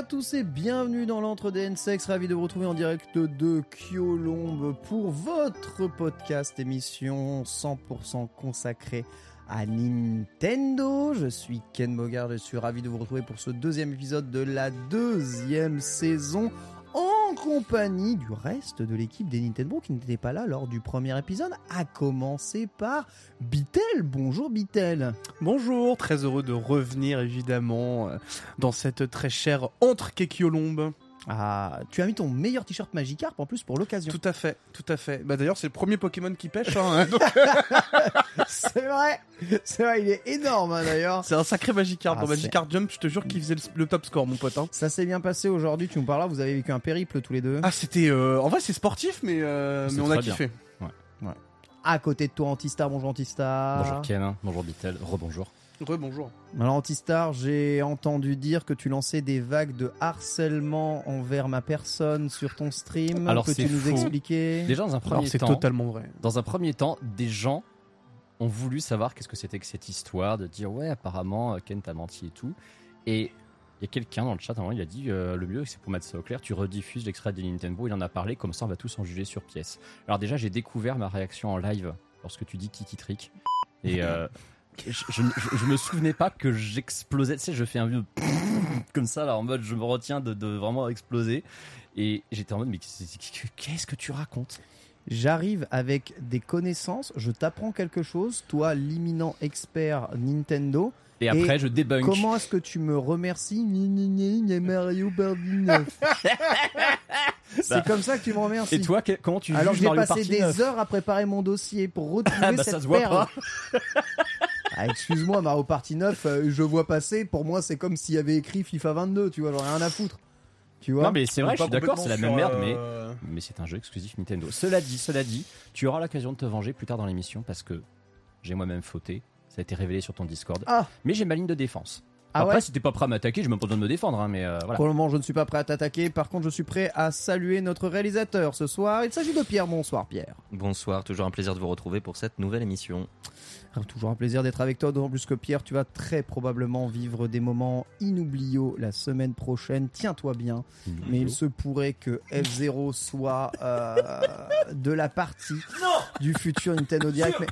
À tous et bienvenue dans l'entre des N-Sex. Ravi de vous retrouver en direct de Kyolombe pour votre podcast émission 100% consacrée à Nintendo. Je suis Ken Bogard, je suis ravi de vous retrouver pour ce deuxième épisode de la deuxième saison en compagnie du reste de l'équipe des Nintendo qui n'était pas là lors du premier épisode, à commencer par Bitel. Bonjour Bitel. Bonjour, très heureux de revenir évidemment euh, dans cette très chère entre Kekiolombe. Ah, tu as mis ton meilleur t-shirt Magikarp en plus pour l'occasion. Tout à fait, tout à fait. Bah d'ailleurs c'est le premier Pokémon qui pêche. hein, donc C'est vrai, c'est vrai, il est énorme hein, d'ailleurs. c'est un sacré Magikarp. Ah, Dans Magikarp Jump, je te jure qu'il faisait le, le top score mon pote. hein. Ça s'est bien passé aujourd'hui, tu nous parles là, vous avez vécu un périple tous les deux. Ah c'était, euh, en vrai c'est sportif mais, euh, C'est mais on a très bien. kiffé. À côté de toi Antistar, bonjour Antistar. Bonjour Ken, bonjour Bitel, rebonjour. Re bonjour. Alors Antistar, j'ai entendu dire que tu lançais des vagues de harcèlement envers ma personne sur ton stream. Alors, Peux-tu c'est nous faux. expliquer Déjà dans un Alors premier c'est temps, totalement vrai. dans un premier temps, des gens ont voulu savoir qu'est-ce que c'était que cette histoire de dire ouais apparemment euh, Ken t'a menti et tout. Et il y a quelqu'un dans le chat, à un moment, il a dit euh, le mieux c'est pour mettre ça au clair, tu rediffuses l'extrait de Nintendo, il en a parlé, comme ça on va tous en juger sur pièce. Alors déjà j'ai découvert ma réaction en live lorsque tu dis Kiki Trick. Et euh, je, je, me souvenais pas que j'explosais, tu sais je fais un vieux comme ça là en mode je me retiens de, de vraiment exploser. Et j'étais en mode mais qu'est-ce que tu racontes? J'arrive avec des connaissances, je t'apprends quelque chose, toi l'imminent expert Nintendo. Et après, je débunk. Comment est-ce que tu me remercies? Mario Party 9. C'est Bah. comme ça que tu me remercies. Et toi, comment tu Alors j'ai passé des 9? heures à préparer mon dossier pour retrouver Ah, bah, cette ça se voit perle. pas. Ah, excuse-moi, Mario Party 9, euh, je vois passer. Pour moi, c'est comme s'il y avait écrit FIFA 22, tu vois, j'en ai rien à foutre. Tu vois Non, mais c'est vrai, je suis d'accord, c'est la même merde, mais, euh, mais c'est un jeu exclusif Nintendo. Cela dit, cela dit, tu auras l'occasion de te venger plus tard dans l'émission parce que j'ai moi-même fauté. Ça a été révélé sur ton Discord. Ah. Mais j'ai ma ligne de défense. Ah Après, ouais si t'es pas prêt à m'attaquer, je me pas besoin de me défendre, hein, mais euh, voilà. Pour le moment, je ne suis pas prêt à t'attaquer. Par contre, je suis prêt à saluer notre réalisateur ce soir. Il s'agit de Pierre. Bonsoir, Pierre. Bonsoir, toujours un plaisir de vous retrouver pour cette nouvelle émission. Ah, Toujours un plaisir d'être avec toi, d'autant plus que Pierre, tu vas très probablement vivre des moments inoubliaux la semaine prochaine. Tiens-toi bien. Mais il se pourrait que F0 soit euh, de la partie du futur Nintendo Direct. Mais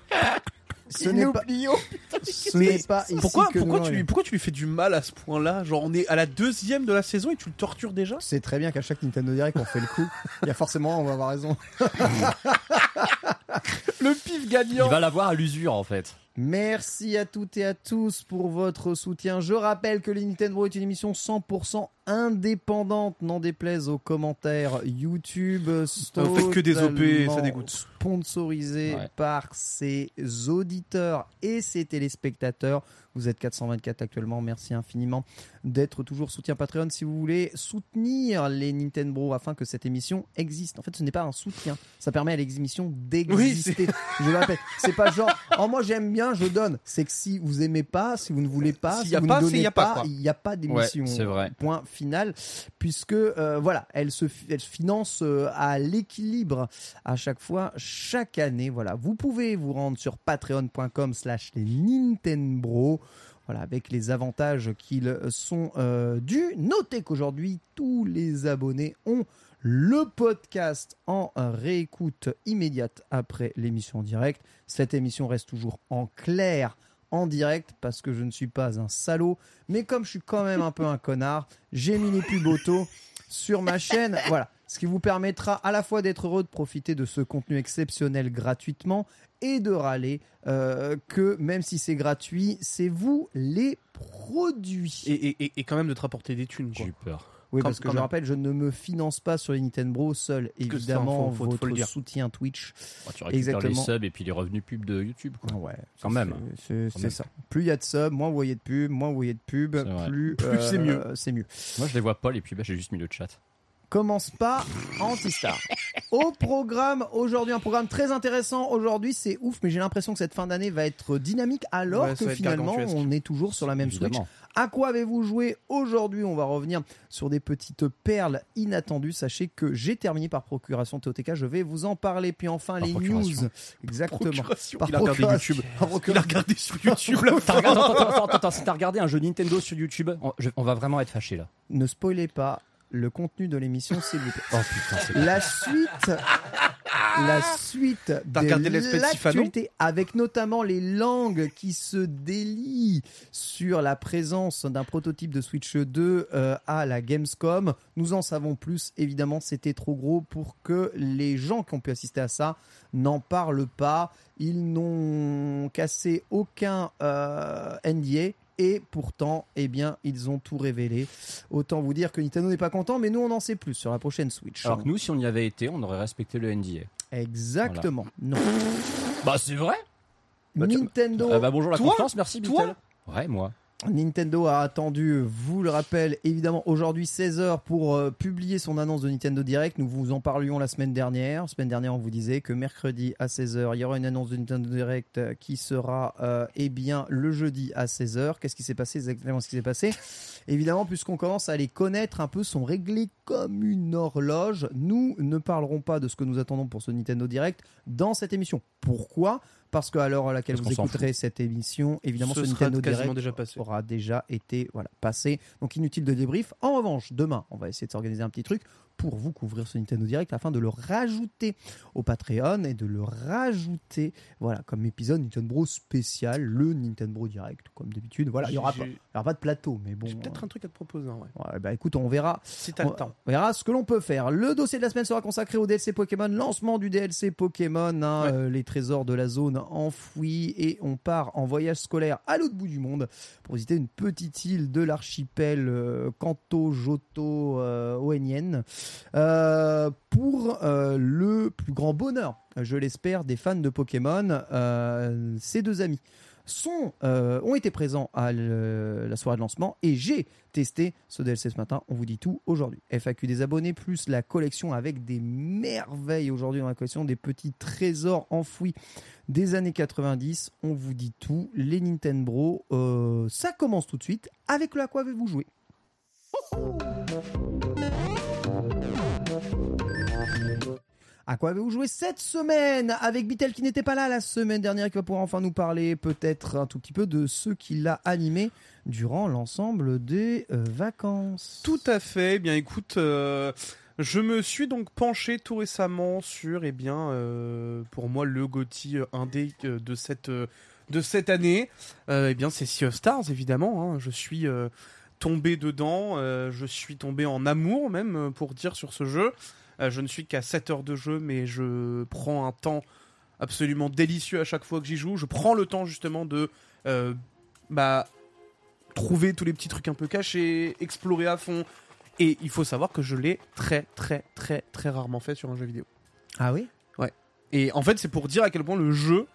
ce n'est pas, ce n'est pas ici Pourquoi, que pourquoi, nous tu lui, pourquoi tu lui fais du mal à ce point-là Genre on est à la deuxième de la saison et tu le tortures déjà sais très bien qu'à chaque Nintendo Direct, on fait le coup. Il y a forcément, on va avoir raison. Le pif gagnant Il va l'avoir à l'usure, en fait. Merci à toutes et à tous pour votre soutien. Je rappelle que les Nintendo est une émission 100% indépendante, n'en déplaise aux commentaires YouTube. Vous faites que des OP, ça dégoûte. Sponsorisé Ouais. par ses auditeurs et ses téléspectateurs. Vous êtes 424 actuellement. Merci infiniment d'être toujours soutien Patreon si vous voulez soutenir les Nintendo afin que cette émission existe. En fait, ce n'est pas un soutien. Ça permet à l'émission d'exister. je le répète. C'est pas genre, oh, moi j'aime bien, je donne. C'est que si vous aimez pas, si vous ne voulez pas, si y a vous pas, ne donnez y a pas, il n'y a pas d'émission. Ouais, c'est vrai. Point final. Puisque, euh, voilà, elle se, fi- elle se finance euh, à l'équilibre à chaque fois, chaque année. Voilà, vous pouvez vous rendre sur patreon.com slash les Nintendo. Voilà, avec les avantages qu'ils sont euh, dus. Notez qu'aujourd'hui, tous les abonnés ont le podcast en réécoute immédiate après l'émission en direct. Cette émission reste toujours en clair en direct parce que je ne suis pas un salaud. Mais comme je suis quand même un peu un connard, j'ai mis les pubs auto sur ma chaîne. Voilà. Ce qui vous permettra à la fois d'être heureux de profiter de ce contenu exceptionnel gratuitement et de râler euh, que même si c'est gratuit, c'est vous les produits. Et, et, et- quand même de te rapporter des thunes. J'ai Quoi. eu peur. Oui, parce que quand je rappelle, je ne me finance pas sur les Nintendo seul. Évidemment, faut- votre le soutien Twitch. Oh, tu récupères les Exactement. subs et puis les revenus pub de YouTube. Quoi. Ouais, Quand même. C'est ça. Plus il y a de subs, moins vous voyez de pubs, moins vous voyez de pubs, plus, Plus c'est mieux. C'est mieux. Moi, je les vois pas les pubs, j'ai juste mis le chat. Commence pas anti-star. Au programme aujourd'hui, un programme très intéressant. Aujourd'hui, c'est ouf, mais j'ai l'impression que cette fin d'année va être dynamique alors Ouais, que finalement, on est toujours sur la même Switch. Évidemment. À quoi avez-vous joué aujourd'hui? On va revenir sur des petites perles inattendues. Sachez que j'ai terminé par procuration TOTK. Je vais vous en parler. Puis enfin, Par les news. Exactement. Procuration. Par Il a procuration. YouTube. Par Il a regardé sur YouTube la T'as regardé, attends, attends, attends, attends, si t'as regardé un jeu Nintendo sur YouTube, on, je- on va vraiment être fâché là. Ne spoilez pas le contenu de l'émission, s'il vous plaît. Oh putain, c'est La suite, la suite de l'actualité, avec notamment les langues qui se délient sur la présence d'un prototype de Switch 2 euh, à la Gamescom. Nous en savons plus. Évidemment, c'était trop gros pour que les gens qui ont pu assister à ça n'en parlent pas. Ils n'ont cassé aucun euh, NDA. Et pourtant, eh bien, ils ont tout révélé. Autant vous dire que Nintendo n'est pas content, mais nous, on en sait plus sur la prochaine Switch. Alors que nous, si on y avait été, on aurait respecté le NDA. Exactement. Non. Bah, c'est vrai Bah, Nintendo, Ah bah, bonjour la Toi confiance, merci Bitel. Ouais, moi. Nintendo a attendu, vous le rappelle, évidemment aujourd'hui 16h pour euh, publier son annonce de Nintendo Direct. Nous vous en parlions la semaine dernière. La semaine dernière, on vous disait que mercredi à 16h, il y aura une annonce de Nintendo Direct euh, qui sera euh, eh bien le jeudi à 16h. Qu'est-ce qui s'est passé exactement ce qui s'est passé? Évidemment, puisqu'on commence à les connaître un peu, sont réglés comme une horloge. Nous ne parlerons pas de ce que nous attendons pour ce Nintendo Direct dans cette émission. Pourquoi? Parce qu'à l'heure à laquelle Parce vous écouterez cette émission, évidemment, Ce ce, sera Nintendo quasiment Direct déjà passé. aura déjà été voilà, passé. Donc inutile de débrief. En revanche, demain, on va essayer de s'organiser un petit truc pour vous couvrir ce Nintendo Direct afin de le rajouter au Patreon et de le rajouter voilà, comme épisode Nintendo spécial, le Nintendo Direct, comme d'habitude. Voilà, il n'y aura, pas- y aura pas de plateau, mais bon. J'ai peut-être un truc à te proposer. hein, ouais. Ouais, bah écoute, on verra. Si t'as On le temps. on verra ce que l'on peut faire. Le dossier de la semaine sera consacré au DLC Pokémon, lancement du DLC Pokémon, hein, Ouais. euh, les trésors de la zone enfouis, et on part en voyage scolaire à l'autre bout du monde pour visiter une petite île de l'archipel euh, Kanto Joto euh, Oenien euh, pour euh, le plus grand bonheur, je l'espère, des fans de Pokémon. euh, ces deux amis sont, ont été présents à la soirée de lancement et j'ai testé ce DLC ce matin. On vous dit tout aujourd'hui. FAQ des abonnés plus la collection avec des merveilles aujourd'hui dans la collection, des petits trésors enfouis des années 90. On vous dit tout. Les Nintendo, ça commence tout de suite. Avec le à quoi avez-vous joué? À quoi avez-vous joué cette semaine avec Bitel qui n'était pas là la semaine dernière qui va pouvoir enfin nous parler peut-être un tout petit peu de ce qui l'a animé durant l'ensemble des euh, vacances. Tout à fait. Eh bien, écoute, euh, je me suis donc penché tout récemment sur, eh bien, euh, pour moi, le euh, indé de cette de cette année. Eh bien, c'est Sea of Stars, évidemment. hein. Je suis tombé dedans. je suis tombé en amour, même, pour dire sur ce jeu. Euh, je ne suis qu'à 7 heures de jeu, mais je prends un temps absolument délicieux à chaque fois que j'y joue. Je prends le temps justement de euh, bah, trouver tous les petits trucs un peu cachés, explorer à fond. Et il faut savoir que je l'ai très très très très rarement fait sur un jeu vidéo. Ah oui? Et en fait, c'est pour dire à quel point le jeu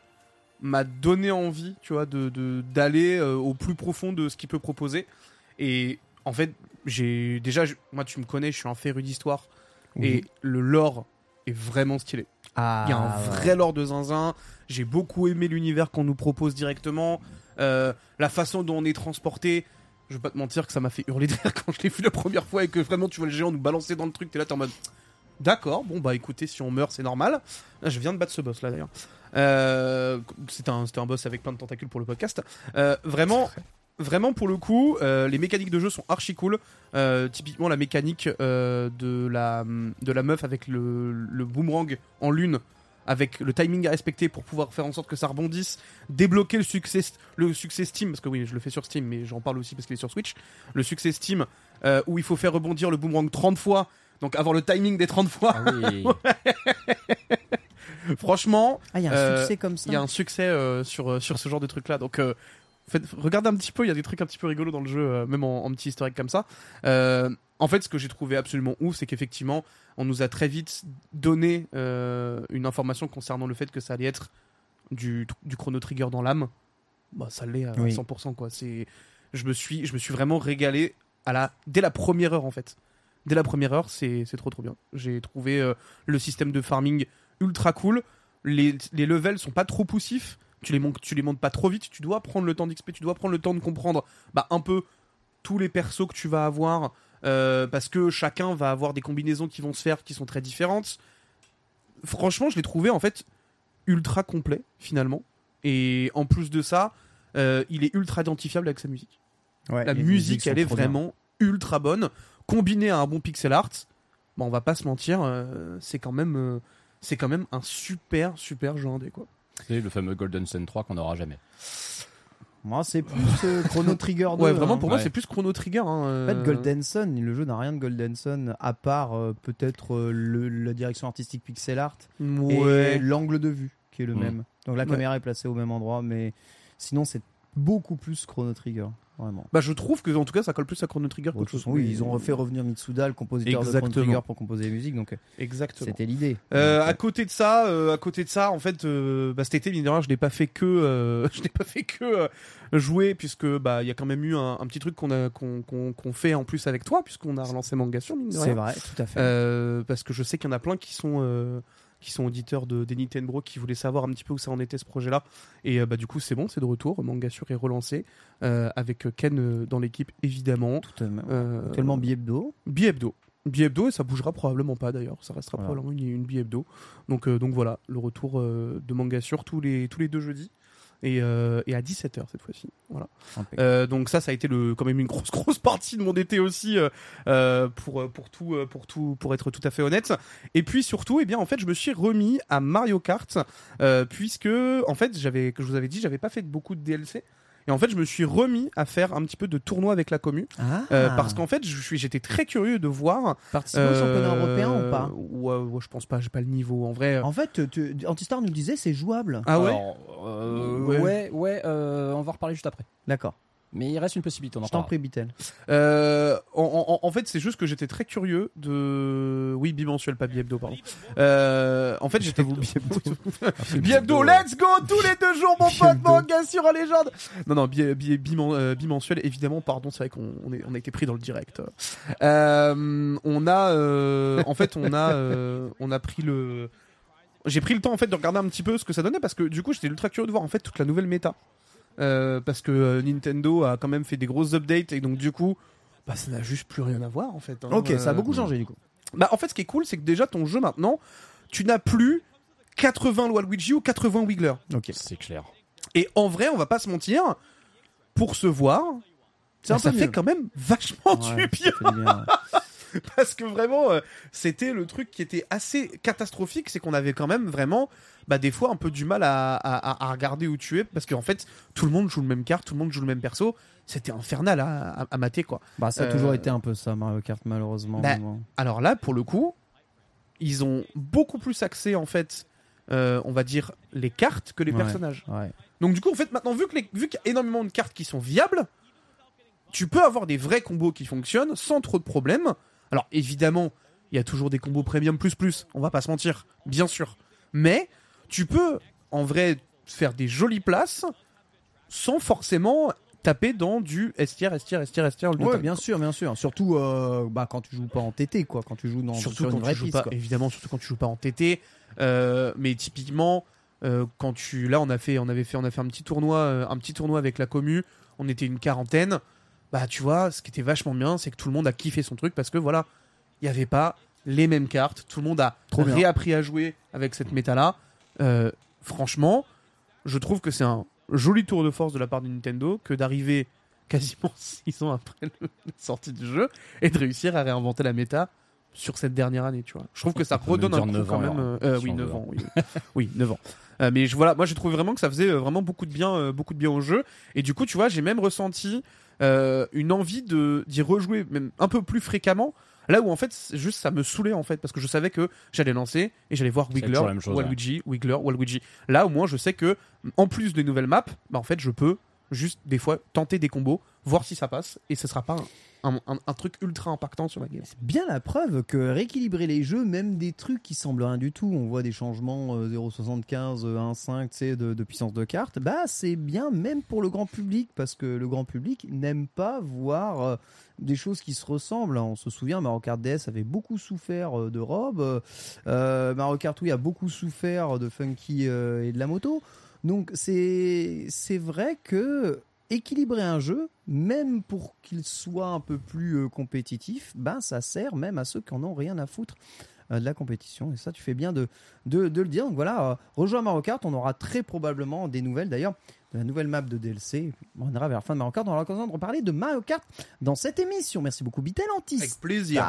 m'a donné envie, tu vois, de d'aller euh, au plus profond de ce qu'il peut proposer. Et en fait, j'ai déjà, moi, tu me connais, je suis un féru d'histoire, et le lore est vraiment stylé. Ah, Il y a un vrai lore de zinzin. J'ai beaucoup aimé l'univers qu'on nous propose directement, Euh, la façon dont on est transporté. Je vais pas te mentir que ça m'a fait hurler de rire quand je l'ai vu la première fois et que vraiment tu vois le géant nous balancer dans le truc. T'es là, t'es en mode. D'accord, bon bah écoutez, si on meurt, c'est normal. Ah, Je viens de battre ce boss là d'ailleurs. Euh, c'était un, c'était un boss avec plein de tentacules pour le podcast. Euh, vraiment, vraiment pour le coup, euh, les mécaniques de jeu sont archi cool. Euh, typiquement la mécanique euh, de la de la meuf avec le, le boomerang en lune. Avec le timing à respecter pour pouvoir faire en sorte que ça rebondisse, débloquer le succès, le succès Steam, parce que oui, je le fais sur Steam, mais j'en parle aussi parce qu'il est sur Switch. Le succès Steam, euh, où il faut faire rebondir le boomerang 30 fois, donc avoir le timing des 30 fois. Ah oui. Franchement, Ah, il y a un Euh, succès comme ça. il y a un succès euh, sur, sur ce genre de truc là. Donc, euh, faites- regardez un petit peu, il y a des trucs un petit peu rigolos dans le jeu, euh, même en, en petit historique comme ça. Euh, en fait, ce que j'ai trouvé absolument ouf, c'est qu'effectivement, on nous a très vite donné euh, une information concernant le fait que ça allait être du, du chrono trigger dans l'âme. Bah, ça l'est à Oui. 100%. Quoi. C'est, je, me suis, je me suis vraiment régalé à la, dès la première heure en fait. Dès la première heure, c'est c'est trop trop bien. J'ai trouvé le système de farming ultra cool. Les, les levels sont pas trop poussifs. Tu les, montes, tu les montes pas trop vite. Tu dois prendre le temps d'XP. Tu dois prendre le temps de comprendre bah, un peu tous les persos que tu vas avoir. euh, parce que chacun va avoir des combinaisons qui vont se faire qui sont très différentes. Franchement, je l'ai trouvé en fait ultra complet finalement. Et en plus de ça, euh, il est ultra identifiable avec sa musique. Ouais, La musique, elle est bien. vraiment ultra bonne. Combinée à un bon pixel art, bon, on va pas se mentir, euh, c'est quand même, c'est quand même un super super jeu indé quoi. C'est le fameux Golden Sun 3 qu'on n'aura jamais. Moi, c'est plus euh, Chrono Trigger 2. Ouais, vraiment hein. pour moi Ouais. c'est plus Chrono Trigger. hein, En euh, fait, Golden Sun, le jeu n'a rien de Golden Sun, à part euh, peut-être euh, la direction artistique pixel art Ouais. et l'angle de vue qui est le Mm. même. Donc la Ouais. caméra est placée au même endroit, mais sinon c'est beaucoup plus Chrono Trigger, vraiment. Bah je trouve que en tout cas ça colle plus à Chrono Trigger qu'autre chose. oui, ils ont refait revenir Mitsuda, le compositeur de. Chrono Trigger, pour composer les musiques, donc euh, Exactement. c'était l'idée. Euh, Donc, à côté de ça, euh, à côté de ça, en fait, euh, bah, cet été, mine de rien, je n'ai pas fait que, euh, je n'ai pas fait que euh, jouer, puisque bah il y a quand même eu un, un petit truc qu'on a qu'on qu'on- qu'on fait en plus avec toi, puisqu'on a relancé Manga sur mine de c'est vrai, tout à fait. Euh, parce que je sais qu'il y en a plein qui sont euh, qui sont auditeurs de des Nintendo qui voulaient savoir un petit peu où ça en était ce projet-là. Et euh, bah du coup c'est bon, c'est de retour. Manga sur est relancé euh, avec Ken euh, dans l'équipe évidemment. Tellement, Euh, tellement bi-hebdo. Bi-hebdo. Bi-hebdo et ça bougera probablement pas d'ailleurs. Ça restera Voilà. probablement une, une bi-hebdo. Donc, donc voilà, le retour de manga sur tous les, tous les deux jeudis. Et, euh, et à 17h cette fois-ci. Voilà. Euh, donc ça, ça a été le, quand même une grosse, grosse partie de mon été aussi, euh, pour, pour, tout, pour, tout, pour être tout à fait honnête. Et puis surtout, eh bien, en fait, je me suis remis à Mario Kart, puisque, en fait, j'avais, que je vous avais dit, j'avais pas fait beaucoup de DLC. Et en fait, je me suis remis à faire un petit peu de tournoi avec la commu. Ah, Euh, parce qu'en fait, je suis, j'étais très curieux de voir. participer au championnat euh, européen ou pas ouais, ouais, je pense pas, j'ai pas le niveau en vrai. En fait, tu- Antistar nous disait c'est jouable. Ah ouais Alors, euh, Ouais. ouais, ouais, euh, on va en reparler juste après. D'accord. Mais il reste une possibilité, on en Je t'en prie, Bitel. Euh, en, en- en fait, c'est juste que j'étais très curieux de. Oui, bimensuel, pas biebdo, pardon. Euh, en fait, j'étais. biebdo, let's go Tous les deux jours, mon pote, manga sur la légende Non, non, bi, bi- bimen- euh, bimensuel, évidemment, pardon, c'est vrai qu'on on est- on a été pris dans le direct. Euh, on a. euh, en fait, on a, euh, on a pris le. J'ai pris le temps en fait de regarder un petit peu ce que ça donnait parce que du coup j'étais ultra curieux de voir en fait toute la nouvelle méta. Euh, parce que euh, Nintendo a quand même fait des grosses updates et donc du coup bah ça n'a juste plus rien à voir en fait. hein. Ok, ça a Euh, beaucoup changé du coup. Bah en fait ce qui est cool c'est que déjà ton jeu maintenant tu n'as plus 80 Waluigi ou 80 Wiggler. Ok. C'est clair. Et en vrai on va pas se mentir pour se voir bah, ça fait mieux. quand même vachement Ouais, du ça bien fait du bien, ouais. parce que vraiment euh, c'était le truc qui était assez catastrophique c'est qu'on avait quand même vraiment bah, des fois un peu du mal à, à- à regarder où tu es parce qu'en fait tout le monde joue le même carte tout le monde joue le même perso c'était infernal à, à- à mater quoi Bah, ça a Euh, toujours été un peu ça, Mario Kart, malheureusement. Bah, alors là pour le coup ils ont beaucoup plus axé en fait euh, on va dire, les cartes que les Ouais. personnages. Ouais. Donc du coup, en fait, maintenant, vu que les- vu qu'il y a énormément de cartes qui sont viables, tu peux avoir des vrais combos qui fonctionnent sans trop de problèmes. Alors évidemment, il y a toujours des combos premium plus plus, on va pas se mentir, bien sûr. Mais tu peux en vrai faire des jolies places sans forcément taper dans du S tier, S tier, S tier, S tier. all the Ouais, time, bien sûr, bien sûr. Surtout euh, bah, quand tu joues pas en TT, quoi. Quand tu joues dans surtout sur quand une vraie tu joues piste, pas, quoi. évidemment, surtout quand tu joues pas en TT. Euh, mais typiquement, euh, quand tu, là, on a fait, on avait fait, on a fait un petit tournoi, un petit tournoi avec la commu. On était une quarantaine. Bah, tu vois, ce qui était vachement bien, c'est que tout le monde a kiffé son truc parce que voilà, il y avait pas les mêmes cartes. Tout le monde a Trop bien. réappris à jouer avec cette méta-là. Euh, franchement, je trouve que c'est un joli tour de force de la part de Nintendo que d'arriver quasiment 6 ans après le- la sortie du jeu et de réussir à réinventer la méta sur cette dernière année, tu vois. Je trouve que ça On peut redonne même un dire 9 quand ans, même. alors, euh, euh, si oui, on 9 veut. ans, oui. oui, 9 ans. Euh, mais je, voilà, moi j'ai trouvé vraiment que ça faisait euh, vraiment beaucoup de bien, euh, beaucoup de bien au jeu. Et du coup, tu vois, j'ai même ressenti euh, une envie de d'y rejouer même un peu plus fréquemment. Là où en fait, juste ça me saoulait en fait parce que je savais que j'allais lancer et j'allais voir Wiggler, chose. Waluigi, Wiggler, Waluigi. Là au moins, je sais que en plus des nouvelles maps, bah en fait, je peux juste des fois tenter des combos, voir si ça passe et ce sera pas un, truc ultra impactant sur la game. C'est bien la preuve que rééquilibrer les jeux, même des trucs qui semblent rien du tout, on voit des changements euh, 0,75, euh, 1,5 tu sais, de, puissance de carte, bah c'est bien même pour le grand public, parce que le grand public n'aime pas voir euh, des choses qui se ressemblent. On se souvient, Mario Kart DS avait beaucoup souffert euh, de Rob, euh, euh, Mario Kart Wii a beaucoup souffert de Funky euh, et de la moto. Donc c'est vrai que équilibrer un jeu, même pour qu'il soit un peu plus euh, compétitif, ben ça sert même à ceux qui en ont rien à foutre euh, de la compétition. Et ça, tu fais bien de, de, de le dire. Donc voilà, euh, rejoins Mario Kart, on aura très probablement des nouvelles d'ailleurs. De la nouvelle map de DLC, on ira vers la fin de Mario Kart. On aura l'occasion de reparler de Mario Kart dans cette émission. Merci beaucoup, Bitel Antis. Avec plaisir.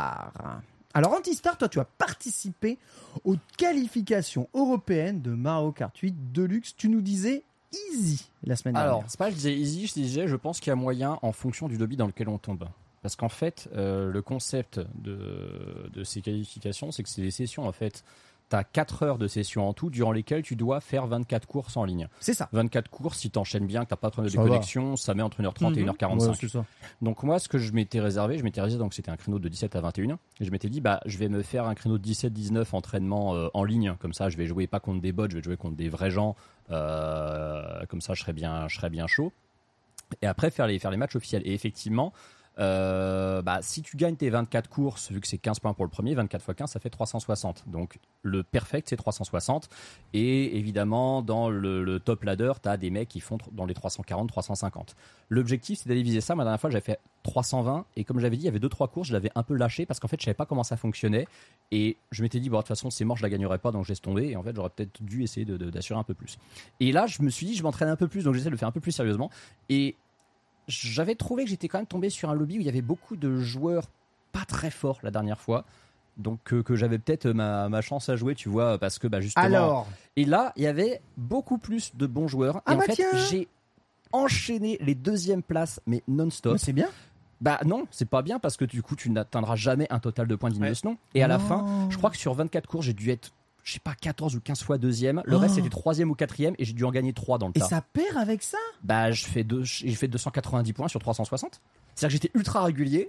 Alors Antistar, toi tu as participé aux qualifications européennes de Mario Kart 8 Deluxe. Tu nous disais easy la semaine Alors, dernière. c'est pas je disais easy, je disais je pense qu'il y a moyen en fonction du lobby dans lequel on tombe. Parce qu'en fait, euh, le concept de, de ces qualifications, c'est que c'est des sessions en fait. Tu as 4 heures de session en tout, durant lesquelles tu dois faire 24 courses en ligne. C'est ça. 24 courses, si t'enchaînes bien, que t'as pas de déconnexion, ça met entre 1h30 et Mhm. 1h45. Ouais, c'est ça. Donc moi, ce que je m'étais réservé, je m'étais réservé, donc c'était un créneau de 17 à 21, et je m'étais dit, bah, je vais me faire un créneau de 17-19 entraînement euh, en ligne, comme ça, je vais jouer pas contre des bots, je vais jouer contre des vrais gens, euh, comme ça, je serai bien, je serai bien chaud. Et après, faire les, faire les matchs officiels. Et effectivement, euh, bah, si tu gagnes tes 24 courses, vu que c'est 15 points pour le premier, 24 x 15, ça fait 360. Donc le perfect, c'est 360. Et évidemment, dans le, top ladder, tu as des mecs qui font dans les 340, 350. L'objectif, c'est d'aller viser ça. La dernière fois, j'avais fait 320. Et comme j'avais dit, il y avait 2-3 courses, je l'avais un peu lâché parce qu'en fait, je savais pas comment ça fonctionnait. Et je m'étais dit, bon, de toute façon, c'est mort, je la gagnerai pas, donc je laisse tomber. Et en fait, j'aurais peut-être dû essayer d'assurer un peu plus. Et là, je me suis dit, je m'entraîne un peu plus, donc j'essaie de le faire un peu plus sérieusement. Et j'avais trouvé que j'étais quand même tombé sur un lobby où il y avait beaucoup de joueurs pas très forts la dernière fois. Donc euh, que j'avais peut-être ma, ma chance à jouer, tu vois, parce que bah, justement. Alors, Et là, il y avait beaucoup plus de bons joueurs. Ah et en bah fait, j'ai enchaîné les deuxièmes places, mais non-stop. c'est bien. Bah non, c'est pas bien parce que du coup, tu n'atteindras jamais un total de points digne de ce nom. Et à la fin, je crois que sur 24 cours, j'ai dû être, je sais pas, 14 ou 15 fois deuxième. Le Oh. reste, c'était troisième ou quatrième et j'ai dû en gagner 3 dans le Et tas. ça perd avec ça? Bah, je fais deux, j'ai fait 290 points sur 360. C'est-à-dire que j'étais ultra régulier,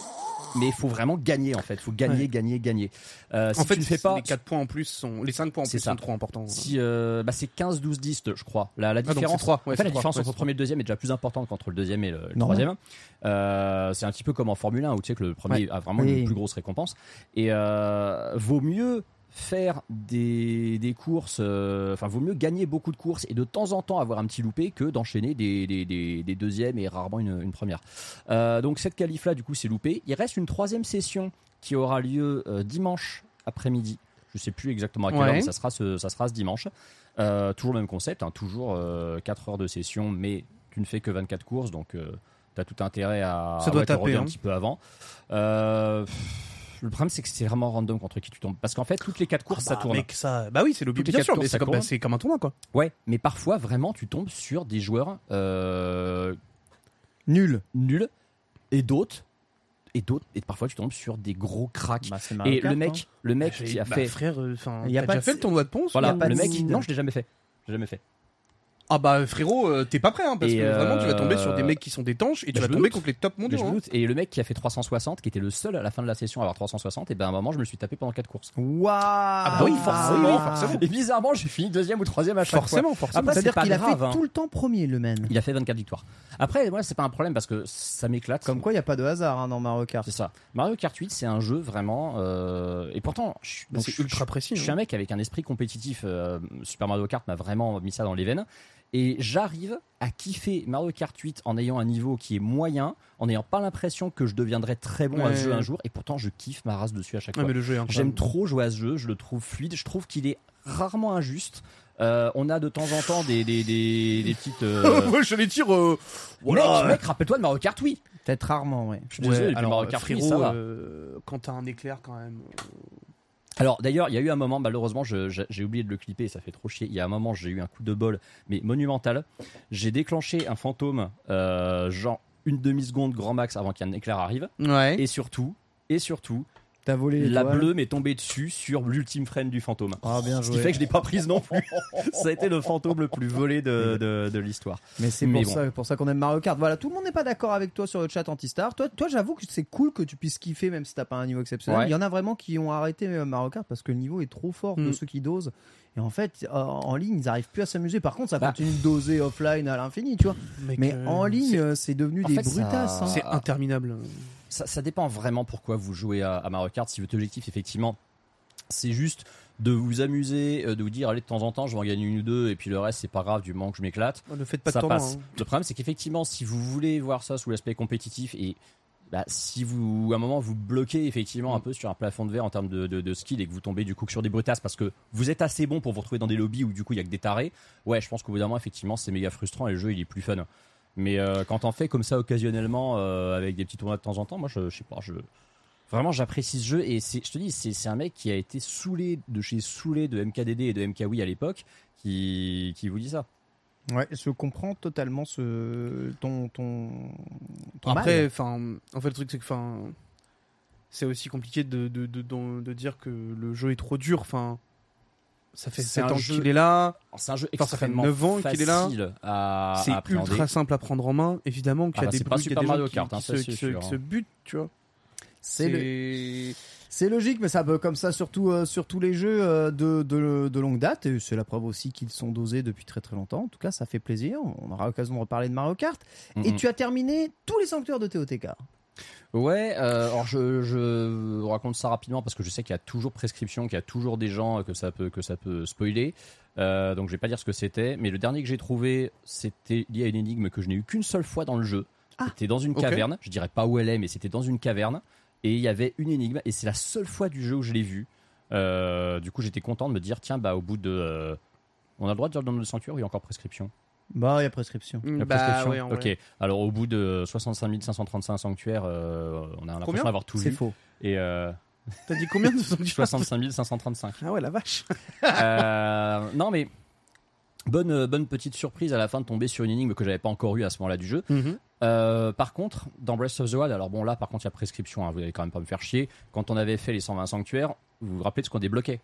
mais il faut vraiment gagner en fait. Il faut gagner, Ouais. gagner, gagner. Euh, si en fait, tu ne fais pas. les 4 points en plus sont, les 5 points en plus ça. sont trop importants. Si, euh, bah, c'est 15, 12, 10, je crois. La, la Ah, différence, c'est trois, ouais, en fait, c'est la trois, différence ouais, entre le premier et le deuxième est déjà plus importante qu'entre le deuxième et le, troisième. Euh, c'est un petit peu comme en Formule 1 où tu sais que le premier a vraiment Oui. une plus grosse récompense. Et euh, vaut mieux faire des, des courses, euh, enfin, vaut mieux gagner beaucoup de courses et de temps en temps avoir un petit loupé que d'enchaîner des, des, des- des deuxièmes et rarement une, une première. Euh, donc, cette qualif là, du coup, c'est loupé. Il reste une troisième session qui aura lieu euh, dimanche après-midi. Je sais plus exactement à quelle Ouais. heure, mais ça sera ce, ça sera ce dimanche. Toujours le même concept, hein, toujours euh, 4 heures de session, mais tu ne fais que 24 courses, donc tu as tout intérêt à, Ça doit ouais, taper, relever hein. un petit peu avant. Euh, pff, le problème, c'est que c'est vraiment random contre qui tu tombes. Parce qu'en fait, toutes les 4 courses, ça bah, tourne. mec, ça... Bah oui, c'est le but, bien quatre sûr, mais ça c'est comme, bah, c'est comme un tournoi, quoi. Ouais, mais parfois, vraiment, tu tombes sur des joueurs euh, Nul. nuls et d'autres et d'autres, et parfois tu tombes sur des gros cracks. Bah, et le mec, le mec J'ai- qui a bah, fait, frère, euh, Il y a t'as pas déjà fait le tournoi de Ponce voilà, y a pas le de mec, seed. non, je l'ai jamais fait, j'ai jamais fait. Ah bah frérot, euh, t'es pas prêt hein, parce Et, que vraiment tu vas tomber sur des euh, mecs qui sont d'étanches et tu bah, vas tomber contre les top mondiaux. hein. doute. Et le mec qui a fait 360, qui était le seul à la fin de la session à avoir 360, et ben à un moment je me suis tapé pendant 4 courses. Waouh Ah bah oui, forcément, forcément. Et bizarrement, j'ai fini deuxième ou troisième à chaque fois. Forcément, forcément. C'est-à-dire qu'il a grave. fait hein. tout le temps premier, le man. Il a fait 24 victoires. Après, moi, c'est pas un problème parce que ça m'éclate. Comme quoi, il n'y a pas de hasard hein, dans Mario Kart. C'est ça. Mario Kart 8, c'est un jeu vraiment. euh, Et pourtant, je, suis- ultra précis, Je suis un mec avec un esprit compétitif. euh, Super Mario Kart m'a vraiment mis ça dans les veines. Et j'arrive à kiffer Mario Kart 8 en ayant un niveau qui est moyen, en n'ayant pas l'impression que je deviendrai très bon à ce jeu un jour. Et pourtant, je kiffe ma race dessus à chaque Ouais, fois. J'aime trop jouer à ce jeu, je le trouve fluide, je trouve qu'il est rarement injuste. Euh, on a de temps en temps des, des, des, des petites. euh, Ouais, je les tire. euh, voilà. Mec, mec, rappelle-toi de Mario Kart, oui. Peut-être rarement, ouais. Je suis désolé, alors, Mario Kart, oui, frérot, ça va. euh, quand t'as un éclair quand même. Alors d'ailleurs, il y a eu un moment, malheureusement, j'ai oublié de le clipper, ça fait trop chier. Il y a un moment, j'ai eu un coup de bol, mais monumental. J'ai déclenché un fantôme, euh, genre une demi-seconde grand max avant qu'un éclair arrive. Ouais. Et surtout, et surtout, T'as volé la bleue m'est tombée dessus sur l'ultime frame du fantôme. Ah, bien Ce joué. qui fait que je l'ai pas prise non plus. ça a été le fantôme le plus volé de, de, de l'histoire. Mais c'est pour, bon. ça, pour ça qu'on aime Mario Kart. Voilà, tout le monde n'est pas d'accord avec toi sur le chat Antistar. Toi, toi j'avoue que c'est cool que tu puisses kiffer même si t'as pas un niveau exceptionnel. Ouais. Il y en a vraiment qui ont arrêté euh, Mario Kart parce que le niveau est trop fort de Mm. ceux qui dosent. Et en fait, euh, en ligne, ils arrivent plus à s'amuser. Par contre, ça Bah. continue de doser offline à l'infini, tu vois. Mais en ligne, c'est- euh, devenu en des fait, ça- brutasses. hein. c'est interminable. ça, ça dépend vraiment pourquoi vous jouez à, à Mario Kart. Si votre objectif, effectivement, c'est juste de vous amuser, euh, de vous dire, allez, de temps en temps, je vais en gagner une ou deux, et puis le reste, c'est pas grave, du moment que je m'éclate. Ne faites pas de ça temps. passe. hein. Le problème, c'est qu'effectivement, si vous voulez voir ça sous l'aspect compétitif et bah, si vous, à un moment, vous bloquez effectivement Mm. un peu sur un plafond de verre en termes de, de, de skill et que vous tombez du coup sur des brutasses parce que vous êtes assez bon pour vous retrouver dans des lobbies où du coup il y a que des tarés, ouais, je pense qu'au bout d'un moment, effectivement, c'est méga frustrant et le jeu il est plus fun. Mais euh, quand on fait comme ça occasionnellement euh, avec des petits tournois de temps en temps, moi je, je sais pas, je vraiment j'apprécie ce jeu et je te dis, c'est, un mec qui a été saoulé de chez saoulé de MKDD et de MKWii à l'époque qui, qui vous dit ça. Ouais, je comprends totalement ce ton ton. ton Après, enfin, en fait, le truc c'est que, enfin, c'est aussi compliqué de, de, de, de- de dire que le jeu est trop dur. Enfin, ça fait C'est 7 un ans jeu- qu'il est là. C'est un jeu Enfin, ça fait extrêmement 9 ans qu'il est là. facile à, C'est ultra simple à prendre en main. Évidemment qu'il y Ah a bah, des bruits, il y a Super des gens Mario qui, Kart, qui hein, se, qui se- qui se butent, tu vois. c'est le- C'est logique, mais ça peut comme ça surtout euh, sur tous les jeux euh, de, de, de longue date. Et c'est la preuve aussi qu'ils sont dosés depuis très très longtemps. En tout cas, ça fait plaisir. On aura l'occasion de reparler de Mario Kart. Et Mhm. tu as terminé tous les sanctuaires de TOTK. Ouais, euh, alors je, je raconte ça rapidement parce que je sais qu'il y a toujours prescription, qu'il y a toujours des gens que ça peut, que ça peut spoiler. Euh, donc je vais pas dire ce que c'était, mais le dernier que j'ai trouvé, c'était lié à une énigme que je n'ai eu qu'une seule fois dans le jeu. Ah, c'était dans une caverne, je dirais pas où elle est, mais c'était dans une caverne. Et il y avait une énigme, et c'est la seule fois du jeu où je l'ai vue. Euh, du coup, j'étais content de me dire, tiens, bah au bout de... euh, on a le droit de dire dans le sanctuaire ou il y a encore prescription? Bah, il y a prescription. La Bah, prescription ouais, en Ok. vrai. Alors au bout de 65 535 sanctuaires, euh, on a l'impression Combien? d'avoir tout C'est vu. faux. Et euh, T'as dit combien de sanctuaires? 65 535. Ah ouais, la vache. Euh, non mais bonne euh, bonne petite surprise à la fin de tomber sur une énigme que j'avais pas encore eu à ce moment-là du jeu. Euh, par contre, dans Breath of the Wild, alors bon là par contre il y a prescription, hein, vous allez quand même pas me faire chier. Quand on avait fait les 120 sanctuaires, vous vous rappelez de ce qu'on débloquait?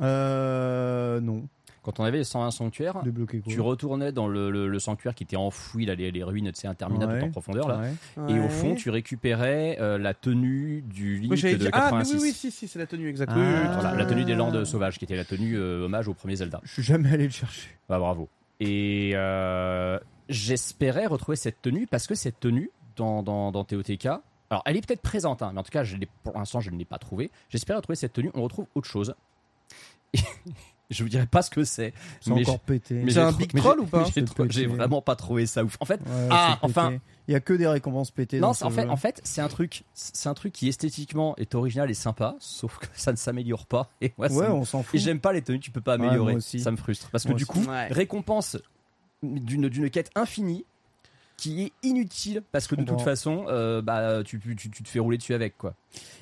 Euh, non. Quand on avait les 120 sanctuaires, tu retournais dans le, le- le sanctuaire qui était enfoui, là, les, les ruines, interminables Ouais. en profondeur là. Ouais. Et au fond, tu récupérais euh, la tenue du Link Oui, j'allais de dire. Ah, mais 86. oui, oui, si, si, c'est la tenue, exact. Ah. Oui, oui, oui, Voilà, la tenue des Landes sauvages, qui était la tenue euh, hommage au premier Zelda. Je suis jamais allé le chercher. Bah, bravo. Et euh, j'espérais retrouver cette tenue parce que cette tenue dans, dans, dans TOTK, alors elle est peut-être présente, hein, mais en tout cas, je pour l'instant, je ne l'ai pas trouvée. J'espérais retrouver cette tenue. On retrouve autre chose. Je vous dirai pas ce que c'est. C'est mais encore pété. mais C'est j'ai un big troll ou pas J'ai vraiment pas trouvé ça ouf. En fait, Ouais, Ah, enfin. Il y a que des récompenses pétées. Non, dans c'est- ce en fait, jeu. en fait, c'est un truc, c'est un truc qui esthétiquement est original et sympa, sauf que ça ne s'améliore pas. Et moi, ça Ouais, me- on s'en fout. et j'aime pas les tenues, tu peux pas Ouais, améliorer. moi aussi. ça me frustre parce que Moi du aussi. coup, Ouais. récompense d'une d'une quête infinie qui est inutile parce que de toute façon, euh, bah tu, tu, tu te fais rouler dessus avec quoi.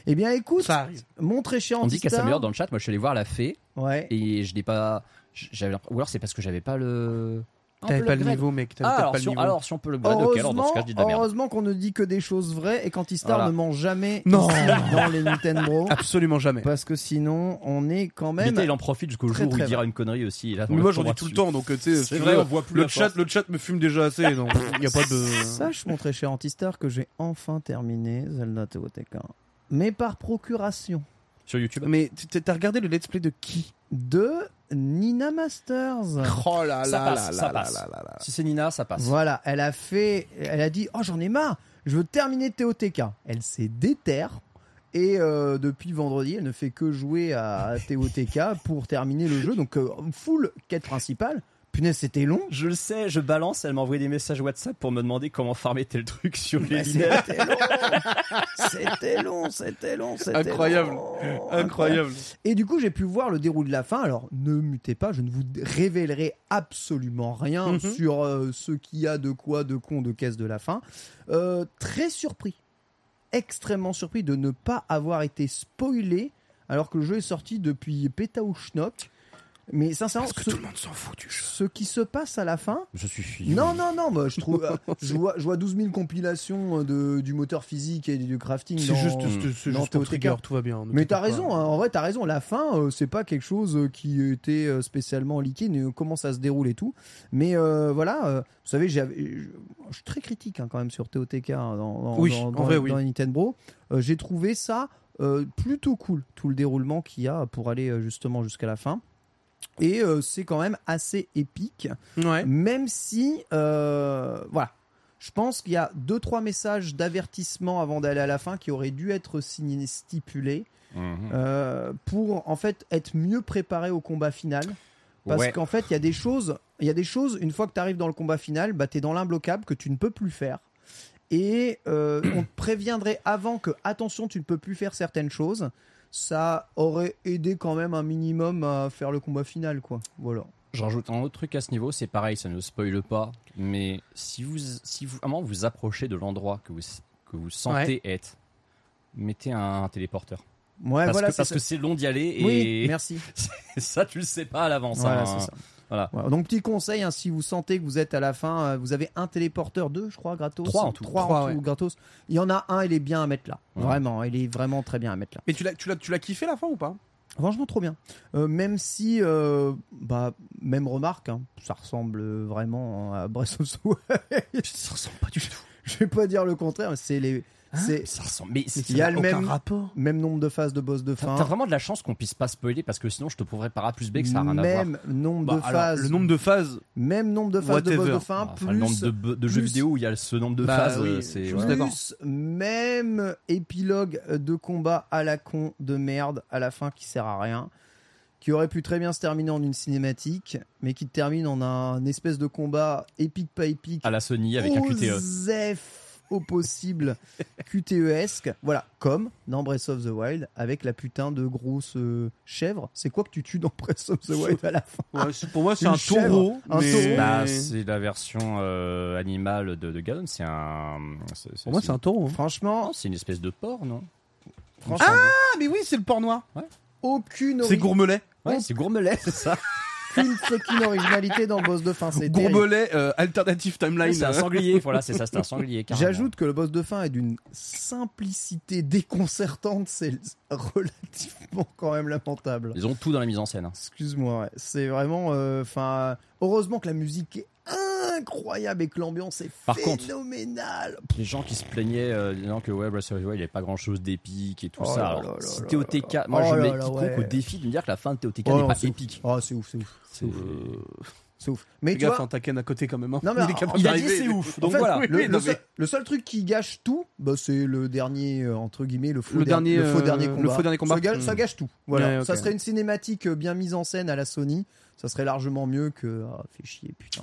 Eh bien, écoute, Ça mon très cher On dit Antistar- s'améliore dans le chat. Moi, je suis allé voir la fée Ouais. et je n'ai pas, j'avais ou alors c'est parce que j'avais pas le T'avais pas le niveau, mec. T'avais Ah, alors, pas le si on, niveau. alors, si on peut le upgrade, ok, alors dans Heureusement, ce cas, je dis de la merde. heureusement qu'on ne dit que des choses vraies et qu'Antistar Voilà. ne ment jamais Non. dans les Nintendo. Absolument jamais. Parce que sinon, on est quand même. Vita, il en profite jusqu'au très, jour où il dira une connerie aussi. là, on Mais le moi j'en dis tout le temps, donc tu sais, C'est vrai, veux, on voit plus le la chat, le chat me fume déjà assez, donc il y a pas de. Sache, mon très cher Antistar, que j'ai enfin terminé Zelda TOTK. Mais par procuration. Sur YouTube. Mais tu- t'as regardé le let's play de qui? De Nina Masters. Oh là Ça là passe, là ça là passe. là là là. Si c'est Nina, ça passe. Voilà, elle a fait. Elle a dit Oh, j'en ai marre, je veux terminer TOTK. Elle s'est déterre. Et euh, depuis vendredi, elle ne fait que jouer à TOTK pour terminer le jeu. Donc, euh, full quête principale. Punaise, c'était long. Je le sais, je balance, elle m'a envoyé des messages WhatsApp pour me demander comment farmer tel truc sur les Mais lunettes. C'était long, c'était long, c'était long, c'était Incroyable. long. Incroyable. Et du coup, j'ai pu voir le déroulé de la fin. Alors, ne mutez pas, je ne vous révélerai absolument rien Mhm. sur euh, ce qu'il y a de quoi, de con, de caisse de la fin. Euh, très surpris, extrêmement surpris de ne pas avoir été spoilé alors que le jeu est sorti depuis Péta ou Schnock. Mais sincèrement, Parce que ce, tout le monde s'en fout du jeu. ce qui se passe à la fin, Je suis fou. non, non, non, moi je trouve. euh, je, vois, je vois 12 000 compilations euh, de, du moteur physique et du crafting. C'est juste, c'est- c'est dans juste TOTK. trigger, tout va bien. Mais t'as pas. raison, hein, en vrai t'as raison, la fin euh, c'est pas quelque chose euh, qui était spécialement liquide, mais, comment ça se déroule et tout. Mais euh, voilà, euh, vous savez, j'avais- je suis très critique hein, quand même sur TOTK hein, dans, dans, Oui, dans, dans- vrai, oui. dans les Nintendo. Euh, J'ai trouvé ça euh, plutôt cool, tout le déroulement qu'il y a pour aller justement jusqu'à la fin. Et euh, c'est quand même assez épique. Ouais. Même si, euh, voilà, je pense qu'il y a deux trois messages d'avertissement avant d'aller à la fin qui auraient dû être signés, stipulés Mhm. euh, pour en fait être mieux préparé au combat final. Parce Ouais. qu'en fait, il y a des choses, il y a des choses. Une fois que tu arrives dans le combat final, bah t'es dans l'imbloquable que tu ne peux plus faire. Et euh, on te préviendrait avant que attention, tu ne peux plus faire certaines choses. Ça aurait aidé quand même un minimum à faire le combat final, quoi. Voilà. J'en rajoute un autre truc à ce niveau, c'est pareil, ça ne spoile pas, mais si vous, si vous, moment vous approchez de l'endroit que vous, que vous sentez être, mettez un, téléporteur. Ouais, parce voilà, que c'est parce ça. que c'est long d'y aller Oui, et merci. ça tu le sais pas à l'avance. Voilà, hein. Voilà. Voilà. Donc petit conseil, hein, si vous sentez que vous êtes à la fin, euh, vous avez un téléporteur, deux, je crois, gratos. Trois en tout. Trois en Trois, tout, ouais. gratos. Il y en a un, il est bien à mettre là. Ouais. Vraiment, il est vraiment très bien à mettre là. Mais tu l'as, tu l'as, tu l'as kiffé la fin ou pas? Franchement, trop bien. Euh, même si, euh, bah, même remarque, hein, ça ressemble vraiment à Breath of the Wild. Ça ressemble pas du tout. je vais pas dire le contraire, mais c'est les, c'est Ça ressemble. Mais c'est- Il y a le même- rapport. même nombre de phases de boss de fin, t'as vraiment de la chance qu'on puisse pas spoiler parce que sinon je te prouverai par A plus B que ça a rien à voir. même nombre Bah, de alors, phases, le nombre de phases. même nombre de phases de boss de fin, plus le nombre de, de jeux vidéo où il y a ce nombre de Bah phases, oui, euh, c'est. Plus même épilogue de combat à la con de merde à la fin qui sert à rien, qui aurait pu très bien se terminer en une cinématique, mais qui termine en un espèce de combat épique pas épique, À la Sony avec un. QTE. Au possible QTE-esque. Voilà, comme dans Breath of the Wild avec la putain de grosse euh, chèvre. C'est quoi que tu tues dans Breath of the Wild à la fin Ouais, pour moi, c'est un chèvre. taureau. Un mais- taureau. Bah, c'est la version euh, animale de, de Ganon, c'est un. Pour moi, c'est un taureau. hein. Franchement, Non, c'est une espèce de porc, non? franchement, Ah, mais oui, c'est le porc noir. aucune, C'est gourmelet. Ouais, c'est gourmelet, c'est ça. Aucune fucking originalité dans le boss de fin. C'est. Gourmelet, euh, alternative timeline. c'est un sanglier, voilà, c'est ça, c'est un sanglier. J'ajoute que le boss de fin est d'une simplicité déconcertante, c'est relativement quand même lamentable. Ils ont tout dans la mise en scène. hein. Excuse-moi, ouais. c'est vraiment. Enfin, heureusement que la musique est incroyable et que l'ambiance est Par contre- phénoménale. Les gens qui se plaignaient euh, disant que ouais, Breath of the Wild, il n'y avait pas grand chose d'épique et tout Oh ça. Alors, là si là TOTK, là. moi Oh je là mets quiconque ouais. au défi de me dire que la fin de TOTK Oh n'est pas épique. Oh, c'est ouf, c'est ouf, C'est- c'est ouf. Mais Fais tu gaffe, vois, un Taken à côté quand même. hein. Non, mais il est capable Il a dit d'arriver. c'est ouf, en donc fait, voilà. le, Oui, le non, seul, mais- le seul truc qui gâche tout, bah, c'est le dernier euh, entre guillemets le faux, Le der- dernier, le faux euh, dernier le combat. faux dernier combat. Ça, gâche, Hmm. ça gâche tout. Voilà, Ouais, ok. ça serait une cinématique euh, bien mise en scène à la Sony. Ça serait largement mieux que ah, fait chier putain.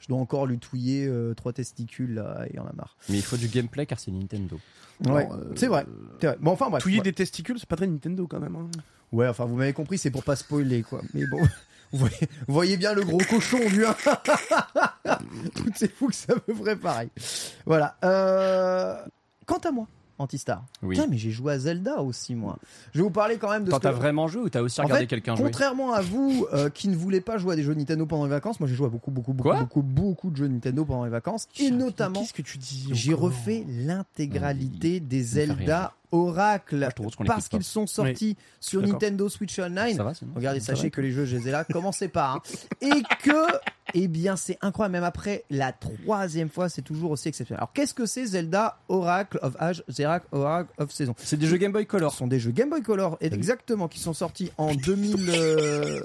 Je dois encore lui touiller euh, trois testicules là, et il en a marre. Mais il faut du gameplay car c'est Nintendo. Ouais, euh, c'est vrai. c'est vrai. Bon enfin bref. Touiller ouais. des testicules, c'est pas très Nintendo quand même. hein. Ouais, enfin vous m'avez compris, c'est pour pas spoiler quoi. Mais bon, vous voyez, bien le gros cochon du 1. Tout c'est fou que ça me ferait pareil. Voilà. Euh, Quant à moi, Antistar. Oui. Putain, mais j'ai joué à Zelda aussi, moi. Je vais vous parler quand même de Quand t'as que- vraiment joué ou t'as aussi En regardé fait, quelqu'un jouer? Contrairement à vous euh, qui ne voulez pas jouer à des jeux Nintendo pendant les vacances, moi j'ai joué à beaucoup, beaucoup, beaucoup, Quoi? beaucoup, beaucoup de jeux Nintendo pendant les vacances. Et notamment, Qu'est-ce que tu dis j'ai refait l'intégralité des. Zelda Oracle parce qu'ils sont sortis sur. Nintendo Switch Online. Ça va Regardez, Ça va sachez que les jeux, je les ai là. Commencez pas. hein. Et que, eh bien, c'est incroyable. Même après la troisième fois, c'est toujours aussi exceptionnel. Alors, qu'est-ce que c'est Zelda Oracle of Age, Zelda Oracle of Saison C'est des jeux Game Boy Ce Color. sont des jeux Game Boy Color, exactement, qui sont sortis en 2000. euh,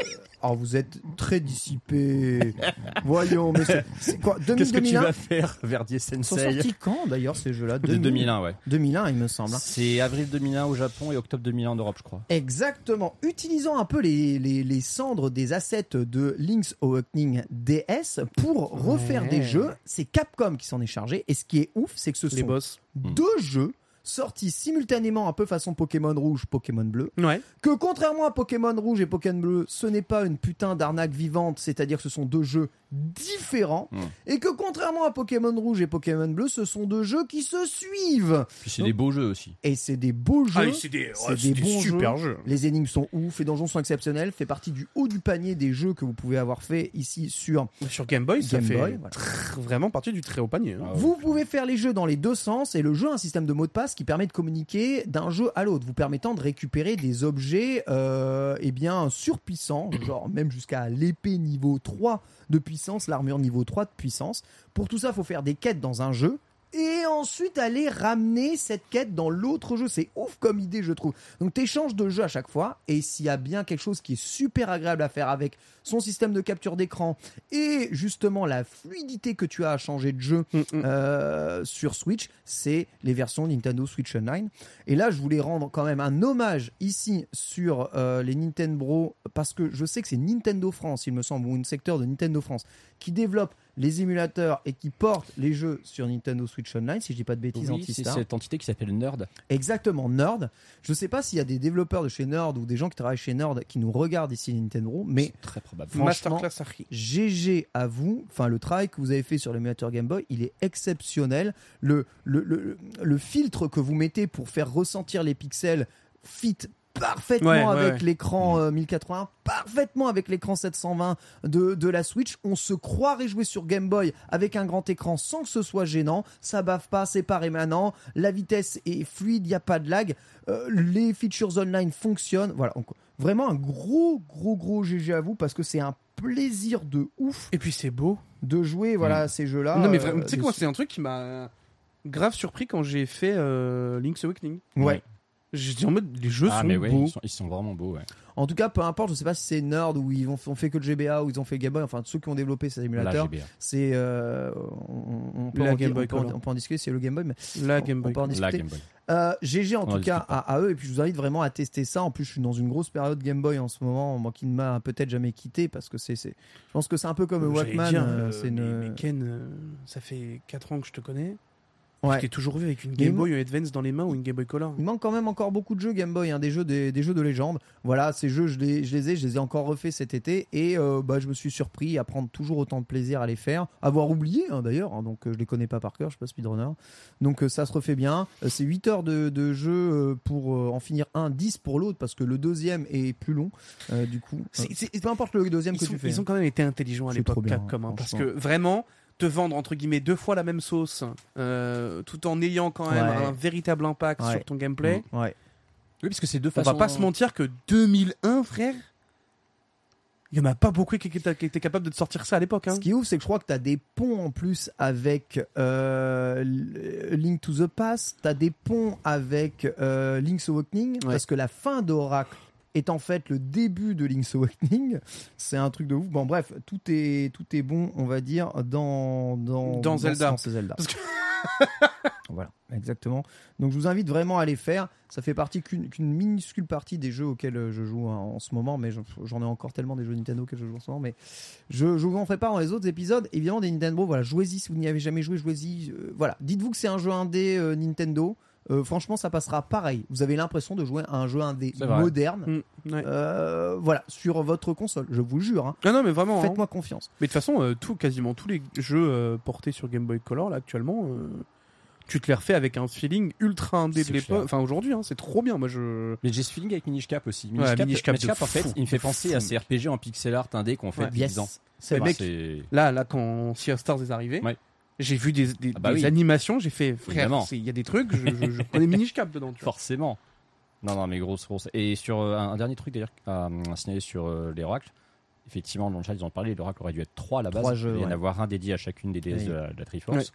Oh, vous êtes très dissipé. Voyons, mais c'est- quoi 2000, Qu'est-ce que tu 2001 vas faire, Verdier Ils sont Sensei sortis quand d'ailleurs ces jeux-là? De 2001, ouais. 2001, il me semble. hein. C'est avril 2001 au Japon et octobre 2001 en Europe, je crois. Exactement. Utilisant un peu les, les, les cendres des assets de Link's Awakening DS pour refaire Ouais. des jeux, c'est Capcom qui s'en est chargé. Et ce qui est ouf, c'est que ce Les sont boss. deux jeux sortis simultanément un peu façon Pokémon rouge, Pokémon bleu, Ouais. que contrairement à Pokémon rouge et Pokémon bleu, ce n'est pas une putain d'arnaque vivante, c'est-à-dire que ce sont deux jeux différents, et que contrairement à Pokémon rouge et Pokémon bleu, ce sont deux jeux qui se suivent. Puis c'est des beaux jeux aussi. Et c'est des beaux jeux. Ah, c'est des, c'est ouais, des c'est des bons super jeux. Les énigmes sont ouf, les donjons sont exceptionnels, fait partie du haut du panier des jeux que vous pouvez avoir fait ici sur Sur Game Boy, ça Game fait Boy. voilà. tr- vraiment partie du très haut panier. hein. Ah Vous pouvez faire les jeux dans les deux sens et le jeu a un système de mot de passe qui permet de communiquer d'un jeu à l'autre, vous permettant de récupérer des objets euh, eh bien surpuissants, genre même jusqu'à l'épée niveau 3 de puissance, l'armure niveau 3 de puissance. Pour tout ça, il faut faire des quêtes dans un jeu et ensuite aller ramener cette quête dans l'autre jeu. C'est ouf comme idée, je trouve. Donc t'échanges de jeu à chaque fois et s'il y a bien quelque chose qui est super agréable à faire avec son système de capture d'écran et justement la fluidité que tu as à changer de jeu Mm, mm. euh, sur Switch, c'est les versions Nintendo Switch Online. Et là, je voulais rendre quand même un hommage ici sur euh, les Nintendo parce que je sais que c'est Nintendo France, il me semble, ou une secteur de Nintendo France qui développe les émulateurs et qui porte les jeux sur Nintendo Switch Online, si je dis pas de bêtises, Oui, c'est cette entité qui s'appelle Nerd. Exactement, Nerd. Je sais pas s'il y a des développeurs de chez Nerd ou des gens qui travaillent chez Nerd qui nous regardent ici Nintendo, mais C'est très probable. franchement. GG à vous. Enfin, le travail que vous avez fait sur l'émulateur Game Boy, il est exceptionnel. Le, le, le, le filtre que vous mettez pour faire ressentir les pixels fit parfaitement Ouais, ouais, avec ouais. l'écran euh, 1080, parfaitement avec l'écran 720 de, de la Switch. On se croirait jouer sur Game Boy avec un grand écran sans que ce soit gênant. Ça bave pas, c'est pas rémanent. La vitesse est fluide, il n'y a pas de lag. Euh, les features online fonctionnent. Voilà. Vraiment un gros, gros, gros GG à vous parce que c'est un plaisir de ouf Et puis c'est beau. de jouer voilà, à ces jeux-là. non mais euh, tu sais quoi, c'est un truc qui m'a grave surpris quand j'ai fait euh, Link's Awakening. Ouais. Dit en mode les jeux Ah, sont mais ouais, beaux. ils sont, ils sont vraiment beaux, ouais. En tout cas, peu importe, je sais pas si c'est Nerd ou ils ont, ont fait que le GBA ou ils ont fait Game Boy, enfin ceux qui ont développé ces La émulateurs. GBA. C'est euh, on, on peut La en, Game on Boy peut en- Color. on peut en discuter, c'est le Game Boy, mais La on- Game Boy. on peut en La discuter. Game Boy. Euh, GG en On tout cas à, à eux et puis je vous invite vraiment à tester ça. En plus, je suis dans une grosse période Game Boy en ce moment, moi qui ne m'a peut-être jamais quitté parce que c'est, c'est, je pense que c'est un peu comme Walkman. dire, euh, euh, c'est mais- une, mais Ken, euh, ça fait 4 ans que je te connais. Ouais. Je t'ai toujours vu avec une Game Boy Advance dans les mains ou une Game Boy Color. Il manque quand même encore beaucoup de jeux Game Boy, hein, des jeux des, des jeux de légende. Voilà, ces jeux je les, je les ai, je les ai encore refaits cet été et euh, bah, je me suis surpris à prendre toujours autant de plaisir à les faire, avoir oublié hein, d'ailleurs, hein, donc euh, je les connais pas par cœur, je suis pas speedrunner. Donc euh, ça se refait bien. C'est 8 heures de, de jeu pour en finir un, 10 pour l'autre parce que le deuxième est plus long euh, du coup. C'est- c'est- peu importe le deuxième que sont, tu fais. ils ont hein. quand même été intelligents à l'époque bien, Capcom, hein, parce que vraiment te vendre entre guillemets deux fois la même sauce, euh, tout en ayant quand même Ouais. un véritable impact Ouais. sur ton gameplay. Ouais. Oui, parce que c'est deux On façons. va pas se mentir que 2001, frère, il y en a pas beaucoup qui étaient, qui étaient capables de te sortir ça à l'époque. Hein. Ce qui est ouf, c'est que je crois que tu as des ponts en plus avec euh, L- Link to the Past, tu as des ponts avec euh, Link's Awakening, parce que la fin d'Oracle est en fait le début de Link's Awakening. C'est un truc de ouf. Bon, bref, tout est, tout est bon, on va dire, dans, dans, Dans Zelda. dans Zelda. Parce que- voilà, exactement. Donc je vous invite vraiment à les faire. Ça fait partie qu'une minuscule partie des jeux auxquels je joue en ce moment, mais je- j'en ai encore tellement des jeux Nintendo auxquels je joue en ce moment. Mais je, je vous en ferai pas dans les autres épisodes. Évidemment, des Nintendo, voilà, jouez-y si vous n'y avez jamais joué, jouez-y. Euh, voilà, dites-vous que c'est un jeu indé euh, Nintendo. Euh, franchement, ça passera pareil. Vous avez l'impression de jouer à un jeu indé moderne. Mm, ouais. euh, voilà, sur votre console, je vous jure. hein. Ah non, mais vraiment. hein. Faites-moi confiance. Mais de toute façon, euh, tout, quasiment tous les jeux euh, portés sur Game Boy Color là actuellement, euh, tu te les refais avec un feeling ultra indé de l'époque. Enfin, aujourd'hui, hein, c'est trop bien. Moi, je. Mais j'ai ce feeling avec Minish Cap aussi. Ouais, Minish Cap, Minish Cap Minish de Cap, en fait, fou, il me fait penser fou. à ces RPG en pixel art indé qu'on fait Ouais. depuis Yes. 10 ans. C'est vrai. Là, là, quand Sea of Stars est arrivé, Ouais. J'ai vu des, des, Ah bah des oui. animations, j'ai fait, frère, il y a des trucs, je, je, je connais Minish Cap dedans, tu vois. Forcément. Non, non, mais grosse, grosse. Et sur euh, un, un dernier truc d'ailleurs à, à signaler sur euh, les oracles. Effectivement, dans le chat, ils ont parlé, l'oracle aurait dû être 3 à la base. Trois jeux, Il y en avoir un dédié à chacune des déesses Oui. de, la, de la Triforce.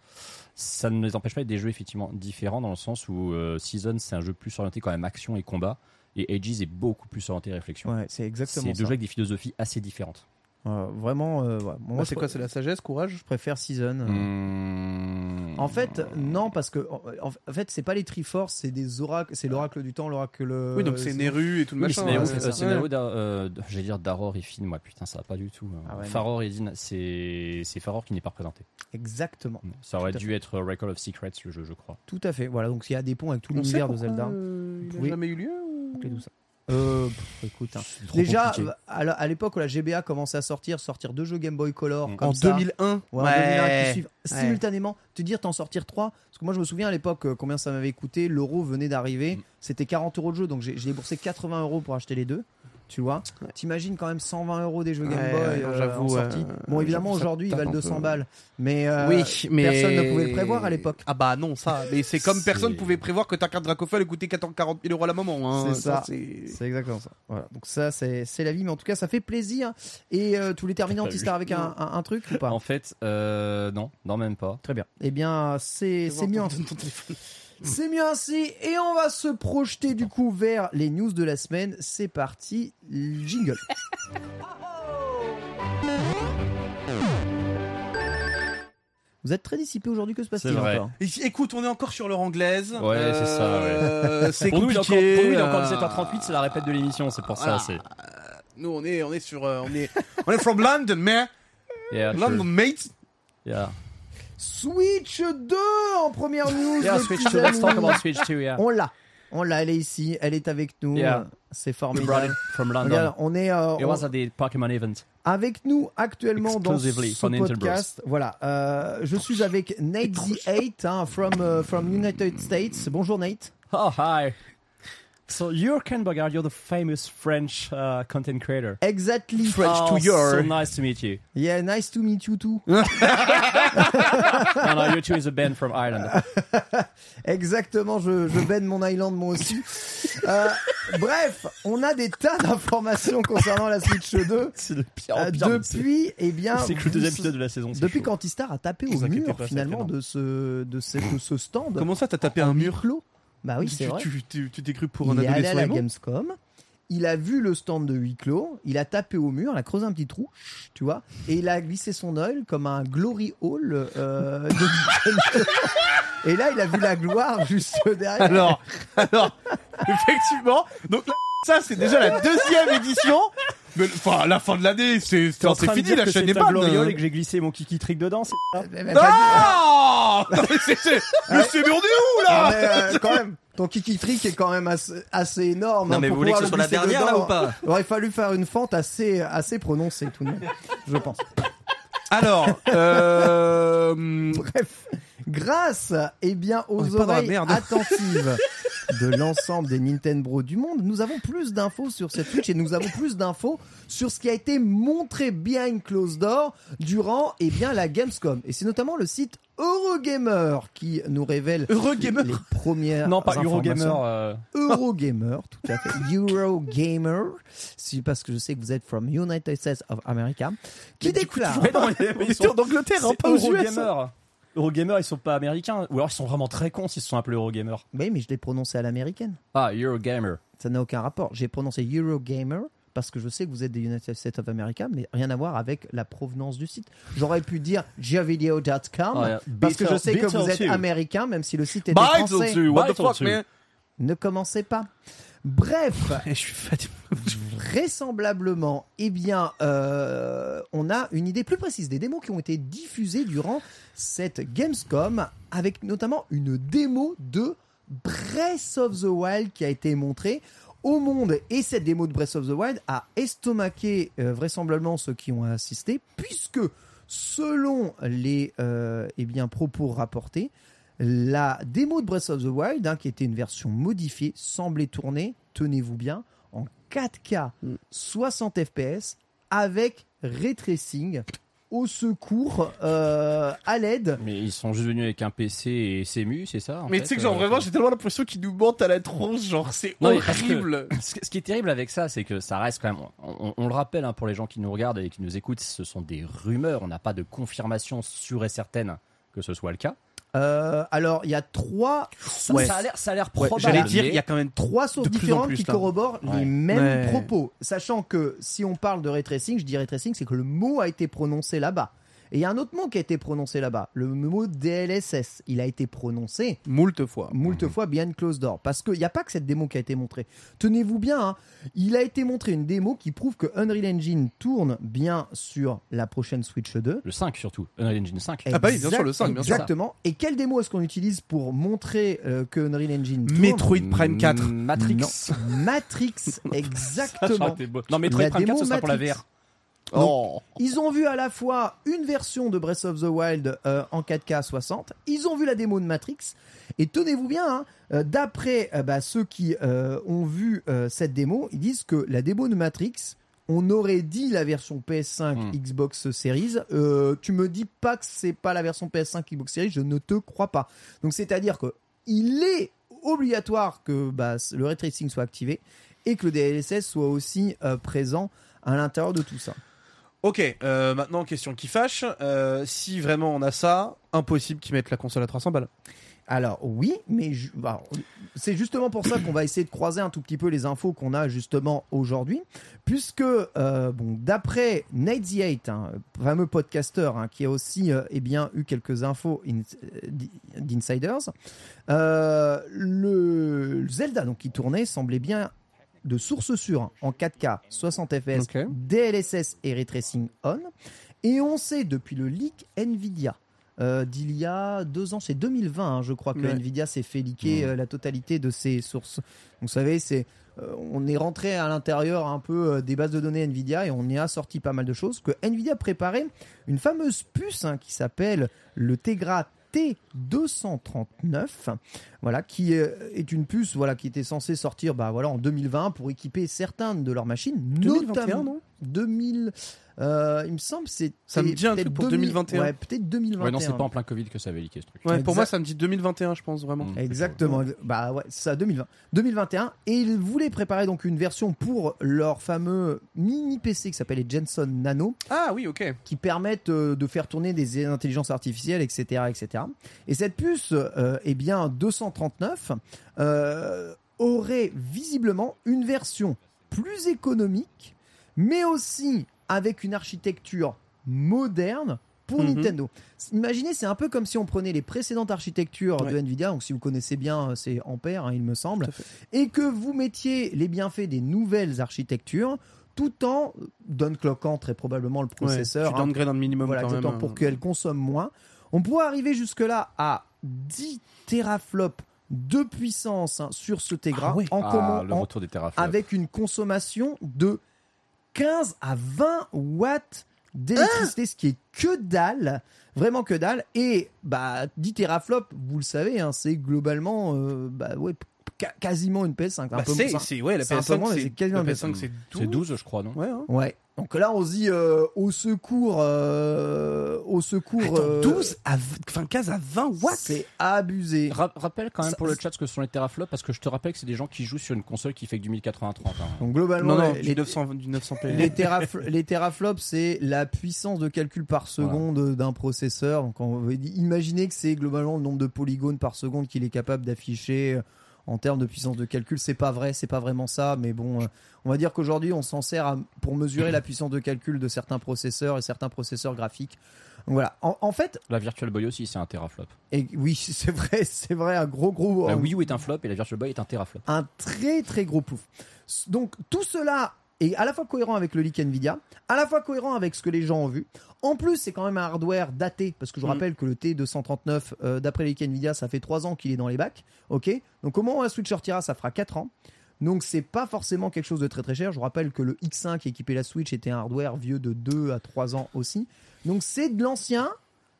Ça ne les empêche pas d'être des jeux effectivement différents dans le sens où euh, Season, c'est un jeu plus orienté quand même action et combat. Et Aegis est beaucoup plus orienté réflexion. Ouais, c'est exactement c'est deux jeux avec des philosophies assez différentes. Ouais, vraiment, euh, ouais. Moi, Moi, je c'est quoi C'est la sagesse, courage Je préfère Season. Mmh. En fait, non, parce que en, en fait, c'est pas les Triforce, c'est des oracles, c'est l'oracle du temps, l'oracle. Oui, donc c'est Neru et tout le Oui, machin. c'est euh, euh, d- j'allais dire Daror et Finn, moi putain, ça va pas du tout. Ah ouais, non. Faror et Din, c'est c'est Faror qui n'est pas représenté. Exactement. Ça aurait dû être Record of Secrets le jeu, je crois. Tout à fait. Voilà, donc il y a des ponts avec tout l'univers de Zelda. euh, il a Oui. jamais eu lieu ou- Et tout ça. Euh, pff, écoute, hein. Déjà compliqué. à l'époque où la GBA commençait à sortir, sortir deux jeux Game Boy Color Mm. comme En ça. 2001 Ouais, en 2001 qui suivent Ouais. simultanément. Te dire t'en sortir trois. Parce que moi je me souviens à l'époque euh, combien ça m'avait coûté. L'euro venait d'arriver. Mm. C'était 40 euros de jeu. Donc j'ai j'ai déboursé 80 euros pour acheter les deux. Tu vois Ouais. T'imagines quand même 120 euros des jeux Game Ouais, Boy non, euh, j'avoue, en sortie. euh, bon évidemment j'avoue, ça aujourd'hui ils valent un 200 peu. balles. Mais, euh, oui, mais personne ne pouvait le prévoir à l'époque. Ah bah non, ça. Mais c'est comme C'est- personne pouvait prévoir que ta carte Dracofeu allait coûter 40 40 000 euros à la maman. Hein. C'est ça. c'est- C'est exactement ça. Voilà. Donc ça c'est c'est la vie. Mais en tout cas ça fait plaisir. Et euh, tous les terminants Antistar avec un, un, un truc ou pas? En fait, euh, non, non même pas. Très bien. Eh bien, c'est c'est mieux, ton- ton téléphone. C'est mieux ainsi. Et on va se projeter du coup vers les news de la semaine. C'est parti, jingle. Vous êtes très dissipé aujourd'hui, que se passe-t-il vrai. encore? Écoute, on est encore sur l'heure anglaise. Ouais, c'est ça, Euh, c'est Pour nous, il est encore, compliqué. pour nous, il est encore euh, 17h38, c'est la répète de l'émission, c'est pour voilà. ça. C'est Nous, on est, on est sur, euh, on est, on est from London, mais yeah, London, true. mate. Yeah. Switch 2 en première news. Yeah, Switch petits 2. Let's talk about Switch 2. Yeah. On l'a. On l'a, elle est ici, elle est avec nous. Yeah. C'est formidable. from London. Regarde, on est euh, It on- was at the Pokemon event. avec nous actuellement dans ce podcast. Voilà, euh, je suis avec Nate the 8 hein, from uh, from United States. Bonjour Nate. Oh, hi. So you're Ken Bogard, you're the famous French uh, content creator. Exactly. French oh, to your. So nice to meet you. Yeah, nice to meet you too. no, no, you two is a band from Ireland. Exactement, je, je baigne mon island moi aussi. Euh, bref, on a des tas d'informations concernant la Switch 2. C'est le pire. Euh, depuis, eh bien, C'est que le deuxième épisode de la saison. depuis qu'Antistar a tapé au mur finalement de ce de, ce, de ce stand. Comment ça, t'as tapé en un mur clos. Bah oui, c'est vrai. tu, t'es cru pour un il est allé à adolescent la Gamescom, il a vu le stand de huis clos, il a tapé au mur, il a creusé un petit trou, tu vois, et il a glissé son œil comme un glory hall euh, de. Et là, il a vu la gloire juste derrière. Alors, alors, effectivement, donc là, ça c'est déjà la deuxième édition. Mais enfin, à la fin de l'année, c'est T'es en c'est train de fini, dire la que chaîne c'est est un bonne. gloriole et que j'ai glissé mon kiki trick dedans, c'est ça du- Ah Non mais c'est c'est- mais c'est mais on est où Ah, là mais, euh, quand même, ton kiki trick est quand même assez, assez énorme. Non, hein, mais pour vous voulez que ce le soit la glisser dernière là ou pas Il aurait fallu faire une fente assez, assez prononcée tout de même, je pense. Alors, euh, Bref, grâce eh bien, aux oreilles attentives de l'ensemble des Nintendo du monde, nous avons plus d'infos sur cette Switch et nous avons plus d'infos sur ce qui a été montré behind closed door durant eh bien, la Gamescom. Et c'est notamment le site Eurogamer qui nous révèle Eurogamer les premières Non, pas. Eurogamer. euh, Eurogamer, tout à fait. Eurogamer, c'est parce que je sais que vous êtes from United States of America, qui déclare. Mais non, mais ils sont d'Angleterre, hein, pas aux US. Eurogamer. Eurogamer, ils sont pas américains. Ou alors ils sont vraiment très cons s'ils se sont appelés Eurogamer. Oui, mais je l'ai prononcé à l'américaine. Ah, Eurogamer. Ça n'a aucun rapport. J'ai prononcé Eurogamer parce que je sais que vous êtes des United States of America, mais rien à voir avec la provenance du site. J'aurais pu dire javideo.com Oh, yeah. parce que je sais que vous êtes américain, même si le site est Bye, français. Tzu, what the fuck, Tzu. man? Ne commencez pas. Bref, Je suis fatigué. vraisemblablement, eh bien, euh, on a une idée plus précise des démos qui ont été diffusées durant cette Gamescom, avec notamment une démo de Breath of the Wild qui a été montrée au monde. Et cette démo de Breath of the Wild a estomaqué euh, vraisemblablement ceux qui ont assisté, puisque selon les euh, eh bien, propos rapportés, La démo de Breath of the Wild, hein, qui était une version modifiée, semblait tourner, tenez-vous bien, en 4K, Mm. 60 FPS, avec ray tracing au secours, euh, à l'aide. Mais ils sont juste venus avec un PC et CMU, c'est ça en Mais tu sais que genre euh, vraiment j'ai tellement l'impression qu'ils nous mentent à la tronche, genre c'est que- horrible. Ce qui est terrible avec ça, c'est que ça reste quand même. On, on le rappelle hein, pour les gens qui nous regardent et qui nous écoutent, ce sont des rumeurs. On n'a pas de confirmation sûre et certaine que ce soit le cas. Euh, alors, il y a trois, Ça, Ouais. ça a l'air, ça a l'air Ouais, probable. J'allais dire, il y a quand même trois sources différentes plus, qui corroborent Ouais. les mêmes Ouais. propos. Sachant que si on parle de ray tracing, je dis ray tracing, c'est que le mot a été prononcé là-bas. Et il y a un autre mot qui a été prononcé là-bas, le mot DLSS. Il a été prononcé moult fois. moult fois behind closed door. Parce qu'il n'y a pas que cette démo qui a été montrée. Tenez-vous bien, hein, il a été montré une démo qui prouve que Unreal Engine tourne bien sur la prochaine Switch 2. Le 5 surtout. Unreal Engine 5. Ah bah oui, bien sûr, le 5, bien sûr. Exactement. Et quelle démo est-ce qu'on utilise pour montrer euh, que Unreal Engine tourne Metroid Prime 4. Matrix. Non. Matrix, Ça exactement. été beau. Non, Metroid La Prime 4, démo ce sera pour la Matrix. Oh. Ils ont vu à la fois une version de Breath of the Wild euh, en 4K 60, ils ont vu la démo de Matrix, et tenez-vous bien, hein, euh, d'après euh, bah, ceux qui ont vu cette démo, ils disent que la démo de Matrix, on aurait dit la version PS5 Hmm. Xbox Series, tu me dis pas que c'est pas la version PS5 Xbox Series, je ne te crois pas. Donc c'est-à-dire que il est obligatoire que bah, le ray tracing soit activé et que le DLSS soit aussi présent à l'intérieur de tout ça. Ok, euh, maintenant question qui fâche. Euh, si vraiment on a ça, impossible qu'ils mettent la console à 300 balles. Alors oui, mais bah, c'est justement pour ça qu'on va essayer de croiser un tout petit peu les infos qu'on a justement aujourd'hui, puisque euh, bon, d'après Nate the Eight, hein, fameux podcasteur hein, qui a aussi euh, eh bien eu quelques infos d'insiders, le Zelda donc qui tournait semblait bien de source sûre en 4K 60 fps. DLSS et ray tracing on, et on sait depuis le leak Nvidia euh, d'il y a deux ans, c'est 2020, hein, je crois que Ouais. Nvidia s'est fait liquer euh, la totalité de ses sources. Vous savez, c'est euh, on est rentré à l'intérieur un peu des bases de données Nvidia et on y a sorti pas mal de choses. Que Nvidia préparait une fameuse puce hein, qui s'appelle le Tegra T239, voilà, qui euh, est une puce voilà qui était censée sortir bah voilà en 2020 pour équiper certaines de leurs machines, 2021, notamment non? 2000. euh, il me semble c'est Ça me dit un truc pour 2000 2021. Ouais, peut-être 2021. Ouais, non, c'est pas en plein Covid que ça avait leaké ce truc. Ouais, pour moi ça me dit 2021, je pense vraiment. Mm. Exactement. Bah ouais, c'est ça, 2020. 2021. Et ils voulaient préparer donc une version pour leur fameux mini PC qui s'appelle les Jensen Nano, Ah oui, ok. qui permettent euh, de faire tourner des intelligences artificielles, etc., etc. Et cette puce, euh, eh bien, 239, euh, aurait visiblement une version plus économique, mais aussi avec une architecture moderne pour Mhm. Nintendo. Imaginez, c'est un peu comme si on prenait les précédentes architectures de. Nvidia, donc si vous connaissez bien, euh, c'est Ampère, hein, il me semble, et que vous mettiez les bienfaits des nouvelles architectures, tout en downclockant très probablement le processeur, Ouais, tu hein, downgrade un minimum voilà, quand même. exactement, pour qu'elle consomme moins. On pourrait arriver jusque-là à 10 teraflops de puissance hein, sur ce Tegra Ah ouais. en, Ah, le retour des teraflops. avec une consommation de 15 à 20 watts d'électricité, ce qui est que dalle, vraiment que dalle. Et bah 10 teraflops, vous le savez, hein, c'est globalement euh, bah, ouais, quasiment une PS5. un Bah, peu- c'est, ouais, la c'est un peu PS5, moins, mais c'est, quasiment la une PS5, c'est 12. C'est 12, je crois, non? Ouais, hein. Ouais. Donc là, on se dit euh, au secours, euh, au secours. Attends, euh, 12 à, v- enfin 15 à 20 watts C'est abusé. Ra- rappelle quand même Ça- pour le chat ce que sont les teraflops, parce que je te rappelle que c'est des gens qui jouent sur une console qui fait que du 1080-30. hein. Donc globalement, Non, non, les, du 900, du 900p. les, terafl- les teraflops, c'est la puissance de calcul par seconde d'un processeur. Donc on va imaginer que c'est globalement le nombre de polygones par seconde qu'il est capable d'afficher euh, en termes de puissance de calcul. C'est pas vrai, c'est pas vraiment ça, mais bon, euh, on va dire qu'aujourd'hui on s'en sert à- pour mesurer la puissance de calcul de certains processeurs et certains processeurs graphiques. Donc voilà. En, en fait, La Virtual Boy aussi, c'est un teraflop. et oui, c'est vrai, c'est vrai, un gros gros. La Wii U est un flop et la Virtual Boy est un teraflop. un très très gros plouf. Donc tout cela est à la fois cohérent avec le leak Nvidia, à la fois cohérent avec ce que les gens ont vu. En plus, c'est quand même un hardware daté, parce que je Mm. rappelle que le T239, euh, d'après le leak Nvidia, ça fait 3 ans qu'il est dans les bacs. Ok? Donc au moment où la Switch sortira, ça fera 4 ans. Donc c'est pas forcément quelque chose de très très cher. Je vous rappelle que le X5 qui équipait la Switch était un hardware vieux de 2 à 3 ans aussi. Donc c'est de l'ancien,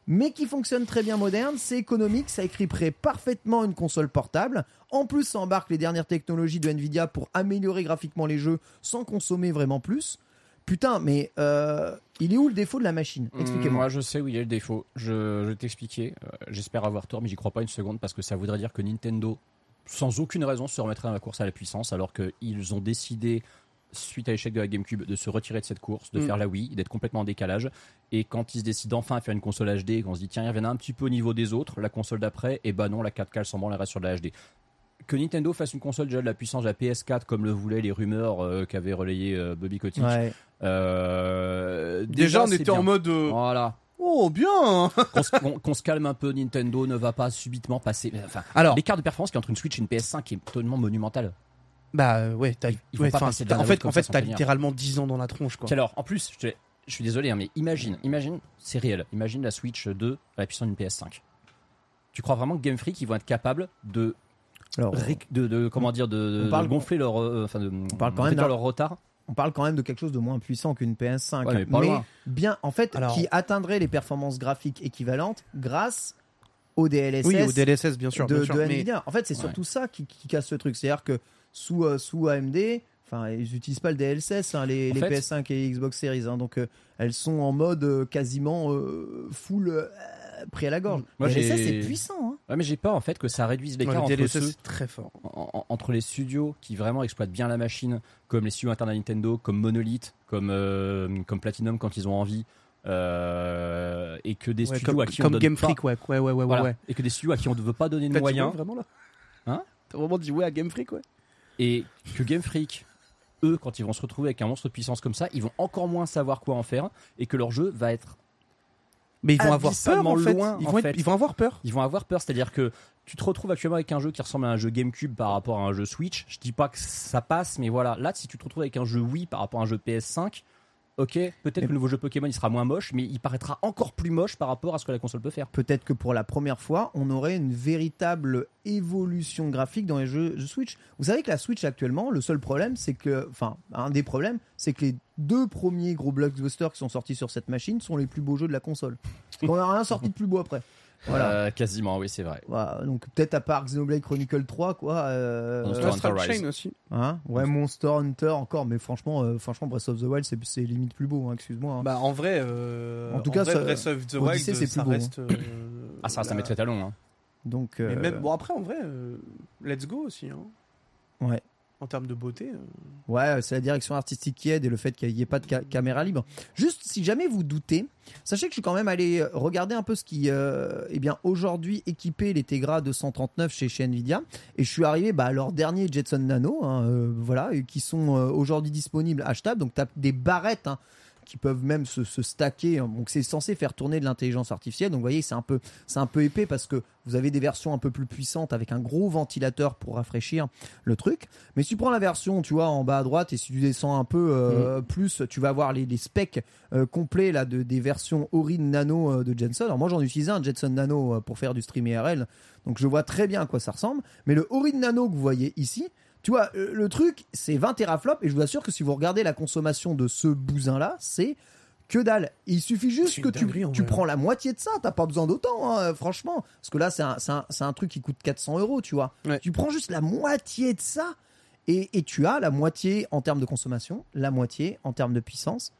mais qui fonctionne très bien moderne. C'est économique, ça équiperait parfaitement une console portable. En plus, ça embarque les dernières technologies de Nvidia pour améliorer graphiquement les jeux sans consommer vraiment plus. Putain, mais euh, il est où le défaut de la machine? Hum, Expliquez-moi. Moi, je sais où il a le défaut. Je, je vais t'expliquer. Euh, J'espère avoir tort, mais j'y crois pas une seconde parce que ça voudrait dire que Nintendo, sans aucune raison, se remettrait dans la course à la puissance alors qu'ils ont décidé, suite à l'échec de la GameCube, de se retirer de cette course, de Mm. faire la Wii, d'être complètement en décalage. Et quand ils se décident enfin à faire une console HD, et qu'on se dit tiens, il y en a un petit peu au niveau des autres, la console d'après, et bah non, la 4K elle s'en branle, elle reste sur de la HD. Que Nintendo fasse une console déjà de la puissance de la PS4 comme le voulaient les rumeurs euh, qu'avait relayé euh, Bobby Kotick. Ouais. euh, Déjà, on était en mode. euh, Voilà. Oh, bien qu'on se, qu'on- qu'on se calme un peu, Nintendo ne va pas subitement passer. Enfin, Alors, l'écart de performance qui est entre une Switch et une PS5 est totalement monumental. Bah euh, ouais, t'as, ouais, de en fait, en fait, t'as littéralement 10 ans dans la tronche, quoi. Alors, en plus, je, te- je suis désolé, hein, mais imagine, imagine, c'est réel. Imagine la Switch 2 à la puissance d'une PS5. Tu crois vraiment que Game Freak ils vont être capables de, Alors, de, de- comment dire, de, de On parle- gonfler leur, euh, enfin, de, parle quand même leur retard? on parle quand même de quelque chose de moins puissant qu'une PS5. Ouais, mais bien, en fait, Alors- qui atteindrait les performances graphiques équivalentes grâce au DLSS, Oui, au DLSS, bien sûr. de, bien sûr, de mais- Nvidia. En fait, c'est Ouais. surtout ça qui, qui casse le truc. C'est-à-dire que sous, euh, sous AMD, enfin, ils n'utilisent pas le DLSS, hein, les, En les fait- PS5 et Xbox Series. hein. donc, euh, elles sont en mode euh, quasiment euh, full euh, pris à la gorge. Moi, DLSS, c'est puissant. hein. Ouais, mais j'ai peur en fait que ça réduise Ouais, l'écart le entre ceux c'est très fort. en- en- entre les studios qui vraiment exploitent bien la machine, comme les studios internes à Nintendo, comme Monolith, comme, euh, comme Platinum quand ils ont envie, euh, et que des Ouais, studios comme à qui on comme donne Game pas- Freak, ouais, ouais, ouais, ouais, voilà, ouais. et que des studios à qui on ne veut pas donner de ouais, moyens, vraiment là? Hein? T'as vraiment dit ouais à Game Freak, ouais? Et que Game Freak, eux, quand ils vont se retrouver avec un monstre de puissance comme ça, ils vont encore moins savoir quoi en faire, et que leur jeu va être Mais ils vont avoir peur, en fait. loin, Ils en vont, être- fait. ils vont avoir peur. ils vont avoir peur, c'est-à-dire que tu te retrouves actuellement avec un jeu qui ressemble à un jeu GameCube par rapport à un jeu Switch. Je dis pas que ça passe, mais voilà. Là, si tu te retrouves avec un jeu Wii par rapport à un jeu PS5, ok, peut-être que le nouveau jeu Pokémon il sera moins moche, mais il paraîtra encore plus moche par rapport à ce que la console peut faire. Peut-être que pour la première fois, on aurait une véritable évolution graphique dans les jeux de Switch. Vous savez que la Switch actuellement, le seul problème, c'est que, enfin, un des problèmes, c'est que les deux premiers gros blockbusters qui sont sortis sur cette machine sont les plus beaux jeux de la console. On n'a rien sorti de plus beau après. Voilà. Euh, quasiment, oui, c'est vrai. Voilà, donc peut-être à part Xenoblade Chronicle 3 quoi euh, Monster euh, Hunter Rise. Chain aussi. hein ouais Monster Hunter encore mais franchement euh, franchement Breath of the Wild c'est limite plus beau hein, excuse-moi hein. Bah en vrai, euh, En tout cas, vrai, ça- Breath of the Odyssey, Wild, c'est ça plus beau, reste. euh, Ah, ça la- maître étalon. Hein. donc Mais même, bon après en vrai, euh, let's go aussi. Hein. ouais En termes de beauté. euh. Ouais, c'est la direction artistique qui aide et le fait qu'il n'y ait pas de ca- caméra libre. Juste, si jamais vous doutez, sachez que je suis quand même allé euh, regarder un peu ce qui, euh, eh bien, aujourd'hui équipait les Tegra 239 chez, Nvidia. Et je suis arrivé bah, à leur dernier Jetson Nano, hein, euh, voilà, qui sont aujourd'hui disponibles achetables. Donc, tu as des barrettes. hein, qui peuvent même se, se stacker. hein. Donc c'est censé faire tourner de l'intelligence artificielle. Donc vous voyez, c'est un peu, c'est un peu épais parce que vous avez des versions un peu plus puissantes avec un gros ventilateur pour rafraîchir le truc. Mais si tu prends la version, tu vois, en bas à droite et si tu descends un peu euh, plus, tu vas avoir les, les specs euh, complets là de, des versions Orin Nano euh, de Jensen. Alors moi j'en utilisais un Jetson Nano pour faire du stream IRL, donc je vois très bien à quoi ça ressemble. Mais le Orin Nano que vous voyez ici, tu vois, euh, le truc c'est 20 teraflops et je vous assure que si vous regardez la consommation de ce bousin là, c'est que dalle. Il suffit juste que tu, tu prends la moitié de ça, t'as pas besoin d'autant, hein, franchement. Parce que là, c'est un, un- un truc qui coûte 400 euros, tu vois. Ouais. Tu prends juste la moitié de ça et, et tu as la moitié en termes de consommation, la moitié en termes de puissance.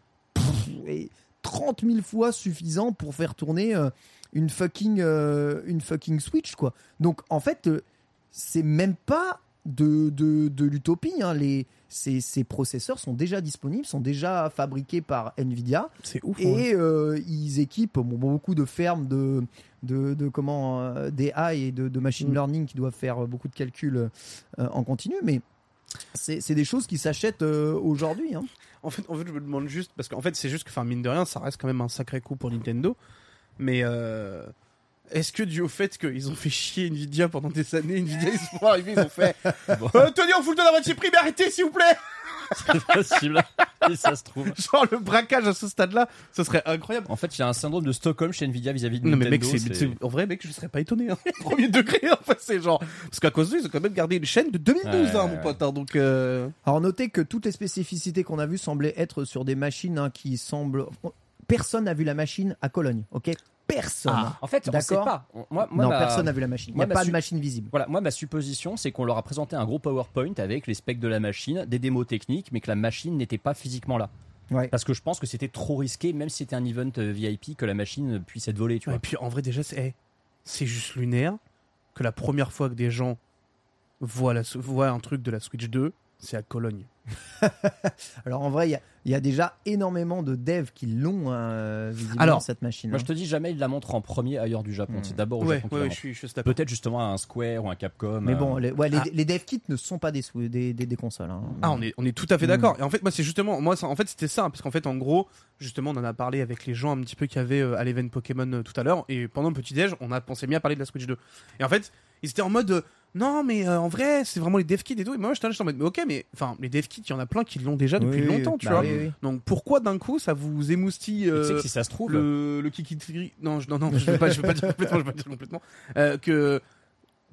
Et 30 000 fois suffisant pour faire tourner euh, une, fucking, euh, une fucking Switch, quoi. Donc, en fait, euh, c'est même pas de, de, de l'utopie. hein. Les, ces, ces processeurs sont déjà disponibles, sont déjà fabriqués par Nvidia. C'est ouf. ouais. Et euh, ils équipent bon, beaucoup de fermes de, de, de comment euh, des AI et de, de machine Mm. learning qui doivent faire beaucoup de calculs euh, en continu, mais c'est c'est des choses qui s'achètent euh, aujourd'hui. hein. En fait, en fait, je me demande juste parce qu'en fait, c'est juste que, enfin, mine de rien, ça reste quand même un sacré coup pour Nintendo. Mais euh, est-ce que dû au fait qu'ils ont fait chier Nvidia pendant des années, Nvidia ils sont arrivés, ils ont fait euh, Tenez, on vous le donne à moitié prix, mais arrêtez s'il vous plaît. C'est possible. Et ça se trouve. Genre le braquage à ce stade-là, ce serait incroyable. En fait, il y a un syndrome de Stockholm chez Nvidia vis-à-vis de Non mais Nintendo. mec, c'est, c'est- en vrai mec, je serais pas étonné. Hein. Premier degré, en fait, c'est genre parce qu'à cause d'eux, ils ont quand même gardé une chaîne de 2012, Ouais, hein, ouais, mon pote. hein, donc euh, Alors notez que toutes les spécificités qu'on a vues semblaient être sur des machines hein, qui semblent... Personne n'a vu la machine à Cologne, ok? Personne. Ah, en fait, on sait D'accord. pas. On- Moi, moi, non, ma- personne n'a vu la machine. Il n'y a ma pas de machine visible. Voilà, moi ma supposition c'est qu'on leur a présenté un gros PowerPoint avec les specs de la machine, des démos techniques, mais que la machine n'était pas physiquement là. Ouais. Parce que je pense que c'était trop risqué, même si c'était un event euh, VIP, que la machine puisse être volée, tu Et puis en vrai, déjà, c'est c'est juste lunaire que la première fois que des gens voient, la, voient un truc de la Switch 2, c'est à Cologne. Alors en vrai, il y a- il y, a déjà énormément de devs qui l'ont euh, visiblement Alors, cette machine. Moi je te dis jamais ils la montrent en premier ailleurs du Japon. Hmm. C'est d'abord au Ouais, Japon qu'ils ouais, la je montrent. suis, je suis d'accord. Peut-être justement à un Square ou un Capcom. Mais euh, bon, les, ouais, les, Ah. les dev kits ne sont pas des, sou- des, des, des consoles. hein. Ah, on est, on est tout à fait Mm. d'accord. Et en fait, moi, c'est justement, moi, ça- en fait, c'était ça, parce qu'en fait, en gros, justement, on en a parlé avec les gens un petit peu qui avaient euh, à l'event Pokémon euh, tout à l'heure, et pendant le petit déj, on a pensé bien à parler de la Switch 2. Et en fait, ils étaient en mode, euh, non, mais euh, en vrai, c'est vraiment les dev kits et tout. Et moi, là, j'étais en mode, mais ok, mais enfin, les dev kits, il y en a plein qui l'ont déjà depuis Oui, longtemps, tu bah vois. oui, oui. Donc pourquoi d'un coup ça vous émoustille tu sais euh, que si ça se trouve, le, le kiki non je, non non je vais pas je vais pas dire complètement je vais pas dire complètement euh, que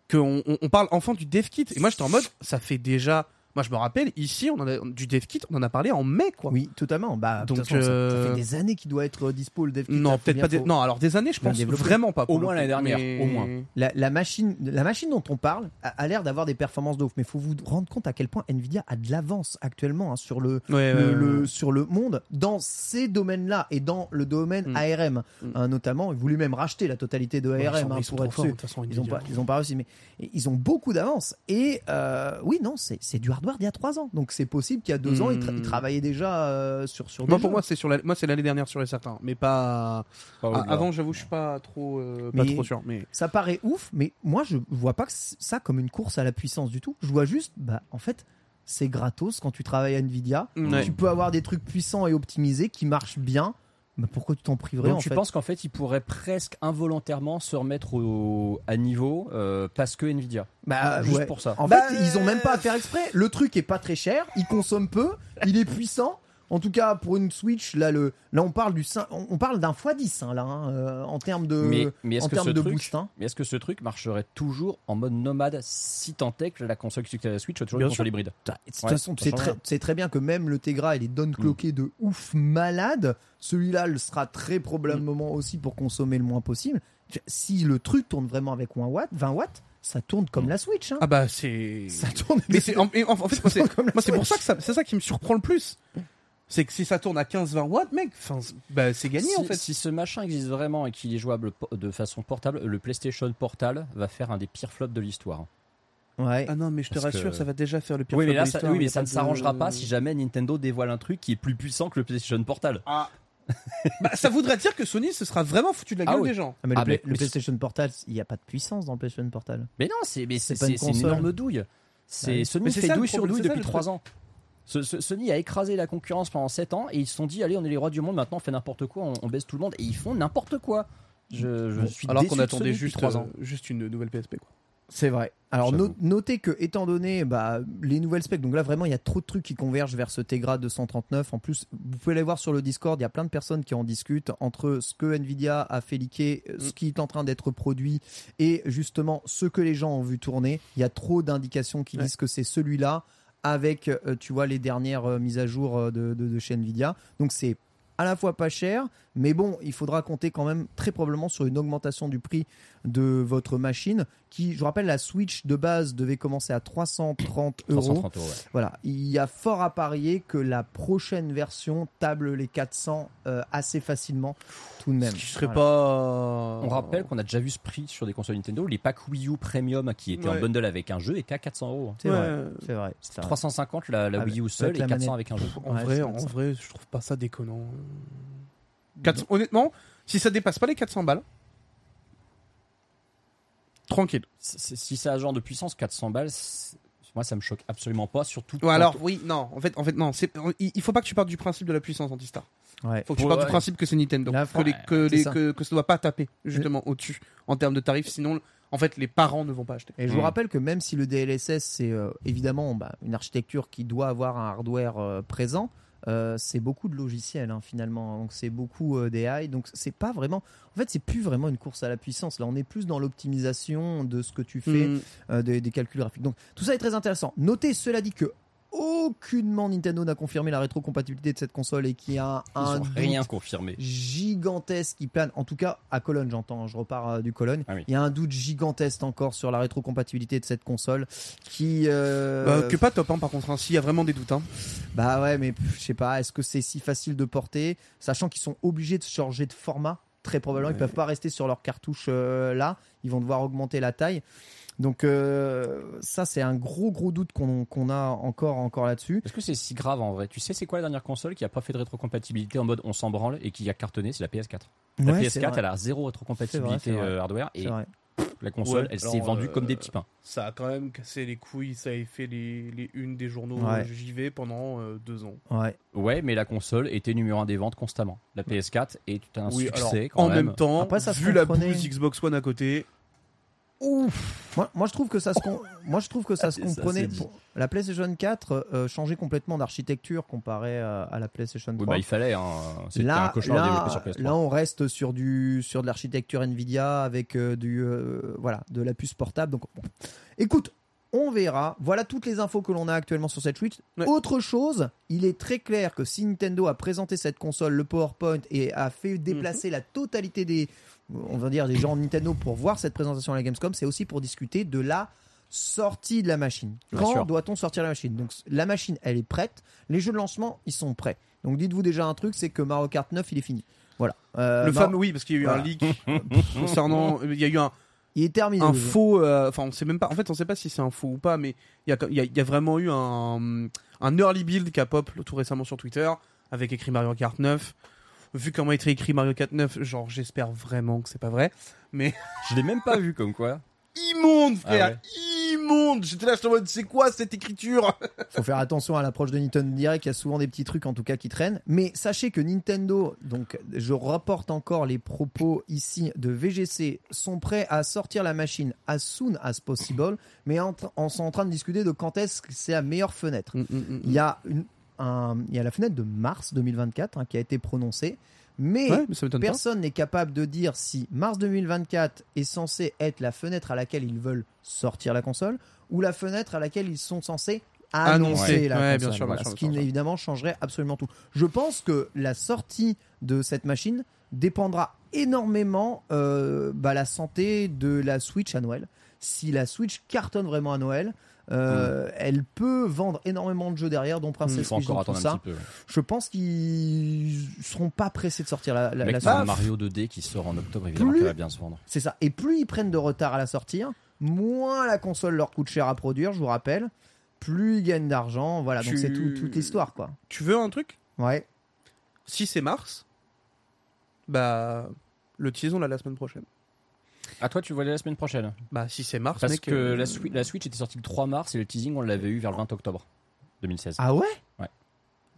que on, on- on parle enfin du dev kit et moi j'étais en mode ça fait déjà moi je me rappelle ici on en a du dev kit on en a parlé en mai quoi Oui, totalement. Bah, Donc, façon, ça- ça, euh, fait des années qu'il doit être dispo le dev kit. non peut-être pas des... faut- non alors des années je pense vraiment pas Au moins l'année dernière, mais- au moins. La, la machine, la machine dont on parle a, a l'air d'avoir des performances de ouf, mais il faut vous rendre compte à quel point Nvidia a de l'avance actuellement hein, sur le, Ouais, le, ouais, le- ouais. sur le monde dans ces domaines-là et dans le domaine Mm. ARM Mm. hein, notamment. Ils voulaient même racheter la totalité de ARM ils sont- hein, pour être forts, façon, Ils ont Nvidia. pas, ils ont pas réussi, mais ils ont beaucoup d'avance. Et euh, oui, non, c'est du hardware d'il y a trois ans. Donc c'est possible qu'il y a deux ans, ils, tra- Mm. ils travaillaient déjà euh, sur sur. Moi, pour jeux. moi c'est sur la... moi c'est l'année dernière sur les certains mais pas pas Ah, avant j'avoue je suis pas trop euh, pas trop sûr mais ça paraît ouf, mais moi je vois pas que ça comme une course à la puissance du tout. Je vois juste, bah en fait, c'est gratos quand tu travailles à Nvidia. Ouais. Tu peux avoir des trucs puissants et optimisés qui marchent bien. Mais pourquoi tu t'en priverais Donc en tu fait penses qu'en fait ils pourraient presque involontairement se remettre au- à niveau euh, parce que Nvidia. Bah Juste ouais. pour ça. En Bah, fait, ils ont même pas à faire exprès. Le truc est pas très cher, il consomme peu, il est puissant. En tout cas, pour une Switch, là, le, là, on parle du, on parle d'un x10 hein, là, hein, euh, en termes de, mais mais est-ce en termes de truc, boost. hein. mais est-ce que ce truc marcherait toujours en mode nomade si tant est que la console qui succède à la Switch soit toujours Bien une console sûr. hybride? De toute Ouais, façon, c'est très, c'est très bien que même le Tegra et les donne cloqués de ouf malade, celui-là le sera très probablement aussi pour consommer le moins possible. Si le truc tourne vraiment avec 1 watt, 20 watts, ça tourne comme la Switch. Hein. ah bah c'est ça tourne. Mais c'est en, fait moi, c'est moi, pour ça que ça, c'est ça qui me surprend le plus. C'est que si ça tourne à 15-20 watts, mec, bah, c'est gagné si, en fait. si ce machin existe vraiment et qu'il est jouable de façon portable, le PlayStation Portal va faire un des pires flops de l'histoire. Ouais. Ah non, mais je te Parce rassure, que- ça va déjà faire le pire. Oui, mais flop là, de ça, l'histoire, oui, mais ça pas ne de- s'arrangera pas si jamais Nintendo dévoile un truc qui est plus puissant que le PlayStation Portal. Ah. bah, ça voudrait dire que Sony se sera vraiment foutu de la Ah gueule oui. des gens. Ah, mais le, Ah, Play- mais- le mais- PlayStation Portal, il n'y a pas de puissance dans le PlayStation Portal. Mais non, c'est mais c'est C'est pas une une console. énorme douille. C'est Ouais. Sony fait douille sur douille depuis le 3 ans. Ce- ce- Sony a écrasé la concurrence pendant 7 ans et ils se sont dit allez on est les rois du monde maintenant on fait n'importe quoi on, on baisse tout le monde et ils font n'importe quoi. Je, je suis Alors qu'on attendait juste, 3 ans. euh, juste une nouvelle PSP. Quoi. C'est vrai. Alors no- notez que étant donné bah, les nouvelles specs, donc là vraiment il y a trop de trucs qui convergent vers ce Tegra 239. En plus, vous pouvez aller voir sur le Discord, il y a plein de personnes qui en discutent entre ce que Nvidia a fait liquer, euh, ce qui est en train d'être produit et justement ce que les gens ont vu tourner. Il y a trop d'indications qui Ouais. disent que c'est celui-là avec, euh, tu vois, les dernières euh, mises à jour euh, de, de- de chez Nvidia. Donc c'est à la fois pas cher, mais bon, il faudra compter quand même très probablement sur une augmentation du prix de votre machine, qui, je vous rappelle, la Switch de base devait commencer à 330 euros. 330 euros. ouais. Voilà, il y a fort à parier que la prochaine version table les 400 euh, assez facilement, tout de même. Ce qui serait Voilà. pas. On rappelle qu'on a déjà vu ce prix sur des consoles Nintendo. Les packs Wii U Premium qui étaient en Ouais. bundle avec un jeu étaient à 400 euros. C'est Ouais. vrai, c'est vrai. C'était 350 la, la Avec- Wii U seule et la 400 manette. avec un jeu. En Ouais, vrai, c'est en vrai, je trouve pas ça déconnant. 400 Honnêtement, si ça dépasse pas les 400 balles, tranquille. C'est- c'est- Si a un genre de puissance 400 balles, c'est- moi ça me choque absolument pas. Surtout Ouais, alors oui, non, en fait, en fait, non, c'est, il faut pas que tu partes du principe de la puissance anti-star. Ouais. Faut que tu Ouais, partes ouais. du principe que c'est Nintendo, Là, que, les, c'est que, que ça doit pas taper justement au-dessus en termes de tarifs, sinon, en fait, les parents ne vont pas acheter. Et je vous Mm. rappelle que même si le DLSS c'est euh, évidemment bah, une architecture qui doit avoir un hardware euh, présent, euh, c'est beaucoup de logiciels hein, finalement. Donc c'est beaucoup euh, d'AI. Donc c'est pas vraiment. En fait, c'est plus vraiment une course à la puissance. Là, on est plus dans l'optimisation de ce que tu fais, Mm. euh, des, des calculs graphiques. Donc tout ça est très intéressant. Notez cela dit que aucunement Nintendo n'a confirmé la rétrocompatibilité de cette console et qu'il y a Ils un rien confirmé. gigantesque qui plane, en tout cas à Cologne j'entends, hein, je repars euh, du Cologne, Ah oui. il y a un doute gigantesque encore sur la rétrocompatibilité de cette console qui... euh, Bah, que pas top, hein, par contre. hein. S'il y a vraiment des doutes. Hein. Bah ouais, mais je sais pas, est-ce que c'est si facile de porter, sachant qu'ils sont obligés de changer de format? Très probablement, ils peuvent pas rester sur leur cartouche euh, là, ils vont devoir augmenter la taille. Donc euh, ça, c'est un gros gros doute qu'on qu'on a encore encore là-dessus. Est-ce que c'est si grave en vrai? Tu sais, c'est quoi la dernière console qui a pas fait de rétrocompatibilité en mode on s'en branle et qui a cartonné? C'est la PS4. La Ouais, c'est PS4, vrai. elle a zéro rétrocompatibilité euh, hardware et la console, Ouais, elle s'est vendue euh, comme des petits pains. Ça a quand même cassé les couilles. Ça a fait les, les unes des journaux Ouais. euh, JV pendant euh, deux ans. Ouais. Ouais, mais la console était numéro un des ventes constamment. La PS4 est un Oui, alors succès quand en même. même temps, Après, ça se vu la bouse Xbox One à côté, Moi, moi, je trouve que ça se, com- moi, je trouve que ça se Ça, comprenait. La PlayStation 4 euh, changeait complètement d'architecture comparé à, à la PlayStation 3. Oui, bah, il fallait. Hein. C'était là, un cauchemar là, développé sur PS3. là, on reste sur du sur de l'architecture Nvidia avec euh, du euh, voilà de la puce portable. Donc, bon. écoute, on verra. Voilà toutes les infos que l'on a actuellement sur cette Switch. Ouais. Autre chose, il est très clair que si Nintendo a présenté cette console, le PowerPoint et a fait Mhm. déplacer la totalité des on va dire des gens Nintendo pour voir cette présentation à la Gamescom, c'est aussi pour discuter de la sortie de la machine. Quand doit-on sortir la machine? Donc la machine, elle est prête. Les jeux de lancement, ils sont prêts. Donc dites-vous déjà un truc, c'est que Mario Kart 9, il est fini. Voilà. Euh, le Mar- fameux, oui, parce qu'il y a eu Voilà. un leak concernant. Il y a eu un, il est terminé. un faux. euh, Enfin, on sait même pas. En fait, on sait pas si c'est un faux ou pas, mais il y a, il y a- il y a vraiment eu un, un early build qui a pop tout récemment sur Twitter avec écrit Mario Kart 9. Vu comment a été écrit Mario Kart 9, genre j'espère vraiment que c'est pas vrai. Je l'ai même pas vu comme quoi. Immonde, frère, Ah immonde. J'étais là, je suis en mode, c'est quoi cette écriture? Faut faire attention à l'approche de Nintendo Direct, il y a souvent des petits trucs en tout cas qui traînent. Mais sachez que Nintendo, donc je rapporte encore les propos ici de VGC, sont prêts à sortir la machine as soon as possible, mais en, en sont en train de discuter de quand est-ce que c'est la meilleure fenêtre. Il y a, une, un- il y a la fenêtre de mars 2024 hein, qui a été prononcée, mais Ouais, personne n'est capable de dire si mars 2024 est censé être la fenêtre à laquelle ils veulent sortir la console ou la fenêtre à laquelle ils sont censés annoncer la Ouais, bien console. bien sûr, ce qui évidemment changerait absolument tout. Je pense que la sortie de cette machine dépendra énormément euh, bah, la santé de la Switch à Noël. Si la Switch cartonne vraiment à Noël, euh, elle peut vendre énormément de jeux derrière, dont Princess tout ça. peu. Je pense qu'ils seront pas pressés de sortir la, la, Mec, la t'as Switch. un Mario 2D qui sort en octobre, évidemment, Plus- qui va bien se vendre. C'est ça. Et plus ils prennent de retard à la sortir, moins la console leur coûte cher à produire, je vous rappelle. Plus ils gagnent d'argent. Voilà, donc c'est tout- toute l'histoire, quoi. Tu veux un truc? Ouais. Si c'est mars, bah le tease on l'a la semaine prochaine. Ah, toi, tu vois la semaine prochaine Bah si c'est mars, Parce mec. que euh, la, Swi- la Switch était sortie le 3 mars et le teasing, on l'avait eu vers le 20 octobre 2016. Ah ouais? Ouais.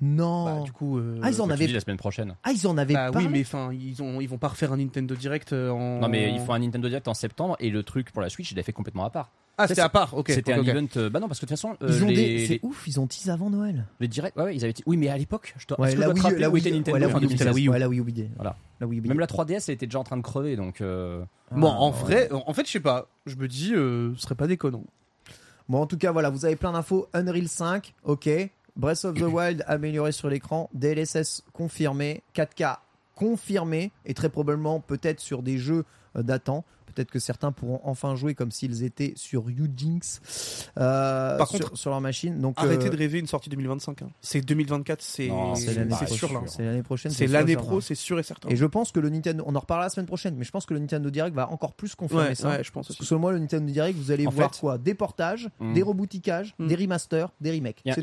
Non. bah, du coup. euh, Ah, ils en Toi, tu avaient- la semaine prochaine. Ah, ils en avaient Bah parlé oui, mais enfin, ils ont, ils vont pas refaire un Nintendo Direct euh, en. Non, mais il faut un Nintendo Direct en septembre et le truc pour la Switch, il l'a fait complètement à part. Ah, c'était à part. Ok. C'était un event. euh, bah non, parce que de toute façon, euh, Ils ont les, des... C'est les, ouf, ils ont teasé avant Noël. les directs. Ouais, ouais, ils avaient. Oui, mais à l'époque, je dois. Ouais, est-ce que je la dois te Wii, rappeler la où Wii, était Nintendo ouais, la Wii U, c'était la 2016? Wii U? Ouais, la Wii U. Voilà. La Wii U. Même la 3DS, elle était déjà en train de crever, donc. euh, Bon, Ah, en ouais. vrai, en fait, je sais pas. Je me dis, euh, ce serait pas déconnant. Bon, en tout cas, voilà, vous avez plein d'infos. Unreal 5, ok. Breath of the Wild amélioré sur l'écran. DLSS confirmé. 4K confirmé. Et très probablement, peut-être sur des jeux euh, datant. Peut-être que certains pourront enfin jouer comme s'ils étaient sur Ujinx. Euh, Par sur, contre, sur leur machine. Donc, Arrêtez euh, de rêver une sortie 2025. hein. C'est 2024, c'est sûr là. C'est l'année prochaine. C'est l'année pro, c'est sûr et certain. Et je pense que le Nintendo, on en reparlera la semaine prochaine, mais je pense que le Nintendo Direct va encore plus confirmer Ouais, ça. ouais, je pense Parce que aussi. selon moi, le Nintendo Direct, vous allez En voir fait- quoi? Des portages, Mm. des reboutiquages, Mm. des remasters, des remakes. C'est tout,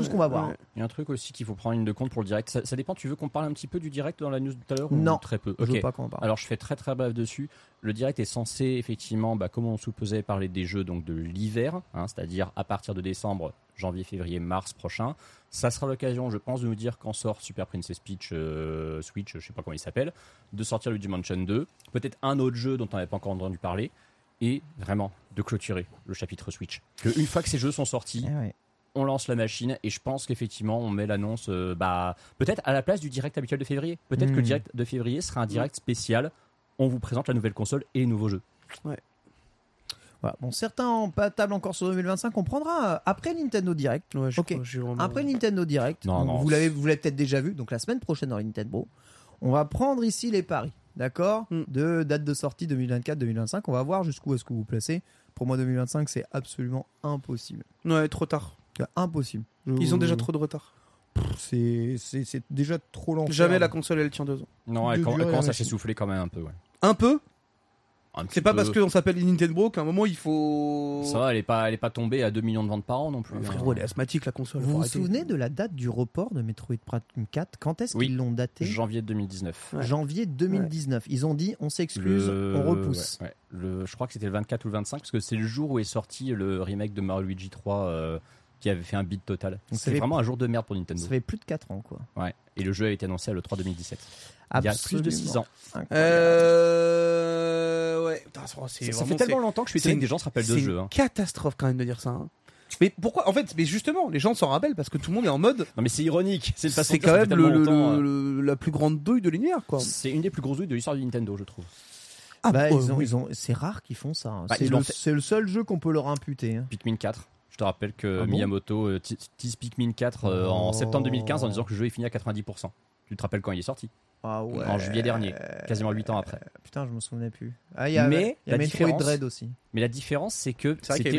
ce qu'on- va voir. Il y a un truc aussi qu'il faut prendre une de compte pour le direct. Ça, ça dépend, tu veux qu'on parle un petit peu du direct dans la news de tout à l'heure Non. Très peu. Je veux pas qu'on en parle. Alors je fais très très bref dessus. Le direct est censé effectivement, bah, comme on supposait, parler des jeux donc de l'hiver, hein, c'est-à-dire à partir de décembre, janvier, février, mars prochain. Ça sera l'occasion, je pense, de nous dire quand sort Super Princess Peach euh, Switch, je sais pas comment il s'appelle, de sortir le Dimension 2, peut-être un autre jeu dont on n'avait pas encore entendu parler, et vraiment de clôturer le chapitre Switch. Que une fois que ces jeux sont sortis, Eh ouais. on lance la machine et je pense qu'effectivement on met l'annonce euh, bah peut-être à la place du direct habituel de février. Peut-être que le direct de février sera un direct spécial. On vous présente la nouvelle console et les nouveaux jeux. Voilà. Bon, certains ont pas table encore sur 2025. On prendra après Nintendo Direct. Ouais, je Ok. crois, j'ai vraiment- Après Nintendo Direct, Non, non, vous l'avez vous l'avez peut-être déjà vu, donc la semaine prochaine dans Nintendo, on va prendre ici les paris, d'accord Mm. De date de sortie 2024-2025, on va voir jusqu'où est-ce que vous placez. Pour moi 2025, c'est absolument impossible. Ouais, trop tard. Impossible. Je- Ils ont déjà trop de retard. c'est c'est c'est déjà trop l'enfer. Jamais la console elle tient deux ans. Non, elle, elle durée, commence à s'essouffler quand même un peu. Ouais. Un peu C'est pas peu. parce qu'on s'appelle Nintendo qu'à un moment il faut. Ça va, elle est pas, elle est pas tombée à 2 millions de ventes par an non plus. Ah, hein. frérot, elle est asthmatique la console. Vous vous arrêter. souvenez de la date du report de Metroid Prime 4 Quand est-ce Oui. qu'ils l'ont daté? Janvier 2019. Ouais. Janvier 2019. Ils ont dit on s'excuse, Le- on repousse. ouais, ouais. Le, je crois que c'était le 24 ou le 25 parce que c'est le jour où est sorti le remake de Mario Luigi 3 euh, qui avait fait un beat total. C'est fait- vraiment un jour de merde pour Nintendo. Ça fait plus de 4 ans quoi. Ouais. Et le jeu a été annoncé le 3 2017. Il y a plus de 6 ans. Euh. Ouais. Putain, c'est- c'est Ça, ça vraiment- fait tellement c'est- longtemps que je suis c'est étonné une- que des gens se rappellent de C'est ce jeu. une hein. catastrophe quand même de dire ça. hein. Mais pourquoi En fait, mais justement, les gens s'en rappellent parce que tout le monde est en mode. Non mais c'est ironique. C'est C'est quand même le, la plus grande douille de l'univers, quoi. C'est une des plus grosses douilles de l'histoire de Nintendo, je trouve. Ah, Bah, euh, ils ont, oui. ils ont, c'est rare qu'ils font ça. hein. Bah, c'est, le, fait. c'est le seul jeu qu'on peut leur imputer. hein. Pikmin 4. Je te rappelle que Ah bon Miyamoto euh, te- tease Pikmin 4 euh, en Oh. septembre 2015 en disant que le jeu est fini à 90%. Tu te rappelles quand il est sorti? Ah ouais. En juillet dernier, quasiment 8 ans après. Putain, je me souvenais plus. Ah, il y a, Mais il y a la Metroid différence- Dread aussi. Mais la différence, c'est que c'était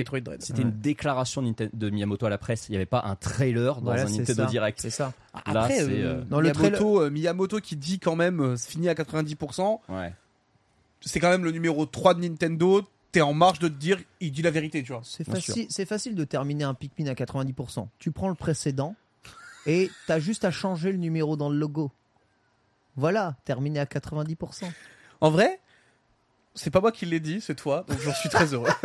une déclaration de Miyamoto à la presse. Il n'y avait pas un trailer dans Voilà, un Nintendo ça. Direct. C'est ça. Après, c'est, euh, Dans le Miyamoto, euh, Miyamoto qui dit quand même c'est fini à 90%, Ouais. c'est quand même le numéro 3 de Nintendo. T'es en marge de te dire, il dit la vérité, tu vois. C'est facile, c'est facile de terminer un Pikmin à 90%. Tu prends le précédent et t'as juste à changer le numéro dans le logo. Voilà, terminé à 90%. En vrai, c'est pas moi qui l'ai dit, c'est toi, donc j'en suis très heureux.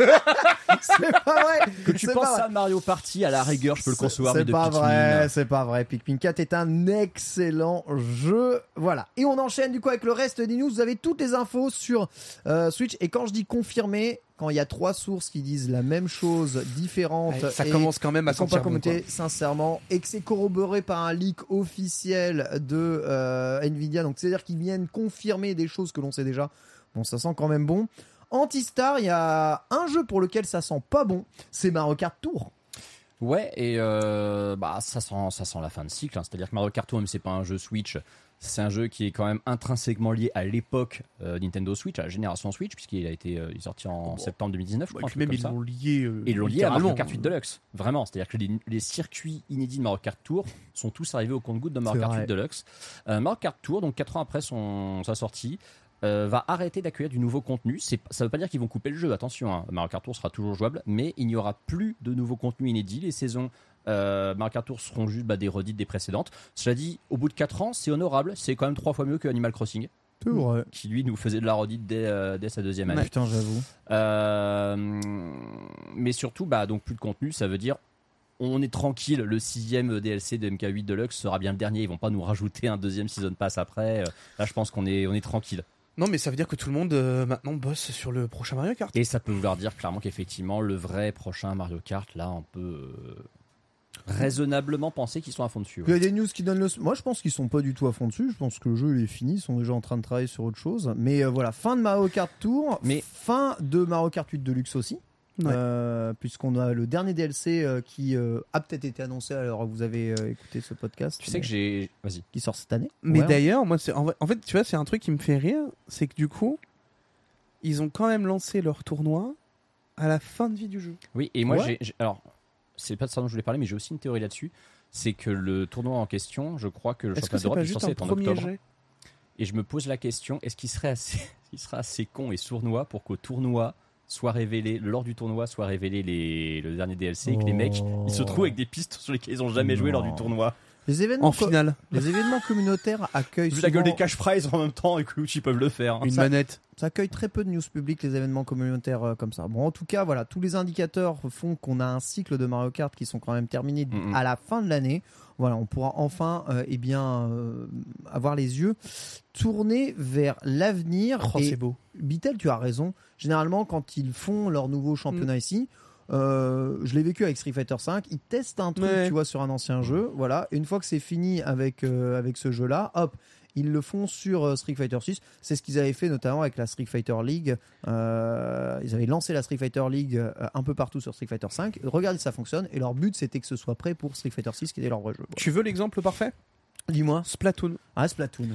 c'est pas vrai. Que tu penses à Mario Party, à la rigueur, je peux le concevoir. mais C'est pas Pikmin, vrai, c'est pas vrai. Pikmin 4 est un excellent jeu. Voilà. Et on enchaîne du coup avec le reste des news. Vous avez toutes les infos sur euh, Switch. Et quand je dis confirmé, quand il y a trois sources qui disent la même chose, différente, Ouais, ça et commence quand même à sont pas bon, sincèrement, et que c'est corroboré par un leak officiel de euh, Nvidia. Donc c'est-à-dire qu'ils viennent confirmer des choses que l'on sait déjà. Bon, ça sent quand même bon. Antistar, il y a un jeu pour lequel ça sent pas bon, c'est Mario Kart Tour. Ouais, et euh, bah ça sent ça sent la fin de cycle. hein. C'est-à-dire que Mario Kart Tour, même si c'est pas un jeu Switch, c'est un jeu qui est quand même intrinsèquement lié à l'époque euh, Nintendo Switch, à la génération Switch, puisqu'il a été euh, il est sorti en Bon. septembre 2019, je quoi. crois. Même, ils l'ont lié. euh, Et ils l'ont lié à Mario. Kart 8 Deluxe. Vraiment, c'est-à-dire que les, les circuits inédits de Mario Kart Tour sont tous arrivés au compte-goutte de Mario Kart vrai. 8 Deluxe. Euh, Mario Kart Tour, donc 4 ans après son, sa sortie, euh, va arrêter d'accueillir du nouveau contenu. C'est, ça veut pas dire qu'ils vont couper le jeu, attention. hein. Mario Kart Tour sera toujours jouable, mais il n'y aura plus de nouveaux contenus inédits. Les saisons euh, Mario Kart Tour seront juste bah, des redites des précédentes. Cela dit, au bout de 4 ans, c'est honorable. C'est quand même trois fois mieux que Animal Crossing, vrai. qui lui nous faisait de la redite dès, euh, dès sa deuxième année. Putain, j'avoue. Euh, mais surtout, bah, donc plus de contenu, ça veut dire on est tranquille. Le sixième DLC de MK8 Deluxe sera bien le dernier. Ils vont pas nous rajouter un deuxième season pass après. Là, je pense qu'on est, on est tranquille. Non, mais ça veut dire que tout le monde euh, maintenant bosse sur le prochain Mario Kart. Et ça peut vouloir dire clairement qu'effectivement, le vrai prochain Mario Kart, là, on peut euh, raisonnablement penser qu'ils sont à fond dessus. Il y a des news qui donnent le. Moi, je pense qu'ils sont pas du tout à fond dessus. Je pense que le jeu il est fini. Ils sont déjà en train de travailler sur autre chose. Mais euh, voilà, fin de Mario Kart Tour. Mais- fin de Mario Kart 8 Deluxe aussi. Ouais. Euh, puisqu'on a le dernier DLC euh, qui euh, a peut-être été annoncé alors que vous avez euh, écouté ce podcast. Tu sais que j'ai. Vas-y. qui sort cette année. Mais Ouais. d'ailleurs, moi, c'est en, fait, tu vois, c'est un truc qui me fait rire, c'est que du coup, ils ont quand même lancé leur tournoi à la fin de vie du jeu. Oui, et moi, Ouais. j'ai, alors, c'est pas de ça dont je voulais parler, mais j'ai aussi une théorie là-dessus. C'est que le tournoi en question, je crois que le Est-ce que championnat c'est d'Europe est censé être en premier octobre. jet? Et je me pose la question, est-ce qu'il serait assez, il serait assez con et sournois pour qu'au tournoi soit révélé, lors du tournoi soit révélé les, le dernier DLC et que les mecs ils se trouvent avec des pistes sur lesquelles ils ont jamais joué lors du tournoi. Les événements, En co- finale, les événements communautaires accueillent Juste la gueule souvent- des cash prizes en même temps et que ils peuvent le faire. hein. une ça- manette. ça accueille très peu de news publiques les événements communautaires euh, comme ça. Bon, en tout cas, voilà, tous les indicateurs font qu'on a un cycle de Mario Kart qui sont quand même terminés à la fin de l'année. Voilà, on pourra enfin, euh, eh bien, euh, avoir les yeux tournés vers l'avenir. Oh, c'est beau. Bitel, tu as raison. Généralement, quand ils font leur nouveau championnat Mm. ici, euh, je l'ai vécu avec Street Fighter V, ils testent un truc, Ouais. tu vois, sur un ancien jeu, voilà. Et une fois que c'est fini avec, euh, avec ce jeu-là, hop, ils le font sur euh, Street Fighter 6. C'est ce qu'ils avaient fait notamment avec la Street Fighter League. Euh, ils avaient lancé la Street Fighter League euh, un peu partout sur Street Fighter 5. Regardez, ça fonctionne. Et leur but, c'était que ce soit prêt pour Street Fighter 6, qui était leur vrai jeu. Voilà. Tu veux l'exemple parfait? Dis-moi. Splatoon. Ah, Splatoon.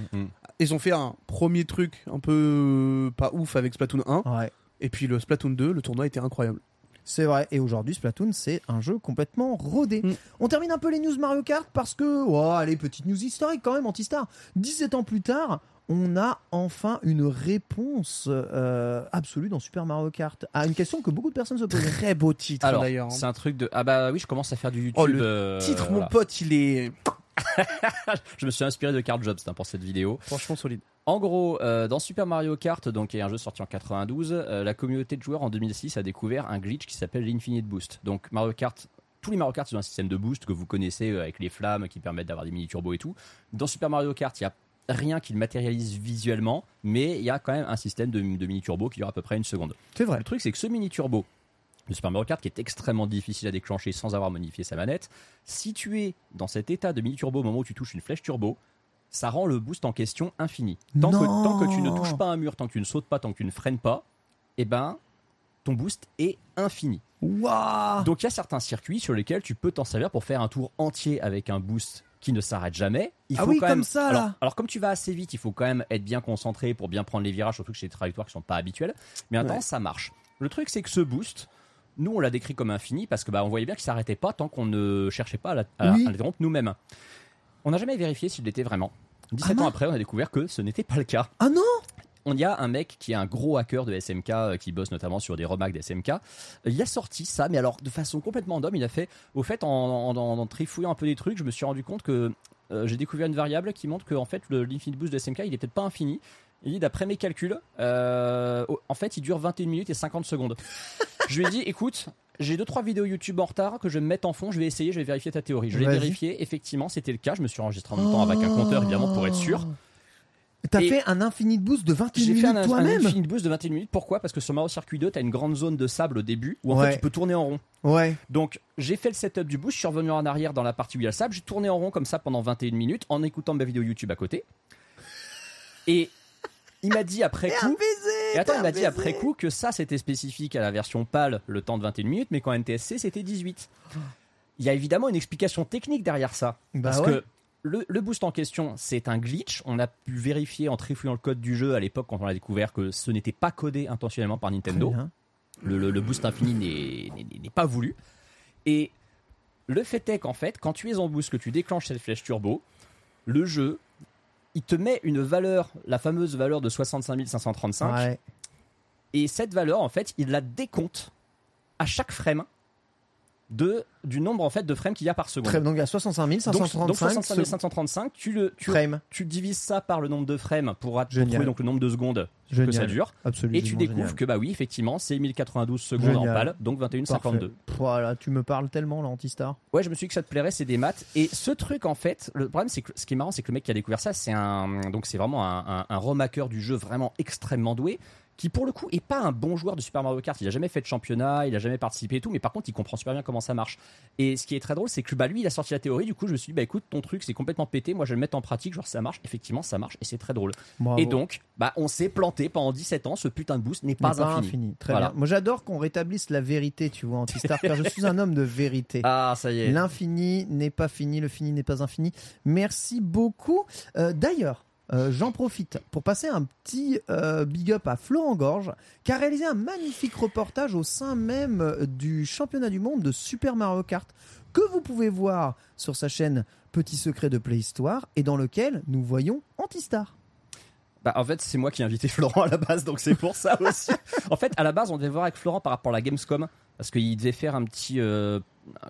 Ils ont fait un premier truc un peu pas ouf avec Splatoon 1. Ouais. Et puis le Splatoon 2, le tournoi était incroyable. C'est vrai. Et aujourd'hui, Splatoon, c'est un jeu complètement rodé. Mm. On termine un peu les news Mario Kart parce que, oh, allez, petite news historique quand même, Antistar. 17 ans plus tard, on a enfin une réponse euh, absolue dans Super Mario Kart à une question que beaucoup de personnes se posent. Très beau titre d'ailleurs. c'est un truc de. Ah bah oui, je commence à faire du YouTube. Oh, le euh, Titre, mon pote, il est Je me suis inspiré de Card Jobs hein, pour cette vidéo. franchement solide. En gros, euh, dans Super Mario Kart, donc qui est un jeu sorti en 92, euh, la communauté de joueurs en 2006 a découvert un glitch qui s'appelle l'Infinite Boost. Donc Mario Kart, tous les Mario Kart ils ont un système de boost que vous connaissez euh, avec les flammes qui permettent d'avoir des mini turbos et tout. Dans Super Mario Kart, il y a rien qui le matérialise visuellement, mais il y a quand même un système de, de mini turbo qui dure à peu près une seconde. C'est vrai. Le truc, c'est que ce mini turbo de Super Mario Kart, qui est extrêmement difficile à déclencher sans avoir modifié sa manette, si tu es dans cet état de mini turbo au moment où tu touches une flèche turbo, ça rend le boost en question infini. Tant, que, tant que tu ne touches pas un mur, tant que tu ne sautes pas, tant que tu ne freines pas, eh ben, ton boost est infini. Waouh Donc il y a certains circuits sur lesquels tu peux t'en servir pour faire un tour entier avec un boost qui ne s'arrête jamais. Il Ah faut oui, quand comme même- ça, là. alors comme tu vas assez vite, il faut quand même être bien concentré pour bien prendre les virages, surtout que c'est des trajectoires qui sont pas habituelles. Mais attends, Ouais. ça marche. Le truc c'est que ce boost, nous on l'a décrit comme infini parce que bah on voyait bien qu'il s'arrêtait pas tant qu'on ne cherchait pas à à- Oui. l'interrompre nous-mêmes. On n'a jamais vérifié s'il l'était vraiment. 17 Ah ans après, on a découvert que ce n'était pas le cas. Ah non On y a un mec qui est un gros hacker de SMK euh, qui bosse notamment sur des remacks de SMK. Il a sorti ça, mais alors de façon complètement random. Il a fait, au fait, en, en, en- en trifouillant un peu des trucs, je me suis rendu compte que euh, j'ai découvert une variable qui montre que en fait l'infinite boost de SMK il est peut-être pas infini. Il dit d'après mes calculs, euh, en fait il dure 21 minutes et 50 secondes. je lui ai dit, écoute. J'ai deux trois vidéos YouTube en retard que je vais me mettre en fond. Je vais essayer, je vais vérifier ta théorie. Je l'ai Vas-y. vérifié, effectivement, c'était le cas. Je me suis enregistré en même temps avec un compteur évidemment pour être sûr. T'as Et- fait un infinite boost de 21 J'ai minutes fait un, un toi-même infinite boost de 21 minutes. Pourquoi? Parce que sur Mario Circuit 2, t'as une grande zone de sable au début où en Ouais. fait tu peux tourner en rond. Ouais. Donc j'ai fait le setup du boost, je suis revenu en arrière dans la partie où il y a le sable, j'ai tourné en rond comme ça pendant 21 minutes en écoutant ma vidéo YouTube à côté. Et il m'a dit après coup. Et attends, il m'a dit après coup que ça c'était spécifique à la version PAL, le temps de 21 minutes, mais qu'en NTSC c'était 18. Il y a évidemment une explication technique derrière ça. Bah parce ouais. que le, le boost en question, c'est un glitch. On a pu vérifier en trifouillant le code du jeu à l'époque quand on a découvert que ce n'était pas codé intentionnellement par Nintendo. Le, le- le boost infini n'est pas voulu. Et le fait est qu'en fait, quand tu es en boost, que tu déclenches cette flèche turbo, le jeu, il te met une valeur, la fameuse valeur de 65 535. Ouais. Et cette valeur, en fait, il la décompte à chaque frame de, du nombre en fait de frames qu'il y a par seconde. Donc il y a 65 donc, 535 donc 65 535, tu, le, tu, divises ça par le nombre de frames pour trouver donc le nombre de secondes que ça dure. Absolument. Et tu découvres que bah oui, effectivement, c'est 1092 secondes Génial. en pale, donc 21,52. Pff, Voilà, tu me parles tellement, l'antistar. Ouais, je me suis dit que ça te plairait, c'est des maths. Et ce truc, en fait, le problème, c'est que ce qui est marrant, c'est que le mec qui a découvert ça, c'est un, donc c'est vraiment un, un, un remaker du jeu vraiment extrêmement doué, qui pour le coup est pas un bon joueur de Super Mario Kart. Il a jamais fait de championnat, il a jamais participé et tout, mais par contre, il comprend super bien comment ça marche. Et ce qui est très drôle, c'est que bah lui, il a sorti la théorie. Du coup, je me suis dit, bah écoute, ton truc, c'est complètement pété. Moi, je vais le mettre en pratique, genre ça marche. Effectivement, ça marche et c'est très drôle. Bravo. Et donc, bah on s'est planté pendant 17 ans. Ce putain de boost n'est N'est pas, infini. Très Voilà. bien. Moi, j'adore qu'on rétablisse la vérité, tu vois, Antistar, car je suis un homme de vérité. Ah, ça y est. L'infini n'est pas fini, le fini n'est pas infini. Merci beaucoup. Euh, D'ailleurs, euh, j'en profite pour passer un petit euh, big up à Florent Gorge, qui a réalisé un magnifique reportage au sein même euh, du championnat du monde de Super Mario Kart, que vous pouvez voir sur sa chaîne Petit Secret de Playhistoire, et dans lequel nous voyons Antistar. Bah, en fait, c'est moi qui ai invité Florent à la base, donc c'est pour ça aussi. en fait, à la base, on devait voir avec Florent par rapport à la Gamescom, parce qu'il devait faire un petit, euh,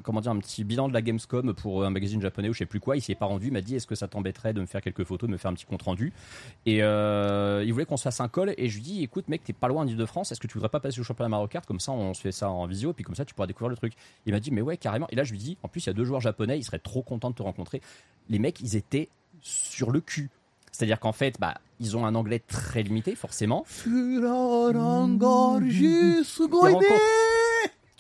comment dire, un petit bilan de la Gamescom pour un magazine japonais ou je sais plus quoi. Il s'y est pas rendu. Il m'a dit, est-ce que ça t'embêterait de me faire quelques photos, de me faire un petit compte rendu? Et euh, il voulait qu'on se fasse un call. Et je lui dis, écoute, mec, t'es pas loin de france Est-ce que tu voudrais pas passer au championnat Mario Kart? Comme ça, on se fait ça en visio, puis comme ça, tu pourras découvrir le truc. Il m'a dit, mais ouais, carrément. Et là, je lui dis, en plus, il y a deux joueurs japonais. Ils seraient trop contents de te rencontrer. Les mecs, ils étaient sur le cul. C'est-à-dire qu'en fait, bah, ils ont un anglais très limité, forcément.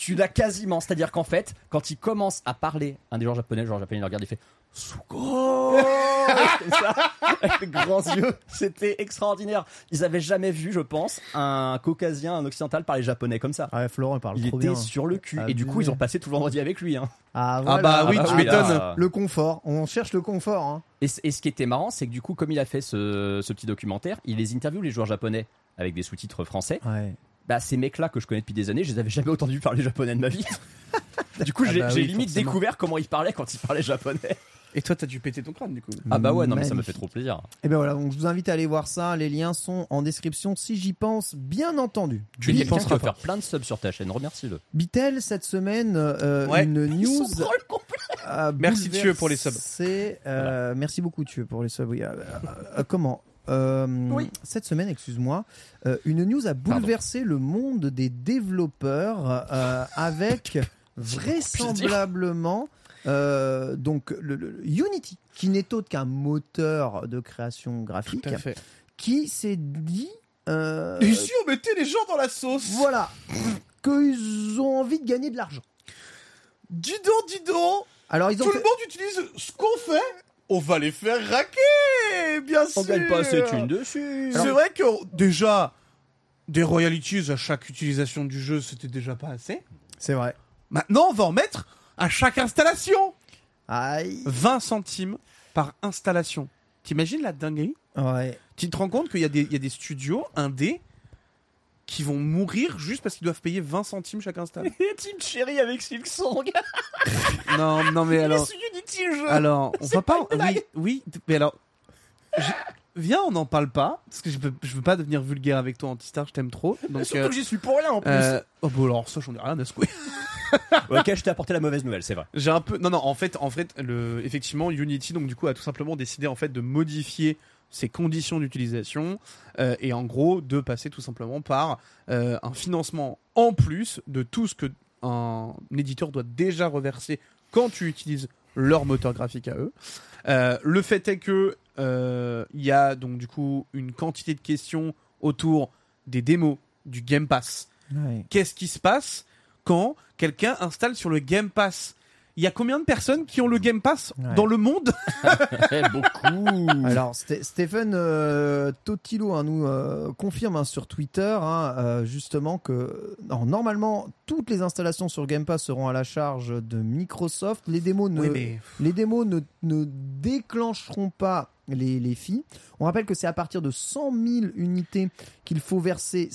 Tu l'as quasiment. C'est-à-dire qu'en fait, quand il commence à parler, un des joueurs japonais, le joueur japonais, il le regarde, il fait comme ça, avec grands yeux. C'était extraordinaire. Ils avaient jamais vu, je pense, un caucasien, un occidental parler japonais comme ça. Ouais, Florent, il parle Il trop était bien. sur le cul. Et du coup, ils ont passé tout le vendredi avec lui. Hein. Ah, Ah voilà. bah oui, Ah tu bah m'étonnes. là. Le confort. On cherche le confort. Hein. Et, ce qui était marrant, c'est que du coup, comme il a fait ce, ce petit documentaire, il les interviewe les joueurs japonais avec des sous-titres français. Ouais. Bah, ces mecs-là que je connais depuis des années, je les avais jamais entendu parler japonais de ma vie. du coup, Ah j'ai bah oui, limite forcément. découvert comment ils parlaient quand ils parlaient japonais. Et toi, t'as dû péter ton crâne du coup. Ah bah ouais, non mais ça me fait trop plaisir. Et ben voilà, donc je vous invite à aller voir ça. Les liens sont en description si j'y pense, bien entendu. Tu es n'y quelqu'un qui penseras faire plein de subs sur ta chaîne, remercie-le. Bitel, cette semaine, euh, Ouais. une news. Merci, Thieu, pour les subs. euh, Merci beaucoup, Thieu, pour les subs. Oui, euh, euh, comment Euh, Cette semaine, excuse-moi, euh, une news a bouleversé le monde des développeurs euh, avec vraisemblablement euh, donc le, le- Unity, qui n'est autre qu'un moteur de création graphique, Tout à fait. qui s'est dit. euh, Et si on mettait les gens dans la sauce? Voilà, qu'ils ont envie de gagner de l'argent. Dis donc, dis donc Alors ils ont Tout fait- le monde utilise ce qu'on fait On va les faire raquer Bien sûr On gagne pas assez de thunes dessus. C'est vrai que déjà, des royalties à chaque utilisation du jeu, c'était déjà pas assez. C'est vrai. Maintenant, on va en mettre à chaque installation Aïe. 20 centimes par installation. T'imagines la dinguerie? Ouais. Tu te rends compte qu'il y, a des- il y a des studios indés qui vont mourir juste parce qu'ils doivent payer 20 centimes chaque install Team Cherry avec Silksong. Non, non mais alors... Unity le jeu. Alors, on va pas. Oui, oui, mais alors. je- Viens, on n'en parle pas. Parce que je veux, je veux pas devenir vulgaire avec toi, Antistar, je t'aime trop. Donc, Surtout euh, que j'y suis pour rien en plus. euh, oh, bon, alors ça, j'en ai rien à secouer. Ok, je t'ai apporté la mauvaise nouvelle, c'est vrai. J'ai un peu. Non, non, en fait, en fait le... effectivement, Unity, donc, du coup, a tout simplement décidé, en fait, de modifier ses conditions d'utilisation euh, et en gros de passer tout simplement par euh, un financement en plus de tout ce que un éditeur doit déjà reverser quand tu utilises leur moteur graphique à eux. Euh, le fait est que il y a donc du coup une quantité de questions autour des démos du Game Pass. Ouais. Qu'est-ce qui se passe quand quelqu'un installe sur le Game Pass Il y a combien de personnes qui ont le Game Pass Ouais. dans le monde Eh, beaucoup. Alors, Stephen euh, Totilo hein, nous euh, confirme hein, sur Twitter hein, euh, justement que normalement toutes les installations sur Game Pass seront à la charge de Microsoft. Les démos ne, Oui, mais les démos ne, ne déclencheront pas les, les filles. On rappelle que c'est à partir de 100 000 unités qu'il faut verser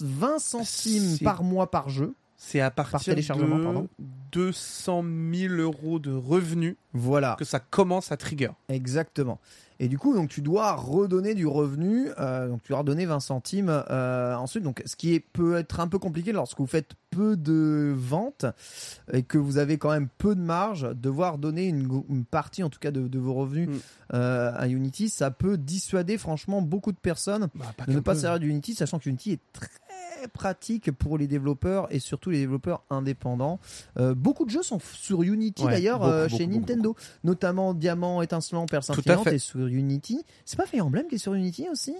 20 centimes par mois par jeu. C'est à partir téléchargement, de pardon. 200 000 euros de revenus Voilà. que ça commence à trigger. Exactement. Et du coup, donc tu dois redonner du revenu, euh, donc tu dois redonner 20 centimes euh, ensuite. Donc, ce qui est, peut être un peu compliqué lorsque vous faites peu de ventes et que vous avez quand même peu de marge, devoir donner une, partie, en tout cas, de, de vos revenus Mm. euh, à Unity, ça peut dissuader franchement beaucoup de personnes Bah, de ne pas peu. se servir d'Unity, sachant que Unity est très pratique pour les développeurs et surtout les développeurs indépendants. Euh, beaucoup de jeux sont sur Unity Ouais, d'ailleurs beaucoup, euh, chez beaucoup, Nintendo, notamment Diamant, Étincelant, fait. est sur Unity. C'est pas Fire Emblem qui est sur Unity aussi?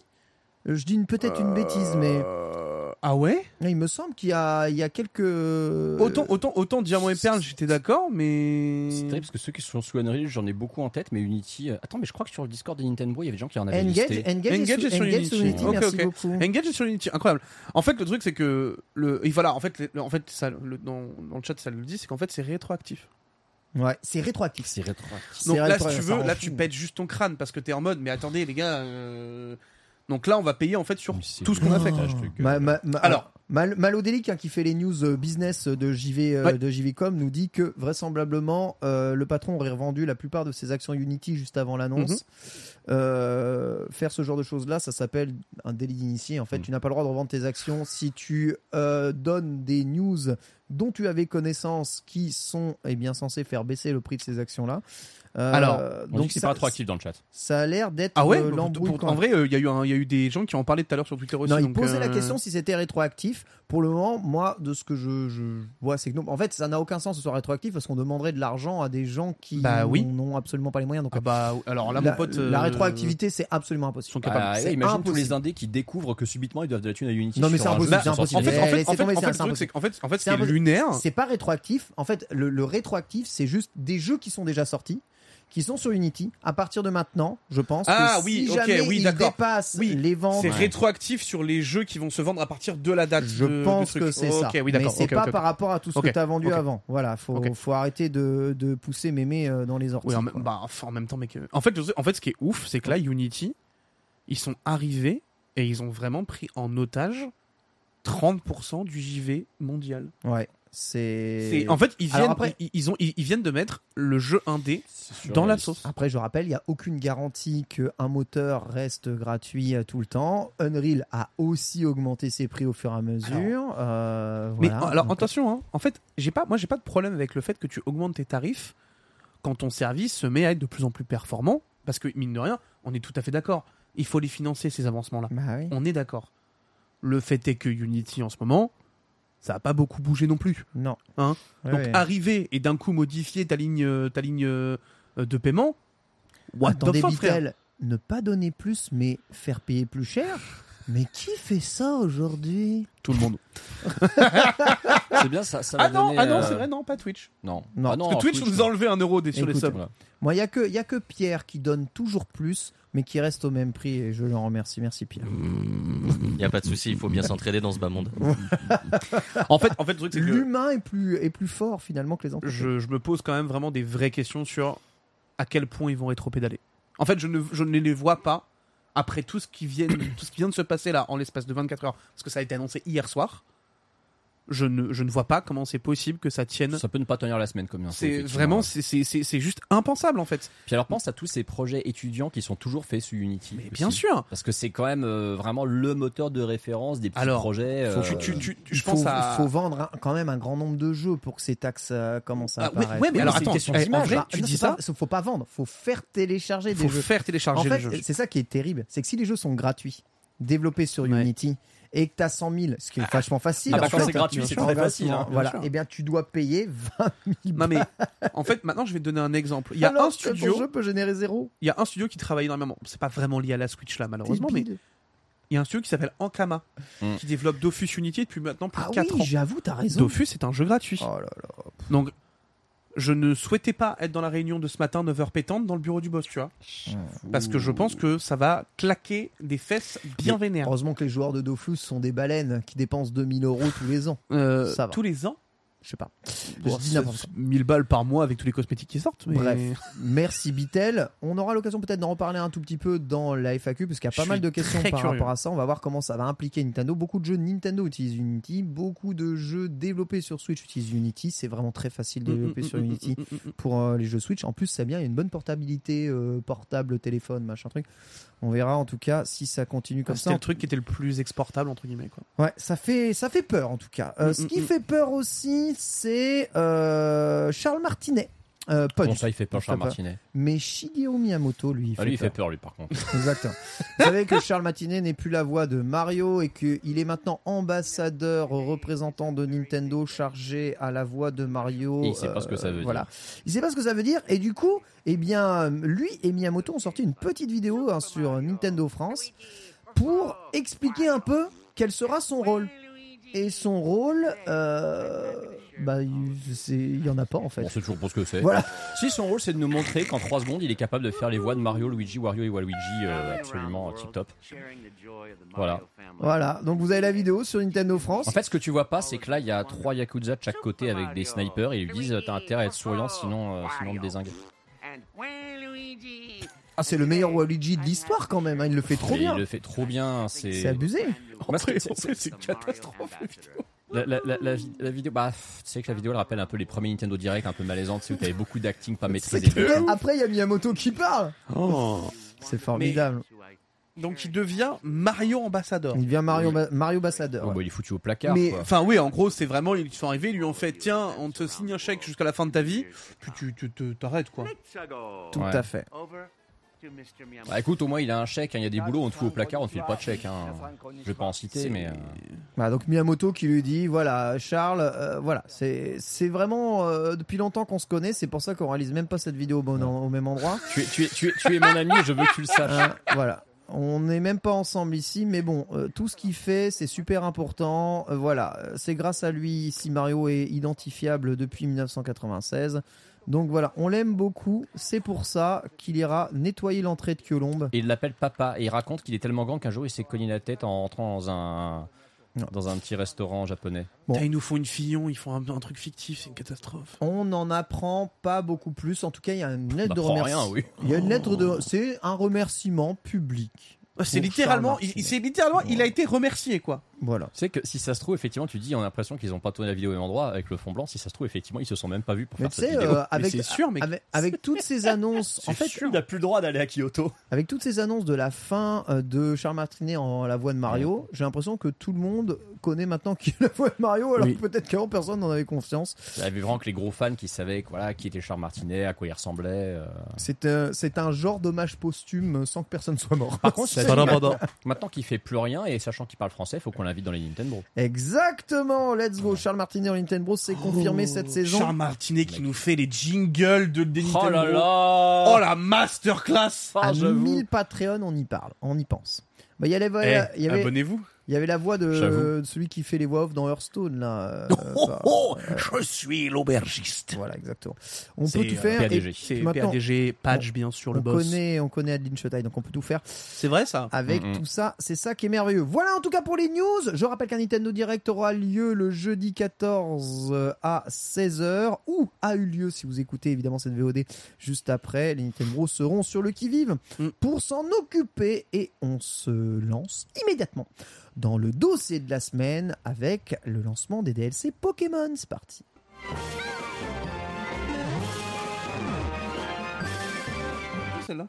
Je dis une- peut-être une bêtise, mais Euh, Ah ouais il me semble qu'il y a, il y a quelques. autant, autant, autant Diamant et Perle, j'étais d'accord, mais. C'est terrible parce que ceux qui sont sous Unreal, j'en ai beaucoup en tête, mais Unity. euh, Attends, mais je crois que sur le Discord de Nintendo, il y avait des gens qui en avaient Engage, listé. Engage, Engage est sur, sur Engage sur Unity. Unity, Ok, merci beaucoup. Engage est sur Unity, incroyable. En fait, le truc c'est que le et voilà, en fait, le- en fait, ça, le- dans, dans le chat, ça le dit, c'est qu'en fait, c'est rétroactif. Ouais, c'est rétroactif. C'est rétroactif. Donc là, rétro- si tu veux, là, fou. tu pètes juste ton crâne parce que t'es en mode, mais attendez, les gars. euh, Donc là, on va payer en fait sur tout ce qu'on a fait. euh, Ma- ma- ma- Alors. Mal, Malodélic, hein, qui fait les news euh, business de JV euh, Ouais. de JVcom, nous dit que vraisemblablement euh, le patron aurait revendu la plupart de ses actions Unity juste avant l'annonce. Mhm. Euh, faire ce genre de choses là, ça s'appelle un délit d'initié. En fait, Mhm. tu n'as pas le droit de revendre tes actions si tu euh, donnes des news dont tu avais connaissance qui sont eh bien censés faire baisser le prix de ces actions là. Alors, On dit que c'est pas rétroactif dans le chat. ça a l'air d'être Ah ouais euh, l'embrouille. En vrai, il y, a eu un- y a eu des gens qui en parlaient tout à l'heure sur Twitter aussi. Non, il donc, posait la euh, question si c'était rétroactif. Pour le moment, moi, de ce que je, je vois, c'est que non. En fait, ça n'a aucun sens que ce soit rétroactif parce qu'on demanderait de l'argent à des gens qui Bah oui. n'ont absolument pas les moyens. Donc, Ah bah, alors là, la, mon pote. la euh, rétroactivité, c'est absolument impossible. Bah, ouais, imagine tous les indés qui découvrent que subitement ils doivent de la thune à Unity. Non, mais c'est un impossible, sort impossible. En fait, en Eh, fait, en fait, en c'est fait, qu'en fait, en fait, ce C'est lunaire, C'est pas rétroactif. En fait, le, le rétroactif, c'est juste des jeux qui sont déjà sortis. Qui sont sur Unity. À partir de maintenant, je pense Ah que oui, si ok, jamais oui, ils d'accord. dépassent Oui, les ventes, C'est rétroactif sur les jeux qui vont se vendre à partir de la date. je de- pense que c'est ça. oui, Mais c'est ok, pas par rapport à tout ce que tu as vendu avant. Voilà, faut, faut arrêter de, de pousser mémé euh, dans les orties. Oui, en, bah, enfin, en même temps, mec. euh, En fait, en fait, ce qui est ouf, c'est que là, Unity, ils sont arrivés et ils ont vraiment pris en otage 30% du JV mondial. Ouais, c'est. En fait, ils viennent, après- ils, ils ont, ils, ils viennent de mettre le jeu indé dans la sauce. Après, je rappelle, il n'y a aucune garantie qu'un moteur reste gratuit euh, tout le temps. Unreal a aussi augmenté ses prix au fur et à mesure. Euh, Mais alors Donc, attention, hein, en fait, j'ai pas, moi j'ai pas de problème avec le fait que tu augmentes tes tarifs quand ton service se met à être de plus en plus performant, parce que mine de rien, on est tout à fait d'accord. Il faut les financer ces avancements-là. Bah oui. On est d'accord. Le fait est que Unity en ce moment, ça a pas beaucoup bougé non plus. Non. Hein Ouais, Donc ouais. arriver et d'un coup modifier ta ligne, euh, ta ligne euh, de paiement, what Attendez, the fuck, frère ne pas donner plus, mais faire payer plus cher Mais qui fait ça aujourd'hui? Tout le monde. C'est bien, ça, ça va Ah non, donner, ah non, euh, c'est vrai, non, pas Twitch. Non. Non. Ah non, Parce que Twitch, nous a enlevé un euro des, sur les subs. Voilà. Moi, il n'y a, que- y a que Pierre qui donne toujours plus, mais qui reste au même prix, et je l'en remercie. Merci Pierre. Il n'y a pas de souci, il faut bien s'entraider dans ce bas monde. En fait, en fait, le truc c'est que L'humain est plus, est plus fort finalement que les entreprises. je, je me pose quand même vraiment des vraies questions sur à quel point ils vont rétro-pédaler. En fait, je ne, je ne les vois pas après tout ce qui vient, tout ce qui vient de se passer là en l'espace de 24 heures, parce que ça a été annoncé hier soir. Je ne, je ne vois pas comment c'est possible que ça tienne. Ça peut ne pas tenir la semaine comme C'est vraiment, c'est- c'est c'est- c'est juste impensable en fait. Puis alors pense à tous ces projets étudiants qui sont toujours faits sous Unity. Mais aussi. bien sûr. Parce que c'est quand même euh, vraiment le moteur de référence des petits Alors, projets. Faut- euh, tu, tu- tu- Il je faut, pense à. faut vendre un- quand même un grand nombre de jeux pour que ces taxes euh, commencent à Ah, ouais, apparaître. ouais, mais alors une attends, question eh, en vrai, Bah, tu non, dis c'est pas- ça, faut pas vendre, faut faire télécharger faut des jeux. faire télécharger En fait, c'est ça qui est terrible, c'est que si les jeux sont gratuits, développés sur Ouais. Unity, et que tu as 100 000, ce qui est vachement facile. Ah bah en quand fait, c'est gratuit, bien c'est très facile, hein, bien voilà, sûr. et bien tu dois payer 20 000 Non mais en fait maintenant je vais te donner un exemple. Il y a Alors un que ton studio, jeu peut générer zéro. il y a un studio qui travaille énormément. C'est pas vraiment lié à la Switch là malheureusement, mais il y a un studio qui s'appelle Ankama Mm. qui développe Dofus Unity depuis maintenant plus Ah de 4 oui, ans. j'avoue, t'as raison. Dofus est un jeu gratuit. Oh là là. Donc je ne souhaitais pas être dans la réunion de ce matin 9h pétante dans le bureau du boss, tu vois. Parce que je pense que ça va claquer des fesses bien Mais vénères. Heureusement que les joueurs de Dofus sont des baleines qui dépensent 2000 euros tous les ans. Euh, ça va. tous les ans Je sais pas. Bon, je dis c'est n'importe quoi. 1000 balles par mois avec tous les cosmétiques qui sortent. Mais... Bref. Merci Bitel. On aura l'occasion peut-être d'en reparler un tout petit peu dans la FAQ parce qu'il y a Je pas mal de questions par curieux. rapport à ça. On va voir comment ça va impliquer Nintendo. Beaucoup de jeux Nintendo utilisent Unity, beaucoup de jeux développés sur Switch utilisent Unity. C'est vraiment très facile de développer Mm, mm, sur mm, Unity mm, mm, mm, mm. pour euh, les jeux Switch. En plus, c'est bien, il y a une bonne portabilité euh, portable, téléphone, machin truc. On verra en tout cas si ça continue comme C'était ça. le truc qui était le plus exportable entre guillemets quoi. Ouais, ça fait, ça fait peur en tout cas. Euh, Mm, ce mm, qui mm. fait peur aussi, c'est euh, Charles Martinet. Euh, pas Bon, du ça, il fait peur, fait Charles. Martinet. mais Shigeru Miyamoto, lui, il fait, Ah, lui, il peur. fait peur, lui, par contre. Exactement. Vous savez que Charles Martinet n'est plus la voix de Mario et qu'il est maintenant ambassadeur représentant de Nintendo chargé à la voix de Mario. Et il sait pas ce que ça veut dire. Voilà. Il sait pas ce que ça veut dire et du coup, eh bien, lui et Miyamoto ont sorti une petite vidéo hein, sur Nintendo France pour expliquer un peu quel sera son rôle. Et son rôle, euh, bah, il c'est- il y en a pas en fait. Bon, c'est toujours pour ce que c'est. Voilà. Si son rôle, c'est de nous montrer qu'en 3 secondes, il est capable de faire les voix de Mario, Luigi, Wario et Waluigi euh, absolument tip top. Voilà. Voilà. Donc vous avez la vidéo sur Nintendo France. En fait, ce que tu vois pas, c'est que là, il y a trois Yakuza de chaque côté avec des snipers et ils lui disent T'as intérêt à être souriant, sinon, euh, sinon on te désingue. Ah, c'est le meilleur Waluigi de l'histoire quand même. hein, Il le fait trop Et bien. il le fait trop bien. C'est C'est abusé. En fait, c'est- une catastrophe la vidéo. La, la- la- la vi- la vidéo, bah, tu sais que la vidéo elle rappelle un peu les premiers Nintendo Direct un peu malaisantes, tu sais, où t'avais beaucoup d'acting pas maîtrisé. Après, il y a Miyamoto qui parle. Oh. C'est formidable. Donc il devient Mario ambassadeur. Il devient Mario, Ba- Mario Ambassadeur. Oh, bah, il est foutu au placard. Mais enfin oui, en gros, c'est vraiment ils sont arrivés, ils lui ont fait tiens, on te signe un chèque jusqu'à la fin de ta vie, puis tu tu te- t'arrêtes quoi. Tout Ouais. à fait. Bah écoute, au moins il a un chèque, hein, il y a des boulots, on te fout au placard, on te file pas de chèque. Hein. Je vais pas en citer, mais. euh, Voilà, donc Miyamoto qui lui dit voilà Charles euh, voilà c'est c'est vraiment euh, depuis longtemps qu'on se connaît c'est pour ça qu'on réalise même pas cette vidéo au, bon- au même endroit Tu es, tu, es, tu, es, tu es mon ami je veux que tu le saches. Hein, voilà on n'est même pas ensemble ici mais bon euh, tout ce qu'il fait c'est super important Euh, voilà c'est grâce à lui si Mario est identifiable depuis 1996 Donc voilà, on l'aime beaucoup. C'est pour ça qu'il ira nettoyer l'entrée de Kyolombe. Et il l'appelle papa. Et il raconte qu'il est tellement grand qu'un jour il s'est cogné la tête en rentrant dans un, Non. dans un petit restaurant japonais. Bon. Ils nous font une fillon, ils font un, un truc fictif, c'est une catastrophe. On n'en apprend pas beaucoup plus. En tout cas, il y a une lettre On de remerciement. oui. Il y a une lettre de. C'est un remerciement public. Ah, C'est littéralement, il, c'est littéralement, il a été remercié quoi. Voilà. Tu sais que si ça se trouve, effectivement, tu dis, on a l'impression qu'ils n'ont pas tourné la vidéo au même endroit avec le fond blanc. Si ça se trouve, effectivement, ils se sont même pas vus pour Mais faire tu cette sais, vidéo. euh, avec, c'est sûr, mec. avec, avec toutes ces annonces, en fait, il n'a plus le droit d'aller à Kyoto. avec toutes ces annonces de la fin euh, de Charles Martinet en la voix de Mario, j'ai l'impression que tout le monde connaît maintenant qui est la voix de Mario, alors Oui. que peut-être qu'avant personne n'en avait confiance. Il y avait vraiment que les gros fans qui savaient voilà, qui était Charles Martinet, à quoi il ressemblait. euh. C'est euh, c'est un genre d'hommage posthume sans que personne soit mort. Par contre, C'est- maintenant, maintenant qu'il fait plus rien et sachant qu'il parle français, il faut qu'on l'invite dans les Nintendo. Exactement, let's go. Charles Martinet en Nintendo Bros, c'est confirmé cette saison. Oh, Charles Martinet qui nous fait les jingles de des Oh là Nintendo. là Oh la masterclass Ah, à j'avoue. 1000 Patreon, on y parle, on y pense. Bah, y, a les voix- Eh, y avait, Abonnez-vous. Il y avait la voix de, celui qui fait les voix off dans Hearthstone là. euh, Oh, bah, oh, je suis l'aubergiste. Voilà, exactement. On peut tout euh, faire. C'est PADG, Patch bien sûr, le on boss. connaît, on connaît Adeline Chotai, donc on peut tout faire C'est vrai ça avec Mhm. tout ça. C'est ça qui est merveilleux. Voilà en tout cas pour les news. Je rappelle qu'un Nintendo Direct aura lieu le jeudi 14 à 16h ou a eu lieu si vous écoutez évidemment cette VOD juste après. Les Nintendo seront sur le qui-vive Mm. pour s'en occuper et on se lance immédiatement dans le dossier de la semaine avec le lancement des DLC Pokémon. C'est parti. celle-là?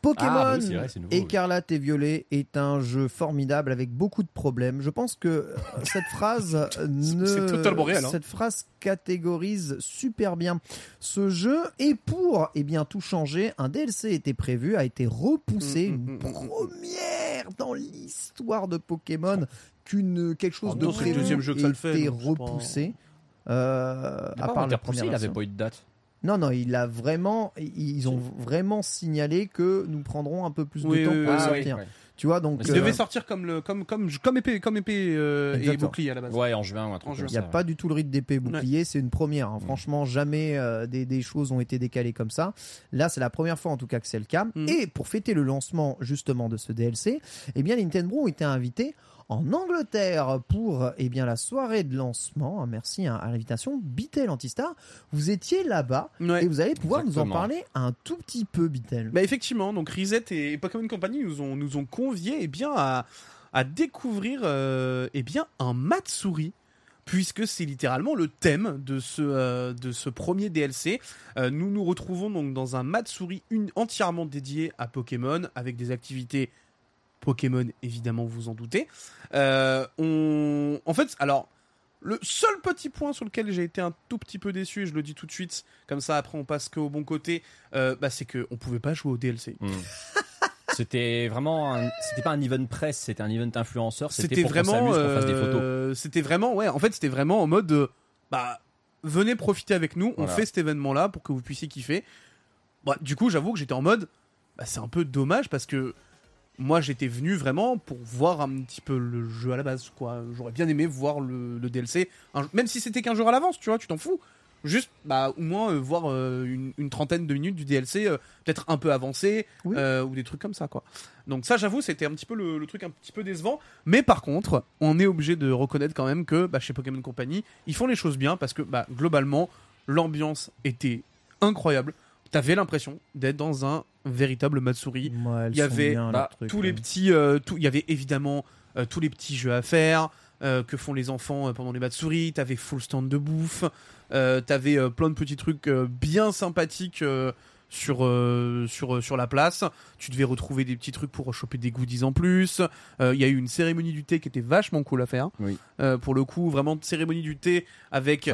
Pokémon Ah, oui, vrai, oui. Écarlate et Violet est un jeu formidable avec beaucoup de problèmes. Je pense que euh, cette phrase ne c'est totalement réel, hein. cette phrase catégorise super bien ce jeu et pour eh bien tout changer, un DLC était prévu, a été repoussé, Mm, mm, une mm, première dans l'histoire de Pokémon qu'une quelque chose Oh de prévu deuxième jeu que ça ait le fait, été donc c'est pas- repoussé. Euh, à part repoussé, il avait version. pas eu de date. Non, non, il a vraiment, ils ont vraiment signalé que nous prendrons un peu plus de temps oui, pour oui, oui, sortir. Tu vois, donc Il euh, devait sortir comme, le, comme, comme, comme épée, comme épée euh, et bouclier à la base. Ouais, en juin ou un truc En comme juin. il n'y a ça, pas du tout le rythme d'épée bouclier, c'est une première. hein. Mm. Franchement, jamais euh, des, des choses ont été décalées comme ça. Là, c'est la première fois en tout cas que c'est le cas. Mm. Et pour fêter le lancement justement de ce DLC, eh bien, Nintendo ont été invités en Angleterre pour eh bien la soirée de lancement. Merci hein, à l'invitation Bitel Antistar. Vous étiez là-bas Ouais. et vous allez pouvoir nous en parler un tout petit peu, Bitel. Bah effectivement, donc Reset et Pokémon Company nous ont, nous ont conviés eh bien, à, à découvrir euh, eh bien, un Matsuri. Puisque c'est littéralement le thème de ce, euh, de ce premier DLC. Euh, nous nous retrouvons donc dans un Matsuri une, entièrement dédié à Pokémon, avec des activités Pokémon, évidemment, vous vous en doutez. Euh, on... En fait, alors, le seul petit point sur lequel j'ai été un tout petit peu déçu, et je le dis tout de suite, comme ça après on passe qu'au bon côté, euh, bah, c'est qu'on pouvait pas jouer au DLC. Hmm. C'était vraiment, c'était pas un event presse, c'était un event influenceur. C'était vraiment, euh, c'était vraiment, ouais, en fait c'était vraiment en mode, euh, bah, venez profiter avec nous, on Voilà. fait cet événement-là pour que vous puissiez kiffer. Bah, du coup, j'avoue que j'étais en mode, bah, c'est un peu dommage parce que moi j'étais venu vraiment pour voir un petit peu le jeu à la base, quoi. J'aurais bien aimé voir le, le DLC, un- même si c'était qu'un jour à l'avance, tu vois, tu t'en fous. Juste, bah, au moins euh, voir euh, une, une trentaine de minutes du DLC, euh, peut-être un peu avancé, Oui. ou des trucs comme ça, quoi. Donc ça, j'avoue, c'était un petit peu le, le truc un petit peu décevant. Mais par contre, on est obligé de reconnaître quand même que bah, chez Pokémon Company, ils font les choses bien parce que bah, globalement, l'ambiance était incroyable. T'avais l'impression d'être dans un véritable Matsuri. Ouais, Il y avait bien, bah, tous les petits, euh, tout- il y avait évidemment euh, tous les petits jeux à faire euh, que font les enfants pendant les Matsuri. T'avais full stand de bouffe. T'avais plein de petits trucs bien sympathiques sur euh, sur euh, sur la place. Tu devais retrouver des petits trucs pour choper des goodies en plus. Euh, Il y a eu une cérémonie du thé qui était vachement cool à faire. Oui. Euh, pour le coup, vraiment de cérémonie du thé avec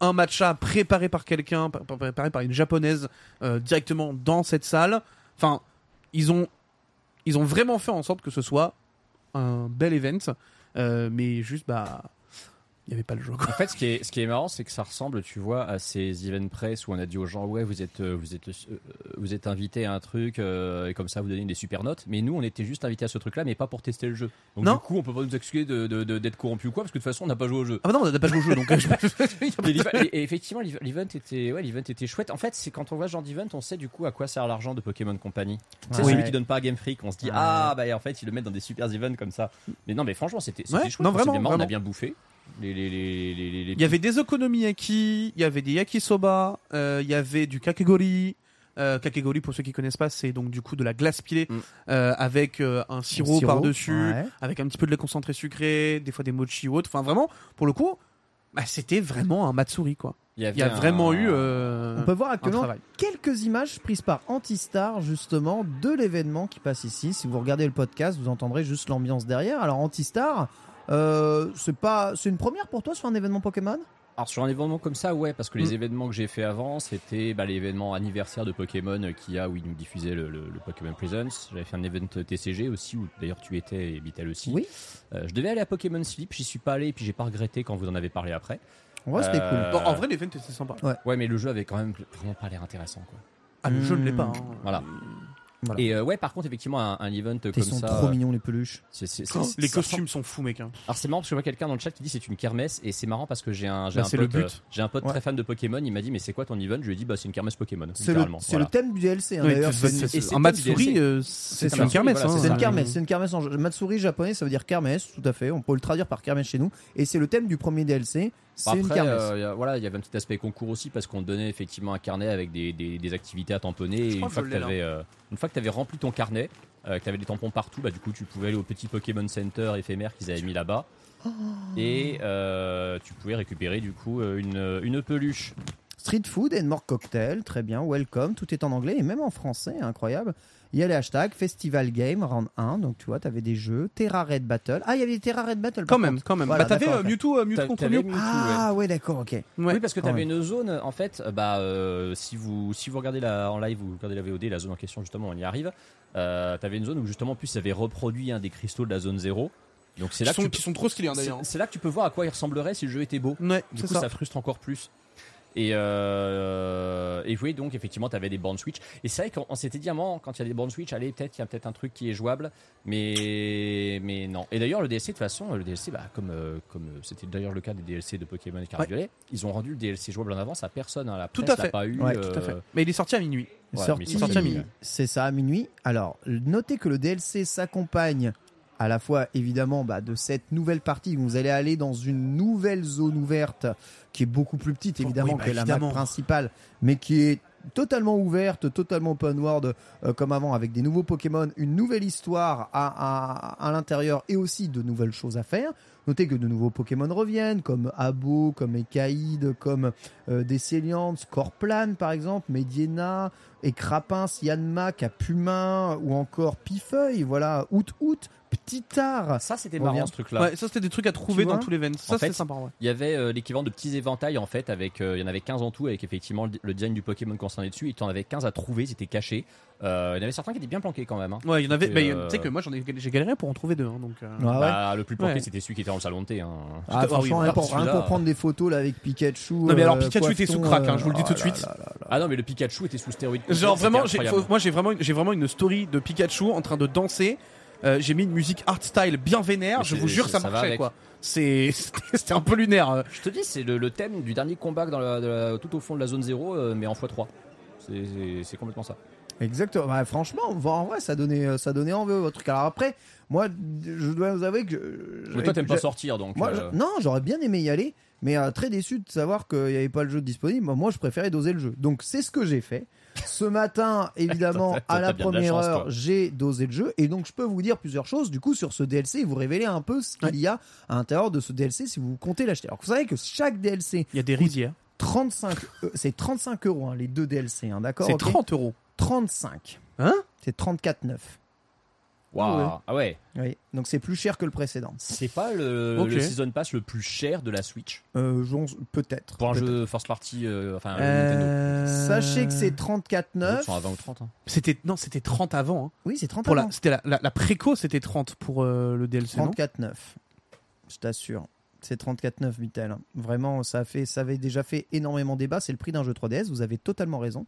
un matcha préparé par quelqu'un, par- par- préparé par une japonaise directement dans cette salle. Enfin, ils ont, ils ont vraiment fait en sorte que ce soit un bel event, mais juste bah il y avait pas le jeu. En fait, ce qui est, ce qui est marrant, c'est que ça ressemble, tu vois, à ces event press où on a dit aux gens, ouais, vous êtes, euh, vous êtes, euh, vous êtes invités à un truc, euh, et comme ça, vous donnez des super notes. Mais nous, on était juste invités à ce truc-là, mais pas pour tester le jeu. Donc, Non. du coup, on peut pas nous excuser de, de- de- d'être corrompu ou quoi, parce que de toute façon, on n'a pas joué au jeu. Ah bah non, on n'a pas joué au jeu, donc je- Et, effectivement, l'ev- l'event était, ouais, l'event était chouette. En fait, c'est quand on voit ce genre d'event, on sait du coup à quoi sert l'argent de Pokémon Company. C'est Ouais. celui qui donne pas à Game Freak. On se dit, ah, bah, en fait, ils le mettent dans des super events comme ça. Mais non, mais franchement, c'était, Ouais, chouette. non, vraiment, marrant, on a vraiment. bien bouffé. Les, les, les, les, les- les Il y avait des okonomiyaki, il y avait des yakisoba, euh, il y avait du kakegori. Euh, kakegori, pour ceux qui connaissent pas, c'est donc du coup de la glace pilée Mm. euh, avec euh, un sirop, sirop, par-dessus, ouais. avec un petit peu de lait concentré sucré, des fois des mochi ou autre. Enfin, vraiment, pour le coup, bah, c'était vraiment un Matsuri, quoi. Il y, Il y a avait vraiment un- eu euh, On peut voir actuellement quelques images prises par Antistar justement de l'événement qui passe ici. Si vous regardez le podcast, vous entendrez juste l'ambiance derrière. Alors Antistar, euh, c'est pas, c'est une première pour toi sur un événement Pokémon? Alors sur un événement comme ça, ouais, parce que les Mm. événements que j'ai fait avant, c'était bah, l'événement anniversaire de Pokémon euh, qu'il y a où ils nous diffusaient le, le- le Pokémon Presents. J'avais fait un event TCG aussi où d'ailleurs tu étais et Bitel aussi. Oui. Euh, je devais aller à Pokémon Sleep, j'y suis pas allé et puis j'ai pas regretté quand vous en avez parlé après. Ouais, c'était Euh, Bon, en vrai, l'event était sympa. Ouais, mais le jeu avait quand même vraiment pas l'air intéressant. Quoi. Ah, le jeu ne l'est pas. Mm. hein. Voilà. Voilà. Et euh, ouais, par contre, effectivement, un, un event Ils comme sont ça. trop euh, mignons les peluches. c'est- c'est- c'est- Oh, les costumes sont fous, mec. hein. Alors c'est marrant parce que je vois quelqu'un dans le chat qui dit c'est une kermesse et c'est marrant parce que j'ai un, j'ai Bah, un pote, le but. euh, j'ai un pote Ouais. très fan de Pokémon, il m'a dit mais c'est quoi ton event? Je lui ai dit bah c'est une kermesse Pokémon. C'est le, voilà. le thème du DLC. hein, Oui, d'ailleurs. c'est- un Matsuri, C'est une kermesse. C'est une kermesse, c'est une kermesse en Matsuri japonais, ça veut dire kermesse, tout à fait. On peut le traduire par kermesse chez nous. Et c'est le thème du premier DLC. C'est Après, une kermesse. euh, voilà, il y avait un petit aspect concours aussi parce qu'on te donnait effectivement un carnet avec des, des- des activités à tamponner. Et crois une fois que tu avais, une fois que avais rempli ton carnet, euh, que tu avais des tampons partout, bah, du coup, tu pouvais aller au petit Pokémon Center éphémère qu'ils avaient mis là-bas. Oh. Et euh, tu pouvais récupérer du coup euh, une, une peluche. Street Food and More Cocktail, très bien, welcome, tout est en anglais et même en français, incroyable. Il y a les hashtags Festival Game, Round 1, donc tu vois, t'avais des jeux, Terra Red Battle. Ah, il y avait des Terra Red Battle Quand même, contre. quand même. Voilà, bah, t'avais euh. Mewtwo, euh, Mewtwo contre t'avais Mew. Mewtwo. Ah, ouais, d'accord, ok. Ouais. Oui, parce que tu quand avais même. une zone, en fait, euh, bah, euh, si, vous, si vous regardez la, en live, vous regardez la VOD, la zone en question, justement, on y arrive, euh, tu avais une zone où, justement, en plus, ils avaient reproduit un des cristaux de la zone 0. Donc, c'est Qui là, que tu qui peux- sont trop stylés hein, c'est d'ailleurs. c'est là que tu peux voir à quoi il ressemblerait si le jeu était beau. Ouais, Du c'est coup, ça. ça. frustre encore plus. Et, euh, et oui, donc effectivement, tu avais des bornes Switch. Et c'est vrai qu'on on s'était dit à un moment, quand il y a des bornes Switch, allez, peut-être, il y a peut-être un truc qui est jouable. Mais, mais non. Et d'ailleurs, le DLC, de toute façon, le DLC, bah, comme euh, comme euh, c'était d'ailleurs le cas des DLC de Pokémon et Ouais. Violet, ils ont rendu le DLC jouable en avance à personne. hein. La Tout presse à l'a fait. pas eu. Ouais, Tout à euh, fait. Mais il est sorti à minuit. Ouais, Sorti- mais c'est sorti à minuit. C'est ça, à minuit. Alors, notez que le DLC s'accompagne à la fois, évidemment, bah, de cette nouvelle partie où vous allez aller dans une nouvelle zone ouverte qui est beaucoup plus petite, évidemment, oui, bah, que la map principale, mais qui est totalement ouverte, totalement open world, euh, comme avant, avec des nouveaux Pokémon, une nouvelle histoire à, à, à l'intérieur et aussi de nouvelles choses à faire. Notez que de nouveaux Pokémon reviennent, comme Abo, comme Ekaïd, comme euh, Scorplan par exemple, Mediena, Écrapin, Yanma, Capumin ou encore Pifeuille, voilà, Out Out, Petitard. Ça, c'était marrant ce truc-là. Ouais, ça c'était des trucs à trouver dans tous les events. Ça En c'était sympa. Ouais. Il y avait euh, l'équivalent de petits éventails en fait, avec euh, il y en avait 15 en tout, avec effectivement le, le design du Pokémon concerné dessus. Et tu en avais 15 à trouver, ils étaient cachés. Euh, il y en avait certains qui étaient bien planqués quand même. hein. Ouais, il y en avait. Et, bah, euh, Tu sais que moi j'en ai, j'ai galéré pour en trouver deux. hein, donc. euh, Ah ouais. Bah, le plus planqué, Ouais. c'était celui qui était dans le salon de thé. hein. Ah, Ah franchement, oui, rien, voilà, pour, rien pour prendre des photos là avec Pikachu. Non, mais alors, euh, Pikachu était sous crack, hein, je vous le dis oh tout de là suite. Ah non, mais le Pikachu était sous stéroïde. Genre vraiment, incroyable. moi j'ai vraiment, j'ai vraiment une story de Pikachu en train de danser. Euh, j'ai mis une musique art style bien vénère. Mais Je c'est- vous jure, ça, ça va marchait avec. quoi. C'est, c'était c'était un peu lunaire. euh. Je te dis, c'est le, le thème du dernier combat dans la- de la- tout au fond de la zone 0, euh, mais en x3. C'est- C'est c'est complètement ça. Exactement. Bah, franchement, en vrai, ça donnait, ça donnait envie au truc. Alors après, moi, je dois vous avouer que. je- Mais toi, t'aimes pas sortir donc. Moi, euh, je- non, j'aurais bien aimé y aller, mais euh, très déçu de savoir qu'il n'y avait pas le jeu disponible. Moi, je préférais doser le jeu. Donc, c'est ce que j'ai fait. Ce matin, évidemment, à la première chance, heure, j'ai dosé le jeu. Et donc, je peux vous dire plusieurs choses, du coup, sur ce DLC et vous révéler un peu ce qu'il y a à l'intérieur de ce DLC si vous comptez l'acheter. Alors, vous savez que chaque DLC, Il y a des rizières. 35, euh, c'est 35 euros, hein, les deux DLC, hein, d'accord? C'est ok 30 euros. 35. Hein? C'est 34,9. Waouh. ouais. Ah ouais. Oui. Donc, c'est plus cher que le précédent. C'est pas le, Ok. le season pass le plus cher de la Switch? Euh, peut-être. pour un jeu first party, euh, enfin Nintendo. Euh, Sachez que c'est Les autres 34,9. sont à 20 ou 30. hein. C'était non, c'était 30 avant. hein. Oui, c'est 30 Pour la, avant. c'était la, la, la préco, c'était 30 pour euh, le DLC. non? 34,9. Je t'assure. C'est 34,9 Vitel. Vraiment, ça, a fait, ça avait déjà fait énormément débat. C'est le prix d'un jeu 3DS, vous avez totalement raison.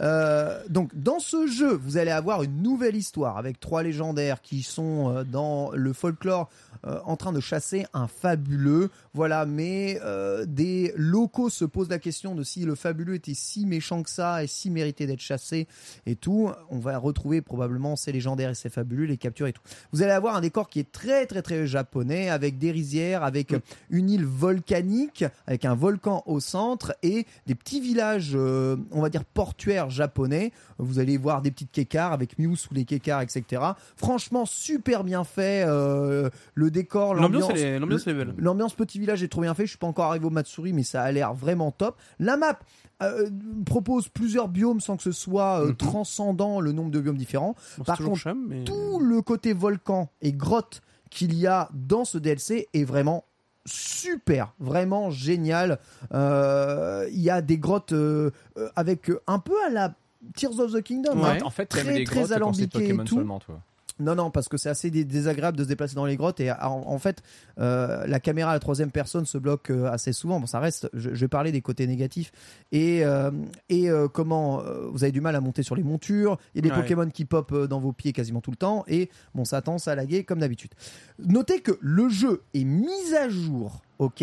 Euh, donc, dans ce jeu, vous allez avoir une nouvelle histoire avec trois légendaires qui sont euh, dans le folklore euh, en train de chasser un fabuleux. Voilà, mais euh, des locaux se posent la question de si le fabuleux était si méchant que ça et si méritait d'être chassé et tout. On va retrouver probablement ces légendaires et ces fabuleux, les captures et tout. Vous allez avoir un décor qui est très très très japonais avec des rizières, avec une île volcanique, avec un volcan au centre et des petits villages, euh, on va dire portuaires japonais. Vous allez voir des petites kékars avec Mew sous les kékars, etc. Franchement, super bien fait. euh, le décor, L'ambiance, l'ambiance, est- belle. Petit village est trop bien fait. Je suis pas encore arrivé au Matsuri, mais ça a l'air vraiment top. La map euh, propose plusieurs biomes sans que ce soit euh, Mhm. transcendant le nombre de biomes différents. Bon, Par contre, chum, mais... Tout le côté volcan et grotte qu'il y a dans ce DLC est vraiment super, vraiment génial. Euh, Il y a des grottes euh, avec un peu à la Tears of the Kingdom. Ouais. hein. En fait, Très, les très alambiqué et tout. seulement, toi. Non, non, parce que c'est assez dé- désagréable de se déplacer dans les grottes et en, fait, euh, la caméra à la troisième personne se bloque euh, assez souvent. Bon, ça reste. Je, je vais parler des côtés négatifs et euh, et euh, comment vous avez du mal à monter sur les montures. Il y a des Ouais. Pokémon qui pop dans vos pieds quasiment tout le temps et bon, ça tend à laguer comme d'habitude. Notez que le jeu est mis à jour, ok,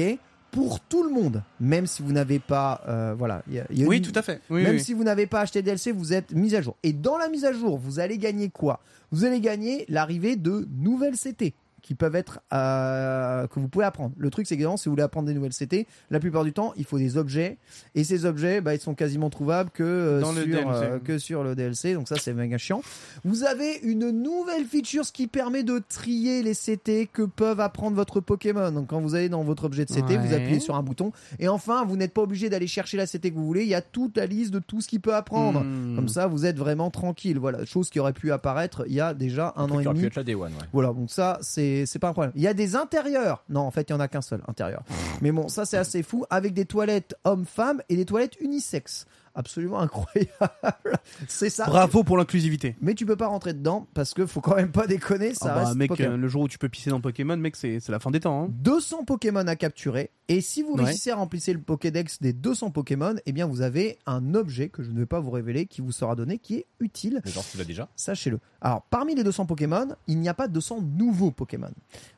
pour tout le monde, même si vous n'avez pas, euh, voilà, il y a- il y a Oui, une- tout à fait. Oui, même oui. si vous n'avez pas acheté DLC, vous êtes mis à jour. Et dans la mise à jour, vous allez gagner quoi? Vous allez gagner l'arrivée de nouvelles CT qui peuvent être euh, que vous pouvez apprendre. Le truc c'est que si vous voulez apprendre des nouvelles CT, la plupart du temps, il faut des objets et ces objets bah, ils sont quasiment trouvables que euh, Dans le sur DLC. euh, que sur le DLC. Donc ça c'est méga chiant. Vous avez une nouvelle feature ce qui permet de trier les CT que peuvent apprendre votre Pokémon. Donc quand vous allez dans votre objet de CT, vous appuyez sur un bouton et enfin, vous n'êtes pas obligé d'aller chercher la CT que vous voulez. Il y a toute la liste de tout ce qu'il peut apprendre. Hmm. Comme ça, vous êtes vraiment tranquille. Voilà, chose qui aurait pu apparaître il y a déjà un an et demi. être la Day One, ouais. Voilà, donc ça, c'est c'est pas un problème. Il y a des intérieurs. Non, en fait, il y en a qu'un seul intérieur. Mais bon, ça, c'est assez fou. Avec des toilettes hommes-femmes et des toilettes unisexes. Absolument incroyable. C'est ça. Bravo pour l'inclusivité. Mais tu peux pas rentrer dedans parce que faut quand même pas déconner. Ça Ah bah, reste mec, Pokémon. euh, le jour où tu peux pisser dans Pokémon, mec, c'est c'est la fin des temps. hein. 200 Pokémon à capturer. Et si vous Ouais. réussissez à remplir le Pokédex des 200 Pokémon, eh bien vous avez un objet que je ne vais pas vous révéler qui vous sera donné qui est utile. Mais genre, tu l'as déjà Sachez-le. Alors, parmi les 200 Pokémon, il n'y a pas 200 nouveaux Pokémon.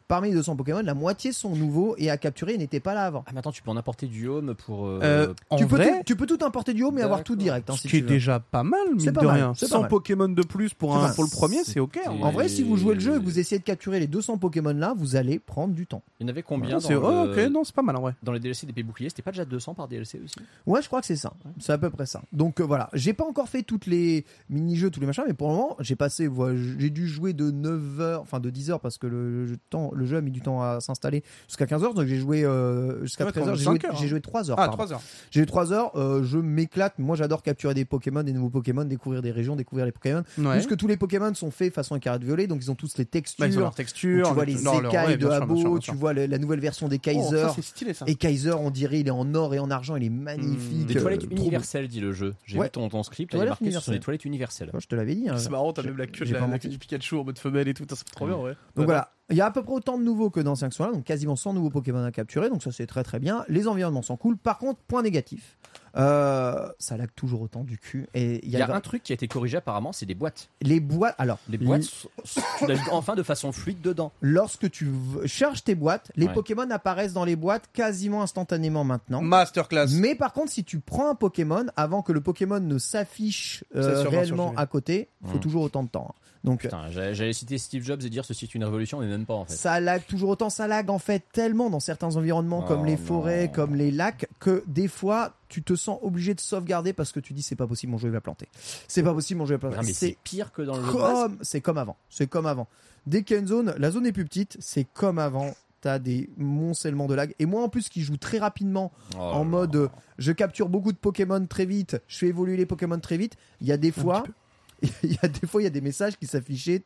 Parmi les 200 Pokémon, la moitié sont nouveaux et à capturer ils n'étaient pas là avant. Ah, mais attends, tu peux en apporter du home pour. euh, Euh, en tu, peux vrai, tout, tu peux tout importer du haut, mais avoir tout direct. hein, ce si qui est veux. déjà pas mal, C'est mine pas de mal, rien. c'est pas 100 mal. Pokémon de plus pour, un, pour le premier, C'est- ok. hein. En vrai, si vous jouez le jeu et que Et- vous essayez de capturer les 200 Pokémon là, vous allez prendre du temps. Il y en avait combien Ah, dans, c'est- oh, le- ok, non, c'est pas mal en vrai. dans les DLC d'épée bouclier C'était pas déjà 200 par DLC aussi? Ouais, je crois que c'est ça. C'est à peu près ça. Donc euh, voilà, j'ai pas encore fait toutes les mini-jeux, tous les machins, mais pour le moment, j'ai passé, voilà, j'ai dû jouer de 9h, enfin de 10h parce que le, temps, le jeu a mis du temps à s'installer jusqu'à 15h, donc j'ai joué euh, jusqu'à Ouais, 13h, j'ai 35 joué, heures, j'ai hein. joué 3 heures. Ah, pardon. 3 heures. J'ai eu 3 heures, euh, je m'éclate. Moi, j'adore capturer des Pokémon, des nouveaux Pokémon, découvrir des régions, découvrir les Pokémon. Ouais. Puisque tous les Pokémon sont faits façon carré de violet, donc ils ont tous les textures. Bah, ils ont leur Donc, texture. tu vois les écailles ouais, de Abo, tu vois le- la nouvelle version des Oh, Kaiser. ça, c'est stylé ça. et Kaiser, on dirait, il est en or et en argent, il est magnifique. Des euh, toilettes beau. universelles, dit le jeu. J'ai Ouais. vu ton, ton script, il est marqué universelles. toilettes universelles. Moi, je te l'avais dit. hein. C'est marrant, t'as même la queue du Pikachu en mode femelle et tout, ça, c'est trop bien, ouais. Donc voilà, il y a à peu près autant de nouveaux que dans 5 là, donc quasiment 100 nouveaux Pokémon à capturer, donc ça c'est très très bien. Les environnements sont cool. Par contre, point négatif, euh, ça lag toujours autant du cul. Et il y a un truc qui a été corrigé apparemment, c'est des boîtes. les boîtes. Alors, Les boîtes, tu enfin de façon fluide dedans. lorsque tu charges tes boîtes, les Ouais. Pokémon apparaissent dans les boîtes quasiment instantanément maintenant. Masterclass. Mais par contre, si tu prends un Pokémon avant que le Pokémon ne s'affiche euh, réellement à côté, faut Mm. toujours autant de temps. hein. Donc j'allais citer Steve Jobs et dire ceci est une révolution, mais même pas en fait. ça lag toujours autant, ça lag en fait tellement dans certains environnements Oh comme les non. forêts, comme les lacs, que des fois tu te sens obligé de sauvegarder parce que tu dis c'est pas possible, mon jeu il va planter. C'est pas possible, mon jeu il va planter. mais C'est pire que dans le comme, c'est comme avant, c'est comme avant. Dès qu'il y a une zone, la zone est plus petite, c'est comme avant. T'as des moncellements de lag. Et moi en plus qui joue très rapidement Oh en mode euh, je capture beaucoup de Pokémon très vite, je fais évoluer les Pokémon très vite. Il y a des fois, il y a des fois, il y a des messages qui s'affichaient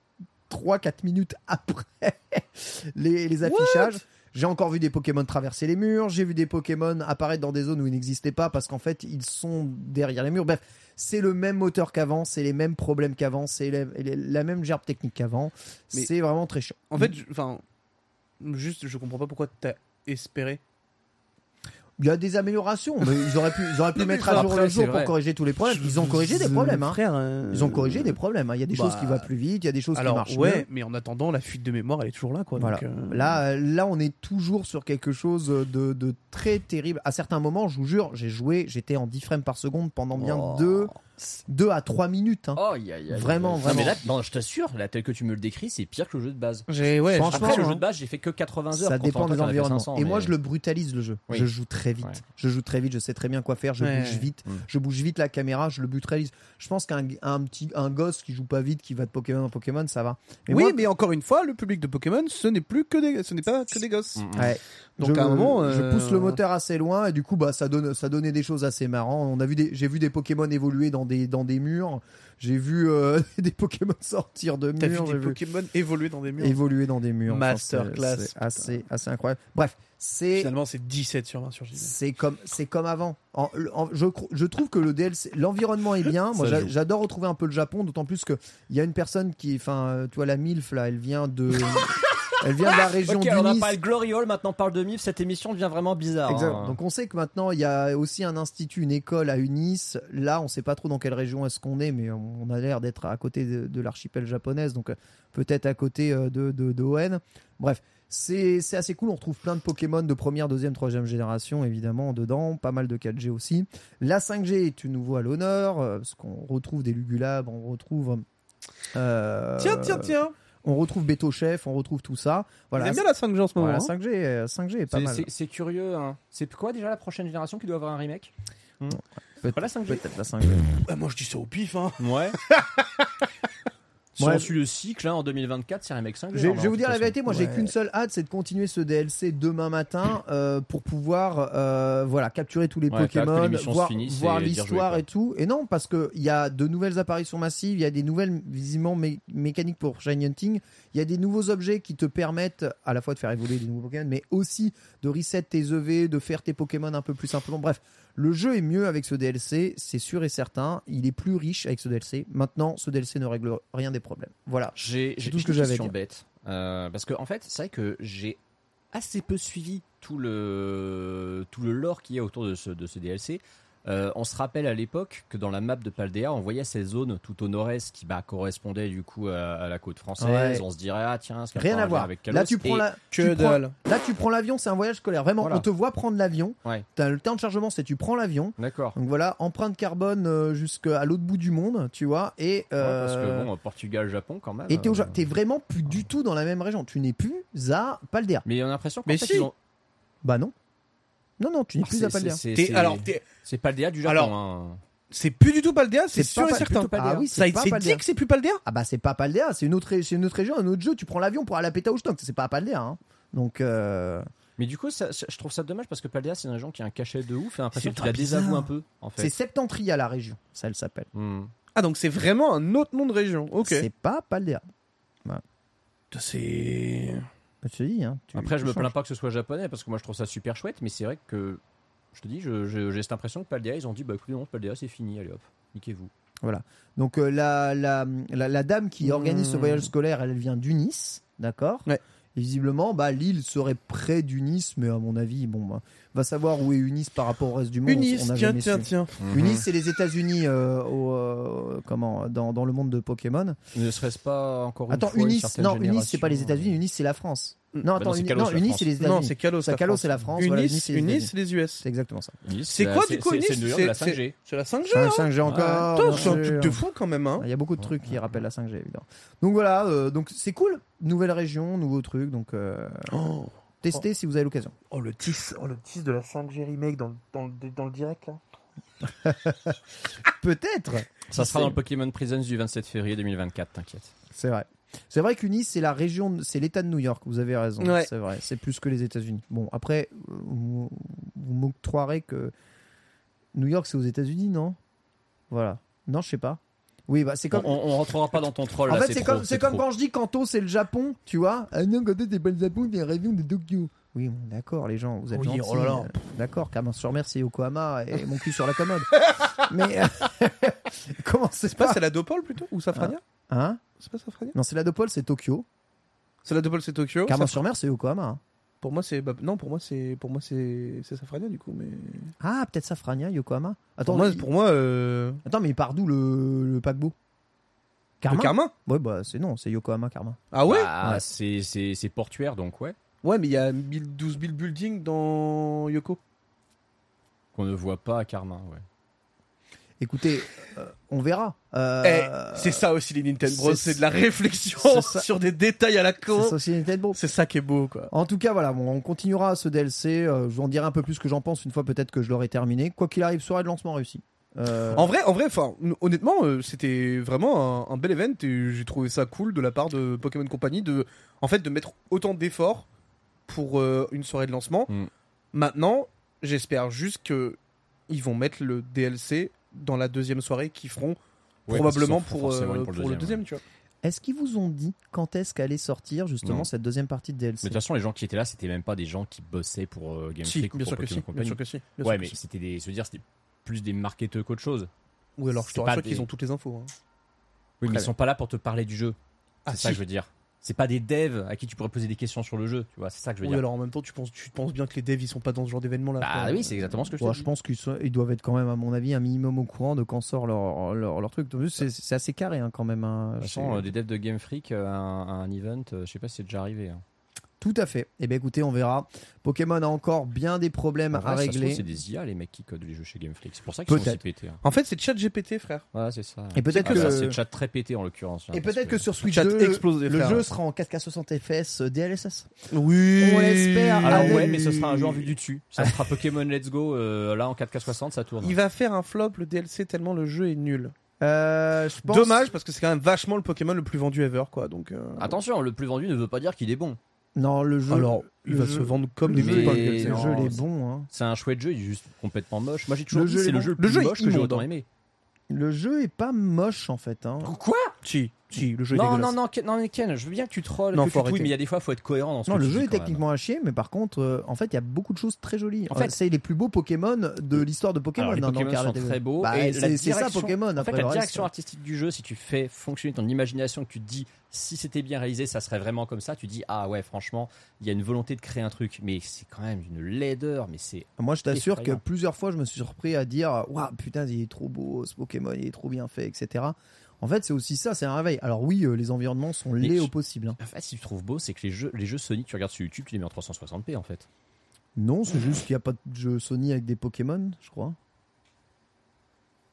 3-4 minutes après les, les affichages. J'ai encore vu des Pokémon traverser les murs, j'ai vu des Pokémon apparaître dans des zones où ils n'existaient pas parce qu'en fait ils sont derrière les murs. Bref, c'est le même moteur qu'avant, c'est les mêmes problèmes qu'avant, c'est la, la même gerbe technique qu'avant. C'est vraiment très chiant. En fait, je- enfin, juste, je comprends pas pourquoi t'as espérer Il y a des améliorations, mais ils auraient pu, ils auraient pu mettre à jour après, le jeu pour vrai. corriger tous les problèmes. Ils ont corrigé des problèmes. Hein. Frère, euh, Ils ont corrigé des problèmes. hein. Il y a des bah, choses qui vont plus vite, il y a des choses Alors qui marchent ouais, mieux. mais en attendant, la fuite de mémoire, elle est toujours là, quoi. Voilà. donc, euh, Là, euh, là, on est toujours sur quelque chose de, de très terrible. À certains moments, je vous jure, j'ai joué, j'étais en 10 frames par seconde pendant bien Oh. 2 deux à 3 minutes. hein. Oh, aïe. Vraiment, Non, vraiment. mais là, non, je t'assure, là, tel que tu me le décris, c'est pire que le jeu de base. J'ai ouais. Franchement, Après, le hein. jeu de base, j'ai fait que 80 heures. Ça dépend toi, de t'en as fait l'environnement. 500, Et moi, je le brutalise le jeu. Oui. Je joue très vite. Ouais. Je joue très vite. Je sais très bien quoi faire. Je Ouais. bouge vite. Mm. Je bouge vite la caméra. Je le brutalise. Je pense qu'un un petit un gosse qui joue pas vite, qui va de Pokémon en Pokémon, ça va. Mais oui, moi- mais encore une fois, le public de Pokémon, ce n'est plus que des, ce n'est pas que des gosses. Mm, mm. Ouais. Donc je, à un moment, je euh, pousse le moteur assez loin et du coup bah ça donne ça donnait des choses assez marrantes. On a vu des j'ai vu des Pokémon évoluer dans des dans des murs. J'ai vu euh, des Pokémon sortir de T'as vu murs. des j'ai vu Pokémon évoluer dans des murs? évoluer dans des murs. Enfin, c'est- Masterclass, c'est putain. assez assez incroyable. Bref, c'est Finalement, c'est 17 sur 20 sur JV. c'est comme c'est comme avant. En- en- je, je trouve que le DLC, l'environnement est bien. Moi, j'adore retrouver un peu le Japon, d'autant plus que il y a une personne qui, enfin, euh, tu vois la Milf là, elle vient de, elle vient de la région Ok, du alors on Nice. Glory Hall, maintenant on parle de MIF. Cette émission devient vraiment bizarre. Exact. hein. Donc on sait que maintenant il y a aussi un institut, une école à Unis. Là, on sait pas trop dans quelle région est-ce qu'on est, mais on a l'air d'être à côté de, de l'archipel japonaise, donc euh, peut-être à côté euh, de, de, de ON. Bref, c'est c'est assez cool. On retrouve plein de Pokémon de première, deuxième, troisième génération, évidemment, dedans. Pas mal de 4G aussi. La 5G est une nouveau à l'honneur, euh, parce qu'on retrouve des Lugulabes, on retrouve. euh, Tiens, tiens, tiens. On retrouve Beto Chef, on retrouve tout ça. Voilà, J'aime bien la 5G en ce moment. voilà, hein. 5G, euh, 5G est pas C'est- mal. c'est- C'est curieux. Hein. C'est quoi déjà la prochaine génération qui doit avoir un remake? Peut- Pas la 5G Peut-être la 5G. Ouais, moi, je dis ça au pif. Hein. Ouais. si Ouais. on suit le cycle, là, en 2024, c'est un remake 5G. Je, vais vous dire la vérité, moi j'ai qu'une seule hâte, c'est de continuer ce DLC demain matin euh, pour pouvoir euh, voilà capturer tous les Ouais, Pokémon, voir, finisse voir l'histoire et tout. Et non, parce que il y a de nouvelles apparitions massives, il y a des nouvelles visiblement mé- mécaniques pour Shiny Hunting, il y a des nouveaux objets qui te permettent à la fois de faire évoluer des nouveaux Pokémon, mais aussi de reset tes EV, de faire tes Pokémon un peu plus simplement. Bref, le jeu est mieux avec ce DLC, c'est sûr et certain. Il est plus riche avec ce DLC. Maintenant, ce DLC ne règle rien des problèmes. Voilà. J'ai tout ce que j'avais bête. Euh, parce que, en fait, c'est vrai que j'ai assez peu suivi tout le, tout le lore qu'il y a autour de ce, de ce DLC. Euh, on se rappelle à l'époque que dans la map de Paldea, on voyait ces zones tout au nord-est qui bah, correspondaient du coup à, à la côte française. Ouais. On se dirait, ah tiens, Rien à voir. Avec Là, tu prends la, tu prends-. Là, tu prends l'avion, c'est un voyage scolaire. Vraiment, Voilà. on te voit prendre l'avion. Ouais. T'as le temps de chargement, c'est tu prends l'avion. D'accord. Donc voilà, empreinte carbone euh, jusqu'à l'autre bout du monde, tu vois. Et Ouais, parce euh, que bon, Portugal, Japon quand même. et t'es, euh, vraiment plus du tout dans la même région. Tu n'es plus à Paldea. Mais on a l'impression qu'en Mais fait, si. ils ont- Bah non. Non, non, tu n'es Ah, plus à Paldea. c'est- alors, c'est Paldea du Japon. Alors, hein. c'est plus du tout Paldea, c'est C'est sûr pas et certain. Ah oui, ça pas dit que c'est plus Paldea? Ah bah c'est pas Paldea, c'est une autre, ré- c'est une autre région, un autre jeu. Tu prends l'avion pour aller à Pétaouchtok, c'est pas à Paldea. Hein. Donc euh, Mais du coup, ça- ça- je trouve ça dommage parce que Paldea, c'est une région qui a un cachet de ouf et l'impression C'est qu'il la désavoue un peu, en fait. c'est Septentria la région, ça elle s'appelle. Hmm. Ah, donc c'est vraiment un autre nom de région. Ok. C'est pas Paldea. C'est. Je te dis, hein, tu- Après, je me changes. plains pas que ce soit japonais parce que moi je trouve ça super chouette, mais c'est vrai que je te dis, j'ai cette impression que Paldea, ils ont dit, bah écoutez, non, Paldea, c'est fini, allez hop, niquez-vous. Donc euh, la, la, la, la dame qui organise ce Hmm. voyage scolaire, elle vient d'Unis, d'accord? Ouais. Et visiblement, bah, l'île serait près d'Unis, mais à mon avis, bon, bah, va savoir où est Unis par rapport au reste du monde. Unis, on tiens, tiens, su. tiens. Unis, c'est les États-Unis euh, euh, comment, dans, dans le monde de Pokémon. Ne serait-ce pas encore une Attends, fois Unis, non, Unis, c'est pas les génération, États-Unis, Unis, c'est la France. Mm. Non, Bah attends, non, c'est non, les États-Unis. Non, c'est Kalos. Ça, France. c'est la France. Unis, voilà, Unis, c'est les US. C'est exactement ça. C'est quoi du coup c'est- Unis C'est la C'est- 5G. C'est la 5G. 5, hein 5G encore. C'est un truc de fou quand même. Hein. Il y a beaucoup de trucs qui rappellent la 5G, évidemment. Donc voilà, euh, donc c'est cool. Nouvelle région, nouveau truc. Donc euh, Oh. testez si vous avez l'occasion. Oh le 10, oh, le 10 de la 5G remake dans, le- dans, le- dans le direct là. Peut-être. Ça sera dans le Pokémon Presents du 27 février 2024, t'inquiète. C'est vrai. C'est vrai qu'Unis, c'est la région, c'est l'État de New York. Vous avez raison. Ouais. C'est vrai. C'est plus que les États-Unis. Bon, après, vous, vous m'octroierez que New York, c'est aux États-Unis, non? Voilà. Non, je sais pas. Oui, bah c'est On, comme. on, on rentrera pas dans ton troll en là, fait, c'est comme, c'est comme quand je dis Kanto, c'est le Japon, tu vois? Ah non, Kanto, c'est pas le Japon, c'est la région de Tokyo. Oui, d'accord, les gens, vous êtes Oui, gentils. oh là là. euh, D'accord, Carmen sur mer, c'est Yokohama et mon cul sur la commode. Mais euh, comment c'est C'est pas pas c'est la Dopole plutôt Ou Safrania? Hein C'est pas Safrania Non, c'est la Dopole, c'est Tokyo. C'est c'est Tokyo. Carmen Saf- sur mer, c'est Yokohama. hein. Pour moi, c'est. bah, non, pour moi, c'est. Pour moi, c'est. C'est Safrania, du coup, mais. Ah, peut-être Safrania, Yokohama. Attends, Pour moi, il- pour moi euh, Attends, mais il part d'où le, le paquebot? Le Karma? Karma? Ouais, bah c'est non, c'est Yokohama Karma. Ah ouais? Bah, Ouais. c'est- C'est c'est portuaire, donc ouais. Ouais, mais il y a 1000 12 000 buildings dans Yoko. Qu'on ne voit pas à Karma, ouais. Écoutez, euh, on verra. Euh, Eh, c'est ça aussi les Nintendo Bros, c'est- c'est de la réflexion c'est sur des détails à la c'est con. ça aussi Nintendo. C'est ça qui est beau, quoi. En tout cas, voilà, bon, on continuera ce DLC. euh, je vous en dirai un peu plus ce que j'en pense une fois peut-être que je l'aurai terminé. Quoi qu'il arrive, soirée de lancement réussi. Euh, En vrai, en vrai, enfin, honnêtement, euh, c'était vraiment un, un bel event et j'ai trouvé ça cool de la part de Pokémon Company de, en fait, de mettre autant d'efforts pour euh, une soirée de lancement. Mm. Maintenant, j'espère juste que ils vont mettre le DLC dans la deuxième soirée qu'ils feront Ouais, probablement pour, euh, une pour, pour le le deuxième, tu vois. Est-ce qu'ils vous ont dit quand est-ce qu'allait sortir justement Non. cette deuxième partie de DLC Mais de toute façon, les gens qui étaient là, c'était même pas des gens qui bossaient pour euh, Game Si, Freak ou bien pour sûr que si, bien Company. sûr que si. bien Ouais, sûr mais c'était des, se dire, c'était plus des marketeurs qu'autre chose. Oui, alors je te rassure des- qu'ils ont toutes les infos. hein. Oui, mais ils sont pas là pour te parler du jeu. Ah, c'est ça si. que je veux dire. C'est pas des devs à qui tu pourrais poser des questions sur le jeu. Tu vois, c'est ça que je veux Oui, dire. alors en même temps, tu penses, tu penses bien que les devs ils sont pas dans ce genre d'événement là. Bah oui, c'est exactement ce que je Ouais, te je dis. pense qu'ils sont- ils doivent être quand même, à mon avis, un minimum au courant de quand sort leur, leur, leur truc. C'est c'est assez carré hein, quand même. hein. De toute façon, euh, des devs de Game Freak euh, à un, à un event, euh, je sais pas si c'est déjà arrivé. hein. Tout à fait. Eh bien, écoutez, on verra. Pokémon a encore bien des problèmes En à vrai, régler. C'est des IA les mecs qui codent les jeux chez Game Freak. C'est pour ça qu'ils sont aussi pétés. hein. En fait, c'est chat GPT, frère. Ouais, c'est ça. Et peut-être Ah, que- c'est le chat très pété en l'occurrence. hein, Et peut-être que sur Switch Chat 2, explosé, le jeu sera en 4K 60 FPS DLSS. Oui. On l'espère. Alors ouais, mais ce sera un jeu en vue du dessus. Ça sera Pokémon Let's Go. euh, là en 4K60, ça tourne. Il va faire un flop le DLC tellement le jeu est nul. Euh, pense... Dommage parce que c'est quand même vachement le Pokémon le plus vendu ever quoi. Donc euh, Attention, le plus vendu ne veut pas dire qu'il est bon. Non, le jeu. alors il va jeu- se vendre comme des jeu, Mais pimpins, le jeu il est c'est- bon. hein. C'est un chouette jeu, il est juste complètement moche. Moi j'ai toujours Le dit c'est est le bon. jeu le Le plus jeu est moche que j'ai autant hein. aimé. Le jeu est pas moche en fait. Hein. Quoi? Si, si, le jeu est Non, dégueulasse. non, non, Ken, non, mais Ken, je veux bien que tu trolls, Non, que faut tu mais il y a des fois, il faut être cohérent dans ce Non, que le tu jeu dis est quand même. techniquement à chier, mais par contre, euh, en fait, il y a beaucoup de choses très jolies. En En fait- fait, c'est les plus beaux Pokémon de l'histoire de Pokémon. Alors, les hein, dans Pokémon Card sont très beaux. Bah, et la c'est c'est ça direction- Pokémon. En fait, Après la reste, direction artistique du jeu, si tu fais fonctionner ton imagination, que tu te dis si c'était bien réalisé, ça serait vraiment comme ça, tu dis ah ouais, franchement, il y a une volonté de créer un truc, mais c'est quand même une laideur, mais c'est Moi, je t'assure que Effrayant. plusieurs fois, je me suis surpris à dire Waouh, putain, il est trop beau, ce Pokémon, il est trop bien fait, etc. En fait, c'est aussi ça, c'est un réveil. Alors, oui, euh, les environnements sont Mais laids je- au possible. hein. En fait, si tu trouves beau, c'est que les jeux, les jeux Sony que tu regardes sur YouTube, tu les mets en 360p en fait. Non, c'est juste qu'il n'y a pas de jeu Sony avec des Pokémon, je crois.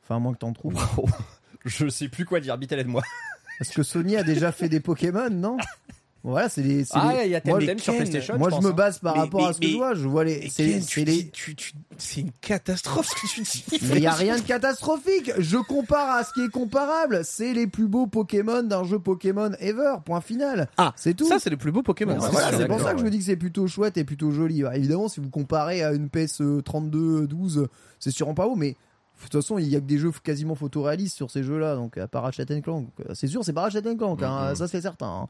Enfin, à moins que t'en trouves. Je sais plus quoi dire, Bitel aide-moi. Parce que Sony a déjà fait des Pokémon, non? Voilà, c'est les. Ah, les- il y a Moi, sur PlayStation. Moi, je pense, me hein. base par rapport à mais- ce que je vois. Je vois les. C'est les. C'est une catastrophe ce que tu dis. Mais il n'y a rien de catastrophique. Je compare à ce qui est comparable. C'est les plus beaux Pokémon d'un jeu Pokémon ever. Point final. Ah, c'est tout. Ça c'est le plus beau Pokémon. Bon, c'est voilà, sûr. c'est pour ça que je me dis que c'est plutôt chouette et plutôt joli. Bah, évidemment, si vous comparez à une PS 32, 12, c'est sûrement pas beau, mais de toute façon, il y a que des jeux quasiment photoréalistes sur ces jeux-là, donc à part Ratchet Clank. C'est sûr, c'est pas Ratchet Clank, hein, ça c'est certain. hein.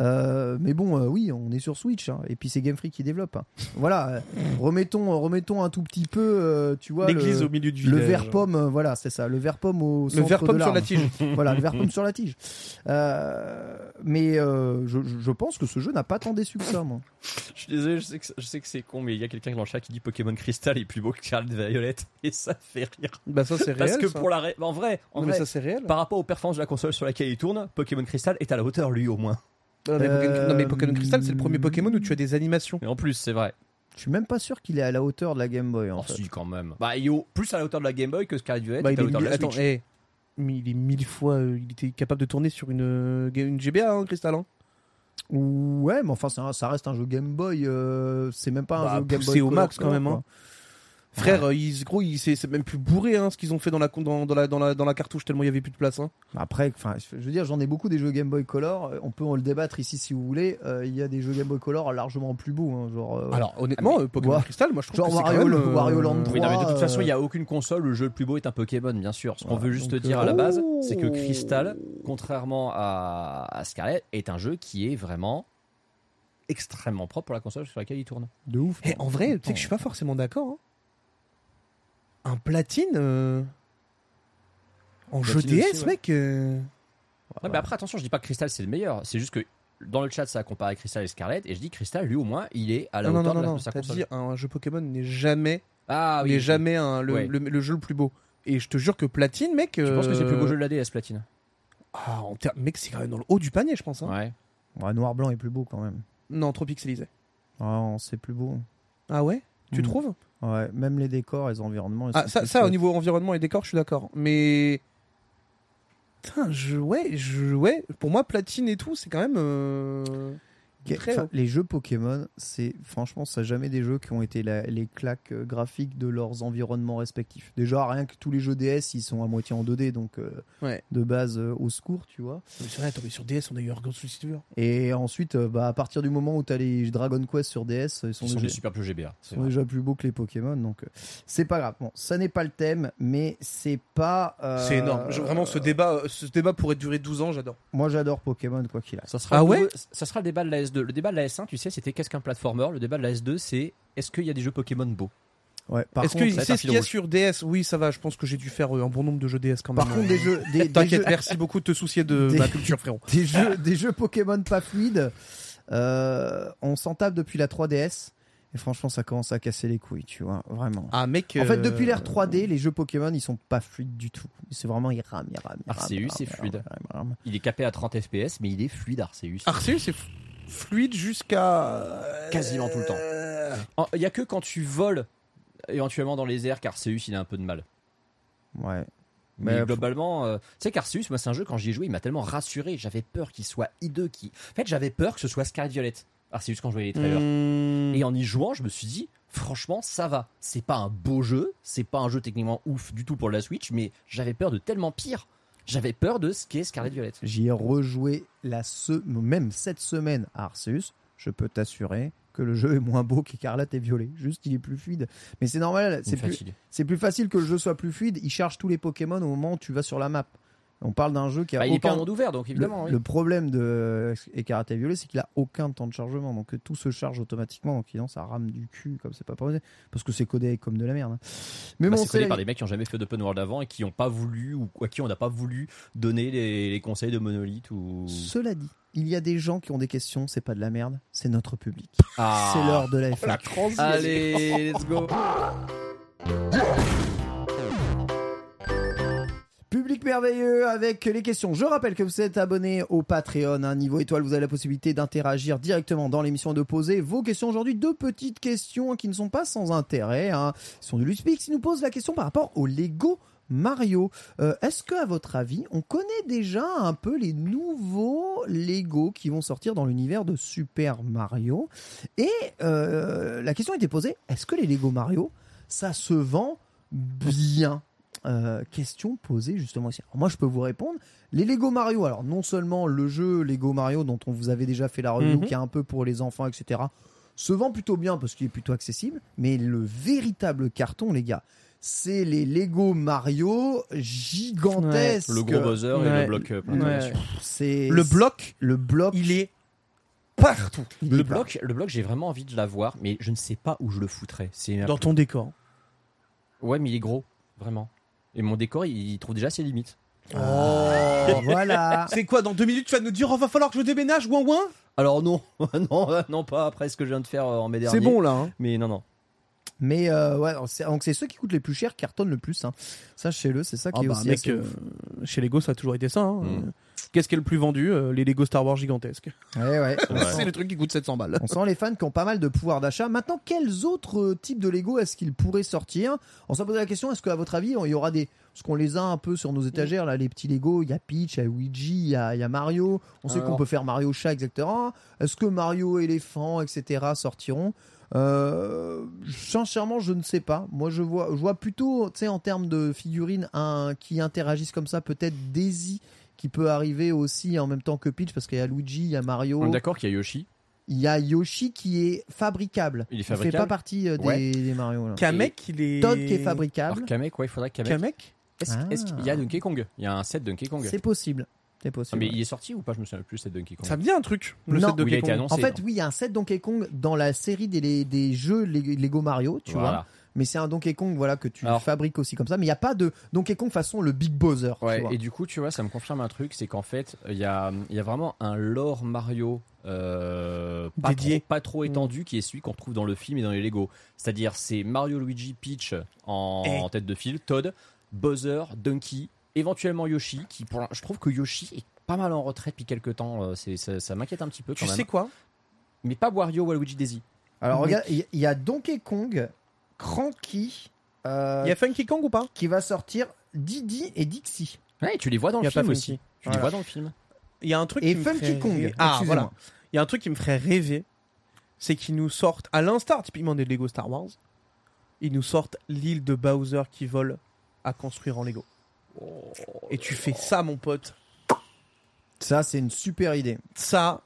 Euh, mais bon, euh, oui, on est sur Switch, hein, et puis c'est Game Freak qui développe. hein. Voilà, euh, remettons, remettons un tout petit peu, euh, tu vois, L'église le, au milieu du le village. vert pomme, euh, voilà, c'est ça, le vert pomme au Le centre vert de pomme sur la tige. voilà, le vert pomme sur la tige. Euh, mais euh, je, je pense que ce jeu n'a pas tant déçu que ça, moi. Je suis désolé, je sais que, je sais que c'est con, mais il y a quelqu'un dans le chat qui dit Pokémon Crystal est plus beau que Scarlet Violet, et ça fait rire. Bah ça c'est Parce réel. que ça. pour la ré- en vrai, en Non, mais vrai, ça c'est réel. par rapport aux performances de la console sur laquelle il tourne, Pokémon Crystal est à la hauteur lui au moins. Non, mais Pokémon- Euh, non, mais Pokémon Crystal c'est le premier Pokémon où tu as des animations. Et en plus, c'est vrai. Je suis même pas sûr qu'il est à la hauteur de la Game Boy, en Oh, fait. si, quand même. Bah, il est au- plus à la hauteur de la Game Boy que Scarlet Violet Bah, est il à est la hauteur de mille- la Attends, eh, mais il est mille fois, euh, il était capable de tourner sur une, euh, une GBA, hein, Crystal. hein. Ouais, mais enfin, c'est un- ça reste un jeu Game Boy. euh, c'est même pas un Bah, jeu Game Boy. au Color, max, quand même, quoi. hein. Frère, euh, ils, gros, ils- c'est même plus bourré hein, ce qu'ils ont fait dans la, dans, dans la, dans, la, dans la cartouche tellement il y avait plus de place. Hein. Après, enfin, je veux dire, j'en ai beaucoup des jeux Game Boy Color. On peut en le débattre ici si vous voulez. Euh, Il y a des jeux Game Boy Color largement plus beaux, hein, genre. euh, Alors honnêtement, euh, Pokémon ouais. Crystal, moi je trouve Genre que c'est Wario- quand même, euh, Wario Land Oui, non, mais de toute 3, façon, il n'y euh, a aucune console où le jeu le plus beau est un Pokémon, bien sûr. Ce qu'on veut juste donc, dire euh, à la base, oh. c'est que Crystal, contrairement à, à Scarlet, est un jeu qui est vraiment extrêmement propre pour la console sur laquelle il tourne. de ouf. Eh, en vrai, tu sais que je suis pas forcément d'accord. hein. Un platine euh, en jeu DS, aussi, ouais. mec. euh, Ouais, mais après, attention, je dis pas que Crystal c'est le meilleur. C'est juste que dans le chat, ça a comparé Crystal et Scarlet, et je dis Crystal, lui au moins, il est à la Non, non, hauteur non, de, la- non, de sa t'as console. dit un jeu Pokémon n'est jamais, Ah oui. n'est jamais un- le, Ouais. le- le jeu le plus beau. Et je te jure que Platine, mec. Tu penses que c'est le plus beau euh, jeu de la DS, Platine? Ah, en ter- mec, c'est quand même dans le haut du panier, je pense. hein. Ouais. Ouais, noir blanc est plus beau quand même. Non, trop pixelisé. Ah, c'est plus beau. Ah ouais? Tu Mm. trouves? Ouais, même les décors, les environnements. Ah, ça, ça au niveau environnement et décor, je suis d'accord. Mais. Putain, je, ouais, je, ouais, pour moi, platine et tout, c'est quand même. euh, très enfin, haut. les jeux Pokémon, c'est franchement, ça n'a jamais des jeux qui ont été la- les claques euh, graphiques de leurs environnements respectifs. Déjà, rien que tous les jeux DS, ils sont à moitié en 2D, donc euh, Ouais. de base euh, au secours, tu vois. Mais C'est vrai, attends, mais sur DS, on a eu Argon Solitude. Et ensuite, euh, bah, à partir du moment où tu as les Dragon Quest sur DS, ils sont, Ils sont déjà, des super plus GBA. c'est sont vrai. déjà plus beaux que les Pokémon, donc euh, c'est pas grave. Bon, ça n'est pas le thème, mais c'est pas. euh, C'est énorme. Je- vraiment, ce débat, euh, ce débat pourrait durer 12 ans, j'adore. Moi, j'adore Pokémon, quoi qu'il. Ça sera Ah ouais Ça sera le débat de la S2. Le débat de la S1, tu sais, c'était qu'est-ce qu'un platformer? Le débat de la S2, c'est est-ce qu'il y a des jeux Pokémon beaux? Ouais, par Est-ce sait un ce qu'il y a sur DS Oui, ça va. Je pense que j'ai dû faire euh, un bon nombre de jeux DS quand même. par contre, des jeux, des, T'inquiète, merci beaucoup de te soucier de Des- ma culture, frérot. des jeux, des jeux Pokémon pas fluides. euh, on s'en tape depuis la 3DS. Et franchement, ça commence à casser les couilles, tu vois, vraiment. Ah, mec. En fait, euh, depuis l'ère 3D, les jeux Pokémon, ils sont pas fluides du tout. C'est vraiment, ils rament, ils rament. Arceus, c'est fluide. Il est capé à 30 FPS, mais il est fluide, Arceus. Arceus, c'est f- fluide jusqu'à. euh, Quasiment tout le temps. En- Il y a que quand tu voles éventuellement dans les airs qu'Arceus il a un peu de mal. Ouais. Mais Mais faut- globalement, euh, tu sais qu'Arceus, moi c'est un jeu quand j'y ai joué, il m'a tellement rassuré. J'avais peur qu'il soit hideux. Qui... En fait, j'avais peur que ce soit Scarlet Violet. Arceus quand je voyais les trailers. Hmm. Et en y jouant, je me suis dit, franchement, ça va. C'est pas un beau jeu, c'est pas un jeu techniquement ouf du tout pour la Switch, mais j'avais peur de tellement pire. J'avais peur de ce qu'est Scarlet Violet. J'y ai rejoué la se... même cette semaine à Arceus. Je peux t'assurer que le jeu est moins beau qu'Écarlate et Violet. Juste, il est plus fluide. Mais c'est normal, c'est plus, plus facile que le jeu soit plus fluide. Il charge tous les Pokémon au moment où tu vas sur la map. On parle d'un jeu qui a Bah, il est pas aucun... en monde ouvert, donc Le, évidemment. oui. le problème de Écarlate et Violet, c'est qu'il a aucun temps de chargement. Donc tout se charge automatiquement. Donc sinon, ça rame du cul comme c'est pas possible. Parce que c'est codé comme de la merde. hein. Mais Bah, bon, c'est codé la- par des mecs qui ont jamais fait d'open world avant et qui n'ont pas voulu ou à qui on n'a pas voulu donner les, les conseils de Monolith ou. Cela dit, il y a des gens qui ont des questions, c'est pas de la merde, c'est notre public. Ah. C'est l'heure de la F1. Allez, let's go. Public merveilleux avec les questions. Je rappelle que vous êtes abonné au Patreon, niveau étoile, vous avez la possibilité d'interagir directement dans l'émission et de poser vos questions aujourd'hui. Deux petites questions qui ne sont pas sans intérêt. Hein. Ce sont de Luspix qui nous pose la question par rapport au Lego Mario. Euh, Est-ce que, à votre avis, on connaît déjà un peu les nouveaux Lego qui vont sortir dans l'univers de Super Mario? Et euh, la question était posée est-ce que les Lego Mario, ça se vend bien? Euh, question posée justement ici. Alors moi, je peux vous répondre. Les Lego Mario, alors non seulement le jeu Lego Mario dont on vous avait déjà fait la review, Mhm. qui est un peu pour les enfants, etc., se vend plutôt bien parce qu'il est plutôt accessible. Mais le véritable carton, les gars, c'est les Lego Mario gigantesques. Le gros buzzer et Ouais. le bloc euh. C'est Le bloc, le bloc. il est partout. il Le est bloc, le bloc, j'ai vraiment envie de l'avoir, mais je ne sais pas où je le foutrais. Dans ton décor. ouais, mais il est gros, vraiment. Et mon décor, il il trouve déjà ses limites. Oh, voilà. C'est quoi, dans deux minutes, tu vas nous dire, oh, va falloir que je déménage, ouin ouin? Alors non, non, non pas après ce que je viens de faire euh, en mai dernier. C'est bon, là. hein. Mais non, non. Mais euh, ouais, c'est- donc c'est ceux qui coûtent les plus chers qui cartonnent le plus. Hein. Sachez-le, c'est ça qui Ah est bah, aussi mec, assez euh, chez Lego, ça a toujours été ça. hein. Mm. Qu'est-ce qui est le plus vendu Euh, Les Lego Star Wars gigantesques? Ouais, ouais. C'est le truc qui coûte 700 balles. On sent les fans qui ont pas mal de pouvoir d'achat. Maintenant, quels autres euh, types de Lego est-ce qu'ils pourraient sortir? On s'est posé la question est-ce qu'à votre avis, il y aura des. Parce qu'on les a un peu sur nos étagères, là, les petits Lego. Il y a Peach, il y a Luigi, il y a, il y a Mario. On sait Alors. qu'on peut faire Mario chat, etc. Est-ce que Mario éléphant, etc. sortiront? Euh, sincèrement, je ne sais pas. Moi, je vois, je vois plutôt, tu sais, en termes de figurines, un qui interagissent comme ça, peut-être Daisy qui peut arriver aussi en même temps que Peach, parce qu'il y a Luigi, il y a Mario. On est d'accord qu'il y a Yoshi. Il y a Yoshi qui est fabricable. Il est fait fabricable pas partie euh, des, Ouais. des Mario. là. Kamek, il est. Todd qui est Alors fabricable. Kamek, ouais, il faudrait Kamek. Kamek? Est-ce Ah. est-ce qu'il y a Donkey Kong? Il y a un set Donkey Kong. C'est possible. C'est Ah, possible. mais il est sorti ou pas? Je me souviens plus, c'est Donkey Kong. Ça me dit un truc, le Non, set Donkey Kong. annoncé. en fait, oui, il y a un set Donkey Kong dans la série des, des jeux Lego Lego Mario, tu vois. Voilà. mais c'est un Donkey Kong voilà que tu Alors- fabriques aussi comme ça. Mais il n'y a pas de Donkey Kong façon le Big Bowser. tu Ouais, vois. et du coup, tu vois, ça me confirme un truc, c'est qu'en fait, il y a, il y a vraiment un lore Mario euh, pas, Dédié. trop, pas trop Mm. étendu qui est celui qu'on retrouve dans le film et dans les Lego. C'est-à-dire, c'est Mario, Luigi, Peach en, Eh. en tête de file, Todd, Bowser, Donkey, éventuellement Yoshi, qui pour, je trouve que Yoshi est pas mal en retraite depuis quelques temps. euh, c'est- ça ça m'inquiète un petit peu quand Tu même. sais quoi? Mais pas Wario ou Luigi Daisy. Alors regarde, il y, a Donkey Kong, Cranky, euh, Il y a Funky Kong ou pas? qui va sortir Didi et Dixie. Ouais, et tu les vois dans Il y le film aussi. Tu les vois dans le film. Il y a un truc Et qui me Funky ferait Kong. rêver. Ah voilà. Il y a un truc qui me ferait rêver, c'est qu'ils nous sortent, à l'instar typiquement des Lego Star Wars, ils nous sortent l'île de Bowser qui vole à construire en Lego. Et tu fais ça, mon pote. Ça, c'est une super idée. Ça,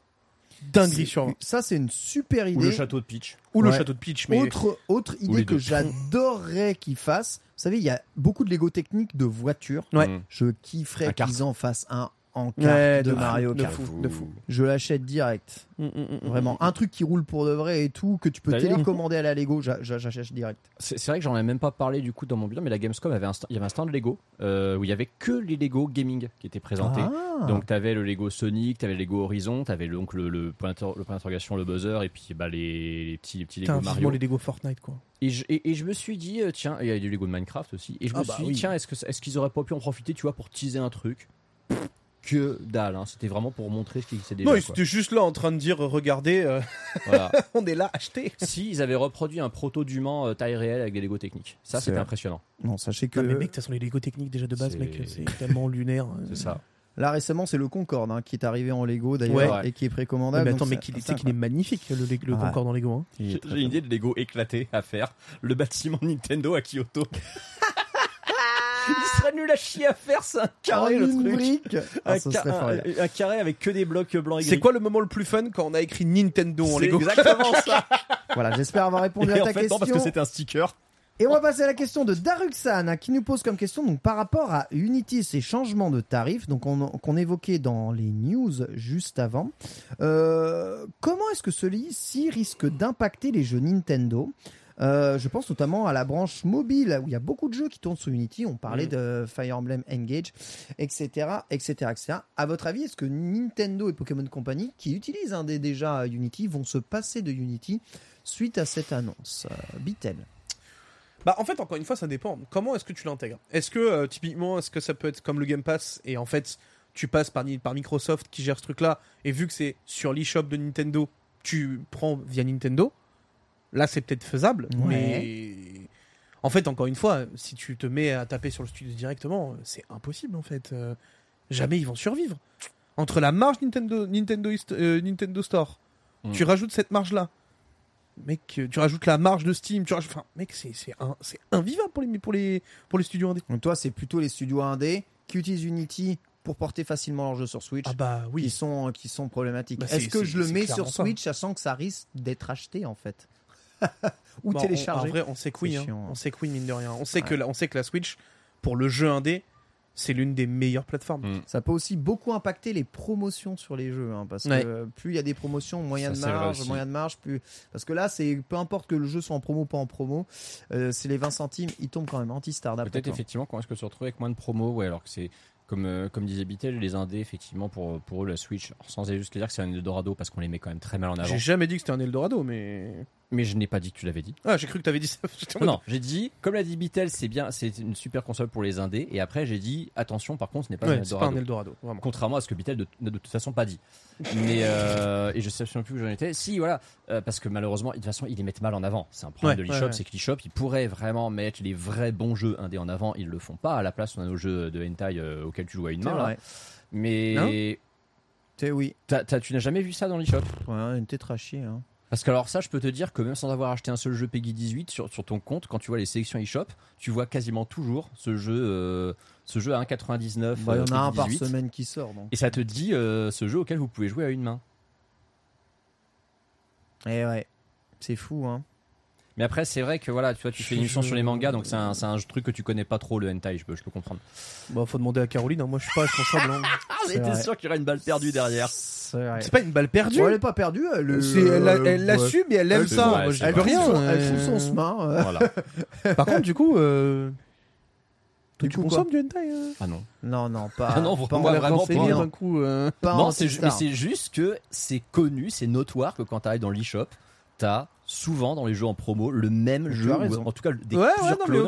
dinguerie C'est- sur Ça, c'est une super idée. Ou le château de Peach. Ou le château de Peach, mais Autre, autre idée que j'adorerais qu'ils fassent. Vous savez, il y a beaucoup de Lego techniques de voitures. Ouais. Je kifferais qu'ils en fassent un en carte Ouais, de, Mario de Kart. fou, de fou. Je l'achète direct. Mm, mm, mm. Vraiment, un truc qui roule pour de vrai et tout, que tu peux télécommander à la Lego, j'a- j'a- j'achète direct. C'est vrai que j'en ai même pas parlé du coup dans mon bilan, mais la Gamescom avait un stand, il y avait un stand Lego euh, où il y avait que les Lego gaming qui étaient présentés. Ah. Donc tu avais le Lego Sonic, tu avais le Lego Horizon, tu avais donc le, le point d'inter- le point d'interrogation, le buzzer et puis bah, les, les petits, les petits Lego Mario. les Lego Fortnite, quoi. Et, je, et, et je me suis dit, euh, tiens, il y a du Lego de Minecraft aussi. Et je Ah me bah suis oui. dit, tiens, est-ce que est-ce qu'ils auraient pas pu en profiter, tu vois, pour teaser un truc? Que dalle, hein. c'était vraiment pour montrer ce qui existait déjà. non, ils étaient juste là en train de dire regardez, euh, Voilà. on est là, achetez. si ils avaient reproduit un proto d'humain euh, taille réelle avec des Lego techniques, ça C'est c'était impressionnant. Non, sachez que Non, mais mec, de toute façon, les Lego techniques déjà de base, mec, c'est tellement lunaire. C'est ça. là récemment, c'est le Concorde hein, qui est arrivé en Lego d'ailleurs Ouais. et qui est précommandable. mais attends, mais c'est- qu'il c'est qu'il est magnifique, le, le Ouais. Concorde en Lego. Hein. Est J'ai une idée de Lego éclaté à faire. Le bâtiment Nintendo à Kyoto. Il serait nul à chier à faire, c'est un carré le truc. brique. Ah, Un, carré avec que des blocs blancs et C'est quoi le moment le plus fun quand on a écrit Nintendo en Lego exactement ça. Voilà, j'espère avoir répondu Et à en ta fait, question. non, parce que c'était un sticker. Et on va passer à la question de Daruxan hein, qui nous pose comme question donc par rapport à Unity et ses changements de tarifs donc qu'on évoquait dans les news juste avant. euh, comment est-ce que celui-ci risque d'impacter les jeux Nintendo? Euh, je pense notamment à la branche mobile où il y a beaucoup de jeux qui tournent sur Unity. On parlait Mm. de Fire Emblem Engage, etc., etc., etc. À votre avis, est-ce que Nintendo et Pokémon Company, qui utilisent un des déjà Unity, vont se passer de Unity suite à cette annonce Euh, Bitel? Bah en fait encore une fois ça dépend. Comment est-ce que tu l'intègres? Est-ce que euh, typiquement est-ce que ça peut être comme le Game Pass et en fait tu passes par, par Microsoft qui gère ce truc là et vu que c'est sur l'eShop de Nintendo tu prends via Nintendo? Là c'est peut-être faisable Ouais. mais en fait encore une fois si tu te mets à taper sur le studio directement c'est impossible en fait Euh, jamais ils vont survivre entre la marge Nintendo Nintendo, euh, Nintendo Store Mm. tu rajoutes cette marge là mec euh, tu rajoutes la marge de Steam tu rajoutes enfin mec c'est c'est un- c'est invivable pour les pour les pour les studios indés Donc toi, c'est plutôt les studios indés qui utilisent Unity pour porter facilement leurs jeux sur Switch, ah bah qui oui sont qui sont problématiques. Bah, Est-ce que je le mets sur ça. Switch, sachant que ça risque d'être acheté en fait, ou Bah, on- téléchargé en vrai on sait que oui hein. on sait que oui mine de rien on sait Ouais. que la, on sait que la Switch pour le jeu indé c'est l'une des meilleures plateformes Mm. Ça peut aussi beaucoup impacter les promotions sur les jeux, hein, parce Ouais. que plus il y a des promotions, moyen Ça, de marge, moyen de marge, plus parce que là, c'est peu importe que le jeu soit en promo ou pas en promo, euh, c'est les 20 centimes, ils tombent quand même anti-star Peut-être effectivement qu'on risque de se retrouver avec moins de promos, ouais, alors que c'est comme, euh, comme disait Bitel, les indés, effectivement, pour, pour eux, la Switch, alors, sans juste dire que c'est un Eldorado parce qu'on les met quand même très mal en avant. j'ai jamais dit que c'était un Eldorado mais Mais je n'ai pas dit que tu l'avais dit. ah j'ai cru que t'avais dit ça Non, non, j'ai dit, comme l'a dit Bitel, c'est bien, c'est une super console pour les indés. Et après, j'ai dit, attention, par contre, ce n'est pas Ouais, pas un Eldorado. Vraiment Contrairement à ce que Bitel de- n'a de, toute façon pas dit. Mais euh, et je sais absolument plus où j'en étais. Si voilà, euh, parce que malheureusement, de toute façon, ils les mettent mal en avant. C'est un problème Ouais, de l'eShop, ouais, c'est que l'eShop, ils pourraient vraiment mettre les vrais bons jeux indés en avant. Ils le font pas. À la place, on a nos jeux de hentai euh, auxquels tu joues à une main. là. Mais C'est oui, tu n'as jamais vu ça dans l'eShop? Ouais, une tête rachée. Hein. Parce que alors ça, je peux te dire que même sans avoir acheté un seul jeu Peggy 18 sur, sur ton compte, quand tu vois les sélections eShop, tu vois quasiment toujours ce jeu, euh, ce jeu à 1,99. Bah, il y en a un par 18. semaine qui sort, donc. Et ça te dit euh, ce jeu auquel vous pouvez jouer à une main. Et Eh ouais, c'est fou, hein. Mais après, c'est vrai que voilà, tu vois, tu fais une Je- émission sur les mangas, donc c'est un, c'est un truc que tu connais pas trop, le hentai, je peux, je peux comprendre. Bah, faut demander à Caroline, hein, moi je suis pas responsable. hein. Ah, C'est vrai. sûr qu'il y aurait une balle perdue derrière. C'est vrai. C'est pas une balle perdue. Bon, elle est pas perdue. Elle, euh, C'est- elle la- elle ouais. l'assume et elle aime ça. ouais, Moi, c'est Elle trouve rien. son- euh. elle trouve son chemin. euh. Voilà. Par contre, du coup, euh... Du tu coup, consommes du hentai euh Ah non. Non, non, pas. Ah non, pas en- va vraiment pas. d'un coup. euh. pas non, en c'est ju- Star. mais c'est juste que c'est connu, c'est notoire que quand t'arrives dans l'eShop, t'as souvent dans les jeux en promo le même Tu jeu, ou en tout cas des ouais, non, mais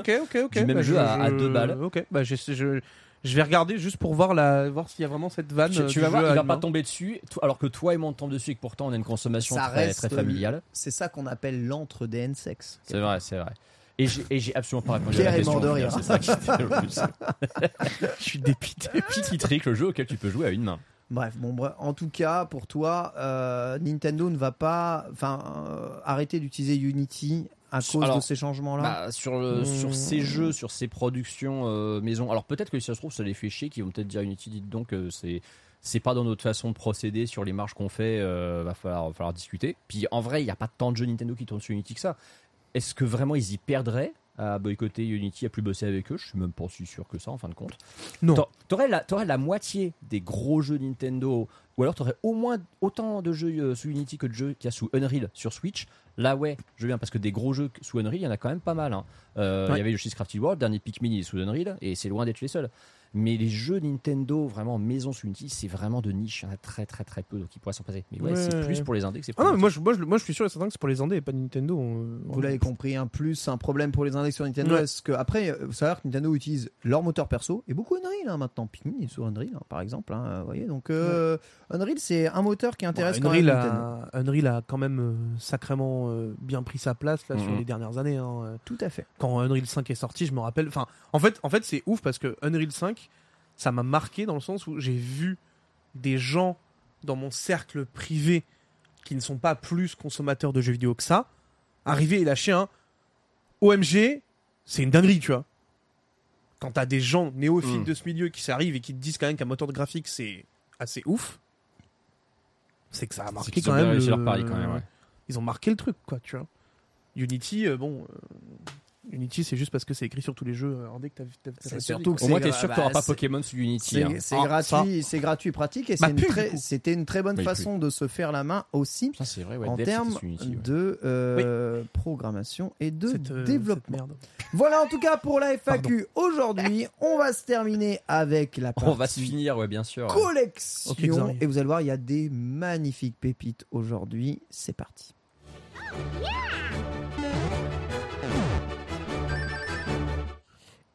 du même Bah, jeu je- à- deux balles. Ok, bah, je, je, je vais regarder juste pour voir, la, voir s'il y a vraiment cette vanne. Tu, euh, vas voir, il va pas tomber dessus, alors que toi et moi on tombe dessus et que pourtant on a une consommation Ça très, reste très familiale. C'est ça qu'on appelle l'antre des N-sex. C'est vrai, c'est vrai. Et j'ai, absolument pas répondu Pierre à la est question. de rire. C'est ça qui était le plus. Je suis dépité. Petit trick, le jeu auquel tu peux jouer à une main. Bref, bon, bref. en tout cas, pour toi, euh, Nintendo ne va pas, enfin, euh, arrêter d'utiliser Unity à cause Alors, de ces changements-là. Bah, sur, le, Mmh. sur ces jeux, sur ces productions euh, maison. Alors peut-être que si ça se trouve, ça les fait chier, qu'ils vont peut-être dire Unity, dites donc, euh, c'est c'est pas dans notre façon de procéder sur les marges qu'on fait, euh, va, falloir, va falloir discuter. Puis en vrai, il n'y a pas tant de jeux Nintendo qui tournent sur Unity que ça. Est-ce que vraiment ils y perdraient? À boycotter Unity, à plus bosser avec eux Je suis même pas si sûr que ça en fin de compte. Non. T'a- T'aurais la, t'aurais la moitié des gros jeux Nintendo, ou alors t'aurais au moins autant de jeux euh, sous Unity que de jeux qu'il y a sous Unreal sur Switch. Là, ouais, je viens parce que des gros jeux sous Unreal, il y en a quand même pas mal. hein. Euh, Il Ouais. y avait Yoshi's Crafted World, dernier Pikmin il est sous Unreal, et c'est loin d'être les seuls. Mais les jeux Nintendo, vraiment maison sous Unity, c'est vraiment de niche. Il y en a très très très peu, donc ils pourraient s'en passer. Mais ouais, Ouais, c'est plus pour les indés que c'est Ah pour non, les mais moi, je, moi, je, moi je suis sûr et certain que c'est pour les indés et pas Nintendo. Vous l'avez compris, un plus, un problème pour les index sur Nintendo. Ouais. Est-ce que après, euh, vous savez que Nintendo utilise leur moteur perso et beaucoup Unreal hein, maintenant. Pikmin est sur Unreal, hein, par exemple. hein, vous voyez, donc euh, Unreal, c'est un moteur qui intéresse quand même Unreal, Nintendo. a, Unreal a quand même euh, sacrément euh, bien pris sa place là sur Mhm. les dernières années. hein. Tout à fait. Quand Unreal 5 est sorti, je me rappelle. Enfin, en fait, en fait, c'est ouf parce que Unreal 5, ça m'a marqué dans le sens où j'ai vu des gens dans mon cercle privé qui ne sont pas plus consommateurs de jeux vidéo que ça arriver et lâcher un OMG, c'est une dinguerie, tu vois. Quand t'as des gens néophytes Mhm. de ce milieu qui s'arrivent et qui te disent quand même qu'un moteur de graphique c'est assez ouf, c'est que ça a marqué quand même. réussi le- leur pari quand même, ouais. Ils ont marqué le truc, quoi, tu vois. Unity, euh, bon. euh, Unity, c'est juste parce que c'est écrit sur tous les jeux euh, que t'as t'as- t'as C'est pas surtout que Au moins, t'es sûr que bah, t'auras pas Pokémon sur Unity. C'est hein. c'est Ah, gratuit, c'est gratuit et pratique et Bah, c'était une très bonne façon de se faire la main aussi Ça, c'est vrai, ouais. en termes de euh, programmation et de Cette, euh, développement. cette merde. Voilà en tout cas pour la FAQ. Aujourd'hui, on va se terminer avec la partie On va se finir, ouais, bien sûr. collection. Et vous allez voir, il y a des magnifiques pépites aujourd'hui. C'est parti.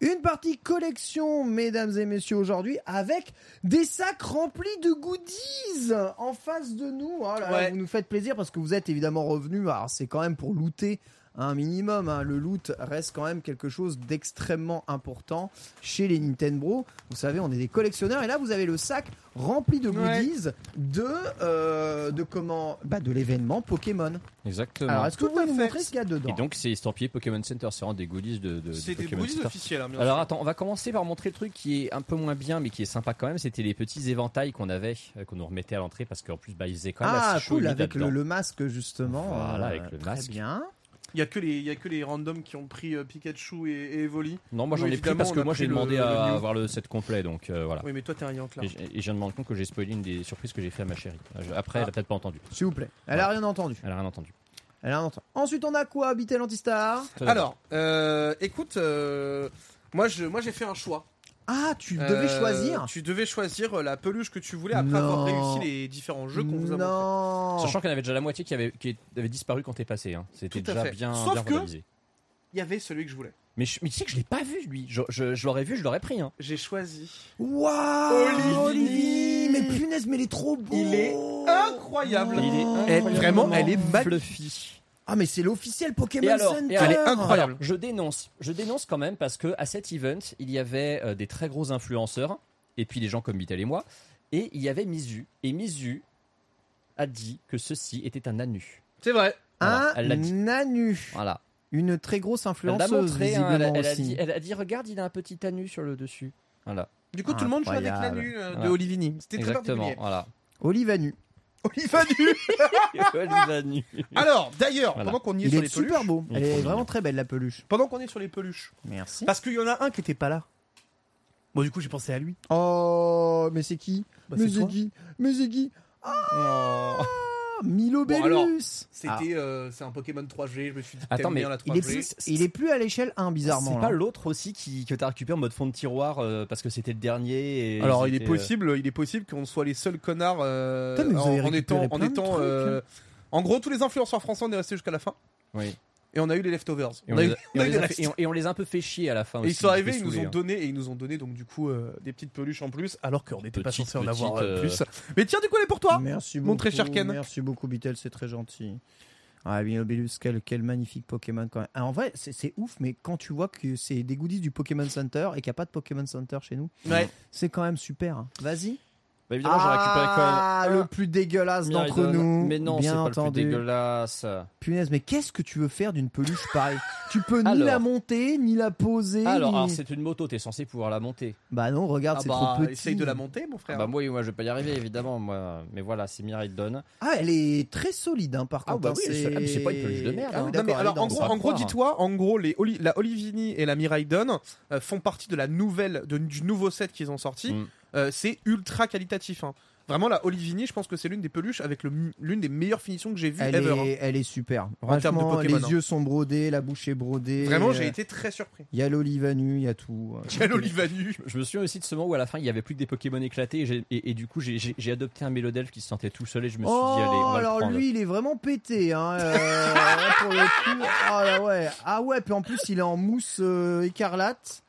Une partie collection, mesdames et messieurs, aujourd'hui, avec des sacs remplis de goodies en face de nous. Oh là là, Ouais. Vous nous faites plaisir parce que vous êtes évidemment revenus. Alors, c'est quand même pour looter un minimum. hein. Le loot reste quand même quelque chose d'extrêmement important chez les Nintendo. Vous savez, on est des collectionneurs. Et là, vous avez le sac rempli de Ouais. goodies de, euh, de comment bah, De l'événement Pokémon. Exactement. Alors, est-ce que vous Tout pouvez nous fait. montrer ce qu'il y a dedans Et donc, c'est estampillé Pokémon Center. C'est vraiment des goodies de, de, C'est de des goodies Center. officiels. hein, Alors sûr. attends, on va commencer par montrer le truc qui est un peu moins bien, mais qui est sympa quand même. C'était les petits éventails qu'on avait, euh, qu'on nous remettait à l'entrée parce qu'en plus, bah, il faisait quand même Ah, assez chaud cool, avec le, le masque, justement. Voilà, Euh, avec le très masque. bien. Il y a que les, il y a que les randoms qui ont pris euh, Pikachu et, et Evoli. Non, moi j'en ai pris parce que moi j'ai le- demandé le à Mew. avoir le set complet, donc euh, voilà. Oui, mais toi t'es un Yankee là. Et, j- et je viens de me rendre compte que j'ai spoilé une des surprises que j'ai fait à ma chérie. Euh, Après, Ah. elle a peut-être pas entendu. S'il vous plaît. Elle a rien entendu. Elle a rien entendu. Elle a rien entendu. Ensuite, on a quoi, Bitel Antistar? Alors, euh, écoute, euh, moi je, moi j'ai fait un choix. Ah, tu devais Euh, choisir Tu devais choisir euh, la peluche que tu voulais après Non. avoir réussi les différents jeux qu'on vous a montrés. Non Sachant qu'il y en avait déjà la moitié qui avait, qui avait disparu quand t'es passé. hein. C'était déjà fait. bien, Sauf bien que-. Il y avait celui que je voulais. Mais, je- mais tu sais que je l'ai pas vu lui. Je, je- je l'aurais vu, je l'aurais pris. Hein. J'ai choisi. Waouh. Olivier Mais punaise, mais il est trop beau Il est incroyable. Il est Elle- vraiment, elle est magnifique. Ah, mais c'est l'officiel Pokémon Et alors, Center et alors- Elle est incroyable. alors, je dénonce, je dénonce quand même parce que à cet event, il y avait euh, des très gros influenceurs et puis des gens comme Vitel et moi, et il y avait Mizu. Et Mizu a dit que ceci était un anu. C'est vrai. Voilà, Un elle dit. Nanu Voilà. Une très grosse Elle influenceuse, montré. hein, elle, a- visiblement elle a dit, elle a dit, regarde, il a un petit anu sur le dessus. Voilà. Du coup, tout le monde joue avec l'anu euh, de. Olivini. C'était très Exactement. particulier. Voilà. Olive à nu. Oliva nu. Oliva nu. Alors, d'ailleurs, Voilà. pendant qu'on y est Il sur est les peluches, super beau. Elle est vraiment très belle la peluche. pendant qu'on est sur les peluches, Merci. parce qu'il y en a un qui était pas là. Bon, du coup, j'ai pensé à lui. Oh, mais c'est qui? Bah, Mais c'est c'est toi. qui? Mais c'est qui? Ah, Milo Bon, alors, Bellus C'était, euh, c'est un Pokémon 3G. Je me suis dit, Attends, t'aimes mais bien la il est, 3G. plus, il est plus à l'échelle 1, bizarrement. C'est là. pas l'autre aussi qui, que t'as récupéré en mode fond de tiroir euh, parce que c'était le dernier. Et Alors, il est euh, possible, il est possible qu'on soit les seuls connards euh, Putain, mais vous en, avez en étant, en plein de étant. trucs, euh, hein. en gros, tous les influenceurs français, on est restés jusqu'à la fin. Oui. Et on a eu les leftovers. Et on, les a, un peu fait chier à la fin Et ils sont arrivés, ils nous ont donné et ils nous ont donné donc du coup euh, des petites peluches en plus, alors qu'on n'était pas censé en avoir euh, euh, plus. Mais tiens, du coup, elle est pour toi. Merci Mon beaucoup. très cher Ken. Merci beaucoup, Beatle, c'est très gentil. Ah, Milo Bellus, quel, quel magnifique Pokémon quand même. Ah, en vrai, c'est ouf, mais quand tu vois que c'est des goodies du Pokémon Center et qu'il n'y a pas de Pokémon Center chez nous, Ouais. c'est quand même super. hein. Vas-y. Bah, évidemment, j'ai récupéré quand même. Ah, un le plus dégueulasse d'entre nous. Mais non, c'est pas le plus entendu. dégueulasse. Punaise, mais qu'est-ce que tu veux faire d'une peluche pareille? Tu peux ni Alors. la monter, ni la poser. Alors, ni- alors, c'est une moto, t'es censé pouvoir la monter. Bah non, regarde, Ah c'est bah, trop petit. essaye de la monter, mon Ah frère. bah moi, oui, moi, je vais pas y arriver évidemment, moi. Mais voilà, c'est Miraidon. Ah, elle est très solide, hein, par Ah contre. bah hein, oui, c'est ah, pas une peluche de merde, Ah hein. Non, mais alors en gros, en gros, dis-toi, en gros, les Oli- la Olivini et la Miraidon euh, font partie de la nouvelle, de- du nouveau set qu'ils ont sorti. Mm. Euh, c'est ultra qualitatif. hein. Vraiment, la Olivini, je pense que c'est l'une des peluches avec l'une des meilleures finitions que j'ai vues Elle ever. est, hein. elle est super. En termes de Franchement, Pokémon, les hein. yeux sont brodés, la bouche est brodée. Vraiment, euh, j'ai été très surpris. Il y a l'olivanu, il y a tout. euh. Quelle Olivanu Je me souviens aussi de ce moment où à la fin il y avait plus que des Pokémon éclatés et, j'ai- et- et du coup j'ai- adopté un Mélodelf qui se sentait tout seul et je me suis Oh, dit allez on va alors le lui, il est vraiment pété, hein. euh, là, pour le coup. Ah là, ouais. Ah ouais, puis en plus, il est en mousse euh, écarlate.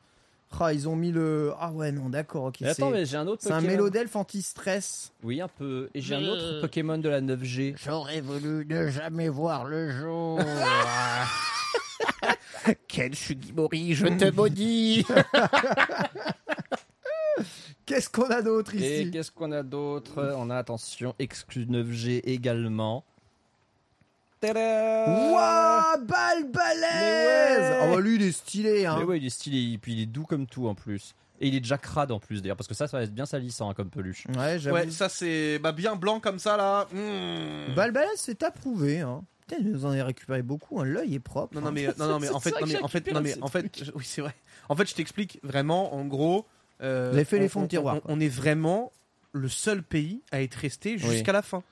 Ah, ils ont mis le. Ah ouais, non, d'accord, ok. Mais attends mais j'ai un autre C'est un Pokémon. mélodelf anti-stress. Oui un peu et j'ai un autre Pokémon de la 9G. J'aurais voulu ne jamais voir le jour. Quel Sugimori, je te maudis Qu'est-ce qu'on a d'autre Et ici? qu'est-ce qu'on a d'autre? On a attention exclu 9G également. Tada Ouah, balle balèze ouais. Ah bah lui, il est stylé, hein. Mais ouais il est stylé et puis il est doux comme tout en plus. Et il est déjà crade en plus d'ailleurs parce que ça ça va être bien salissant hein, comme peluche. Ouais, j'avoue. Ouais, ça c'est bah, bien blanc comme ça là. Mmh. Balle balèze, c'est approuvé, hein. Putain, vous en avez récupéré beaucoup, hein. l'œil est propre. Non, non, hein. mais, non, non, mais en fait, non, mais en fait, non, mais en fait, je- oui, c'est vrai. En fait, je t'explique vraiment, en gros. euh, Vous avez fait les on- fonds de tiroir, on est vraiment le seul pays à être resté jusqu'à la fin.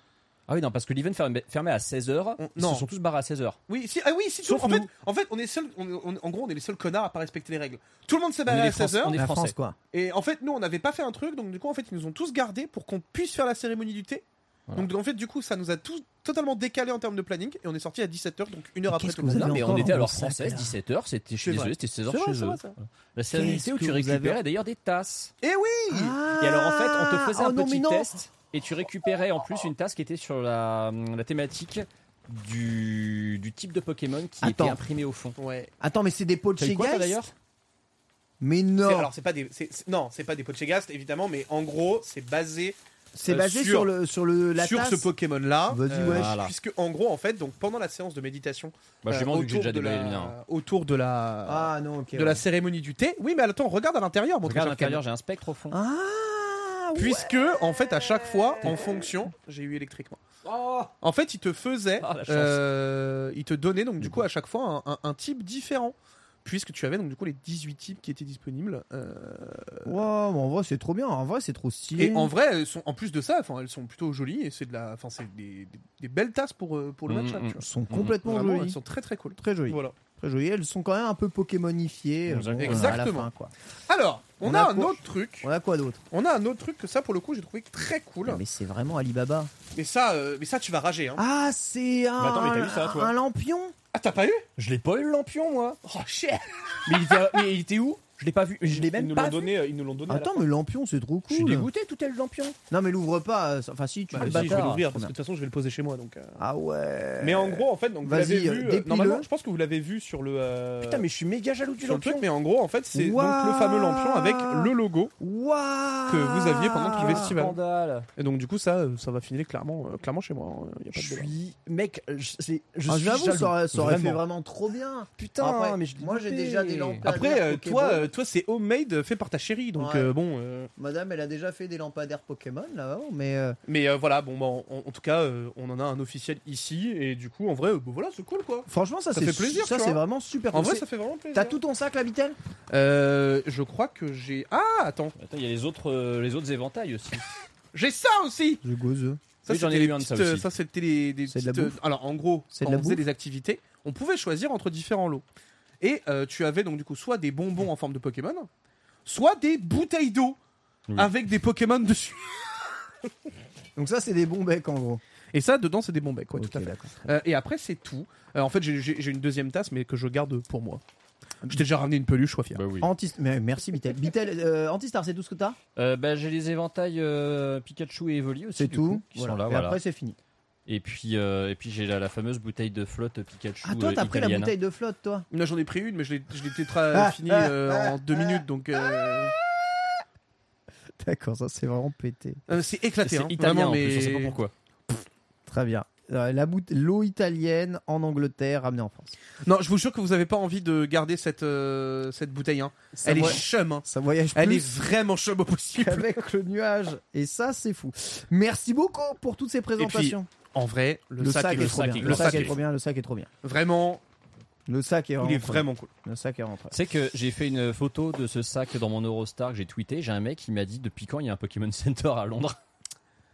Ah oui non parce que l'event fermait, à 16h. On- Ils non. se sont tous barrés à 16h. Oui, si, ah oui, si, Sauf tout- en, fait, en fait, on est seul, on, on- en gros, on est les seuls connards à pas respecter les règles. Tout le monde s'est barré à les Français, 16h. on est La français. France, quoi. Et en fait, nous, on n'avait pas fait un truc, donc du coup, en fait, ils nous ont tous gardés pour qu'on puisse faire la cérémonie du thé. Voilà. Donc en fait, du coup, ça nous a tous totalement décalé en termes de planning et on est sorti à 17h, donc une heure après qu'est-ce tout que le vous monde. Non, mais encore on était à l'heure vos sacs, française, là 17h, c'était, C'est désolé, vrai. c'était 16h C'est vrai, chez c'est eux. vrai, ça. La cérémonie Qu'est-ce où que tu vous avez- récupérais d'ailleurs des tasses. Et oui Ah Et alors en fait, on te faisait oh un non, mais petit non. test et tu récupérais en plus une tasse qui était sur la, la thématique du, du type de Pokémon qui Attends. était imprimé au fond. Ouais. Attends, mais c'est des pots de chez d'ailleurs? Mais C'est- non Alors c'est pas des, c'est- non, c'est pas des Pochegast évidemment, mais en gros c'est basé C'est euh, basé sur- sur, le sur le la sur tasse. ce Pokémon là. Vas-y, wesh. Voilà. Puisque en gros en fait donc pendant la séance de méditation, Bah, je euh, lui demande vu que j'ai autour déjà de la- le mien. autour de la Ah non, ok. de ouais. la cérémonie du thé. Oui mais attends regarde à l'intérieur Regarde à l'intérieur, j'ai un spectre au fond. Ah. Puisque en fait à chaque fois en fonction, j'ai eu électriquement. En fait il te faisait, Ah, la chance. euh, il te donnait donc du coup à chaque fois un, un- un type différent. Puisque tu avais donc du coup les 18 types qui étaient disponibles. euh, Wow, mais en vrai, c'est trop bien. En vrai, c'est trop stylé. Et en vrai, elles sont, en plus de ça, enfin, elles sont plutôt jolies et c'est de la, enfin, c'est des, des- des belles tasses pour, euh, pour le Mm, match. mm. sont complètement Vraiment, jolies. elles sont très très cool. Très jolies. Voilà. Très jolies. Elles sont quand même un peu Pokémonifiées. euh, Exactement. bon, à la Exactement. fin, quoi. Alors, on, On a, a un quoi autre truc. On a quoi d'autre? On a un autre truc que ça, pour le coup, j'ai trouvé très cool. Mais c'est vraiment Alibaba. Mais ça, euh, mais ça, tu vas rager. Hein. Ah, c'est un, Mais attends, mais t'as vu ça, toi? un lampion? Ah, t'as pas eu? Je l'ai pas eu le lampion moi. Oh shit Mais il était, mais il était où? Je l'ai pas vu. Je l'ai Ils même nous pas l'ont vu. donné. euh, Ils nous l'ont donné. Attends, mais lampion, c'est trop Je suis cool. dégoûté, tout est le lampion. Non, mais l'ouvre pas. Enfin, si, tu Bah, peux si, je vais l'ouvrir parce que de toute façon, je vais le poser chez moi. Donc. euh. Ah ouais. Mais en gros, en fait, donc vous Vas-y, l'avez vu. euh, normalement, je pense que vous l'avez vu sur le. euh, Putain, mais je suis méga jaloux du sur le lampion. truc, mais en gros, en fait, c'est donc le fameux lampion avec le logo. Que vous aviez pendant tout le festival. Scandale. Et donc, du coup, ça, ça va finir clairement, euh, clairement chez moi. hein. Y a pas de Je suis mec, je, Ah, suis J'avoue, ça aurait, fait Vraiment. trop bien. Putain, Après, mais je moi, j'ai déjà des lampes. Après, toi, toi, c'est homemade fait par ta chérie, donc Ouais. euh, bon. euh, Madame, elle a déjà fait des lampadaires Pokémon là-haut, mais euh, Mais euh, voilà, bon, bah, en, en tout cas, euh, on en a un officiel ici, et du coup, en vrai, euh, bah, voilà, c'est cool quoi. franchement, ça, Ça fait plaisir, Ça, c'est vraiment super. En vrai, ça fait vraiment plaisir. T'as tout ton sac, la Vitel Euh, je crois que j'ai. Ah, attends, Attends, il y a les autres, euh, les autres éventails aussi. j'ai ça aussi. Je gozeux. Ça, Oui, j'en ai eu un de ça petites, aussi. Ça, c'était les, des C'est de la petites, euh, bouffe Alors, en gros, C'est quand de on la faisait des activités, on pouvait choisir entre différents lots. Et euh, tu avais donc du coup soit des bonbons en forme de Pokémon, soit des bouteilles d'eau Oui. avec des Pokémon dessus. Donc ça, c'est des bons becs en gros. Et ça, dedans, c'est des bons becs, ouais, tout à fait. Euh, et après, c'est tout. Euh, en fait, j'ai- j'ai j'ai une deuxième tasse, mais que je garde pour moi. Je t'ai déjà ramené une peluche, sois fier. Bah oui. Anti... mais merci Vitel. Vitel, euh, Antistar, c'est tout ce que t'as? Euh, bah, j'ai les éventails euh, Pikachu et Evoli aussi. C'est du tout. coup, qui Voilà. sont là, Et voilà. après, c'est fini. Et puis, euh, et puis j'ai la, la fameuse bouteille de flotte Pikachu. Ah, toi, euh, t'as pris la bouteille de flotte, toi Là, j'en ai pris une, mais je l'ai je l'ai tétra Ah, fini euh, ah, en deux ah, minutes, donc euh, D'accord, ça, c'est vraiment pété. c'est éclaté. Hein, italien vraiment, en mais... plus, on sait pas pourquoi. Très bien. Euh, la boute- L'eau italienne en Angleterre, ramenée en France. Non, je vous jure que vous avez pas envie de garder cette cette, cette bouteille. Hein. Ça, Elle voy- est chum. Hein. ça voyage Elle plus est vraiment chum au possible. avec le nuage. Et ça, c'est fou. Merci beaucoup pour toutes ces présentations. En vrai, le, le, sac, sac, est, est trop bien. Le le sac sac est trop bien. Le sac est trop bien. vraiment, Le sac est vraiment il est vraiment cool. Le sac est vraiment. C'est que j'ai fait une photo de ce sac dans mon Eurostar que j'ai tweeté. J'ai un mec qui m'a dit depuis quand il y a un Pokémon Center à Londres?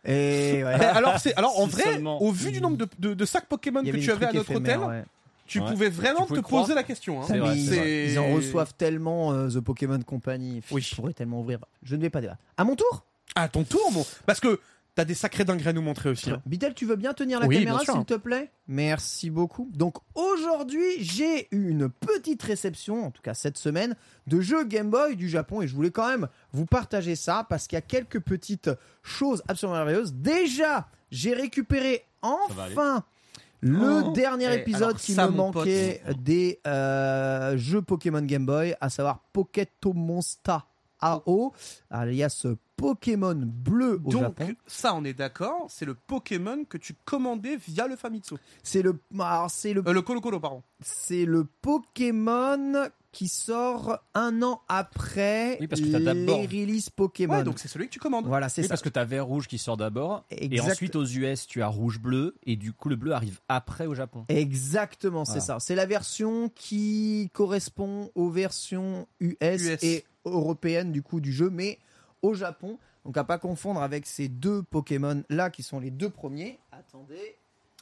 Et ouais. Eh, alors, c'est alors en vrai, seulement. au vu du nombre de, de, de sacs Pokémon que tu avais à notre hôtel, ouais. tu Ouais. pouvais vraiment Tu pouvais te croire. poser la question. Hein. Vrai, ils en reçoivent tellement euh, The Pokémon Company. Oui. Je pourrais tellement ouvrir. Je ne vais pas débattre. À mon tour? À ton tour, mon. Parce que t'as des sacrés dingueries à nous montrer aussi. hein. Bitel, tu veux bien tenir la Oui, caméra, bien sûr. s'il te plaît? Merci beaucoup. Donc aujourd'hui, j'ai eu une petite réception, en tout cas cette semaine, de jeux Game Boy du Japon et je voulais quand même vous partager ça parce qu'il y a quelques petites choses absolument merveilleuses. Déjà, j'ai récupéré enfin le Oh. dernier Eh, épisode alors qui ça, me mon pote. manquait des euh, jeux Pokémon Game Boy, à savoir Poketo Monster AO, alias Pokémon bleu au Donc, Japon. ça, on est d'accord, c'est le Pokémon que tu commandais via le Famitsu. C'est le, alors, c'est le Euh, le Colo Colo, pardon. c'est le Pokémon qui sort un an après Oui, parce que les releases Pokémon. Ouais, donc c'est celui que tu commandes. voilà, c'est Oui, ça. parce que t'as vert rouge qui sort d'abord. Et ensuite aux US, tu as rouge bleu. Et du coup, le bleu arrive après au Japon. Exactement, c'est Voilà. ça. C'est la version qui correspond aux versions US, US. et européennes du coup du jeu, mais au Japon. Donc à pas confondre avec ces deux Pokémon là qui sont les deux premiers. Attendez.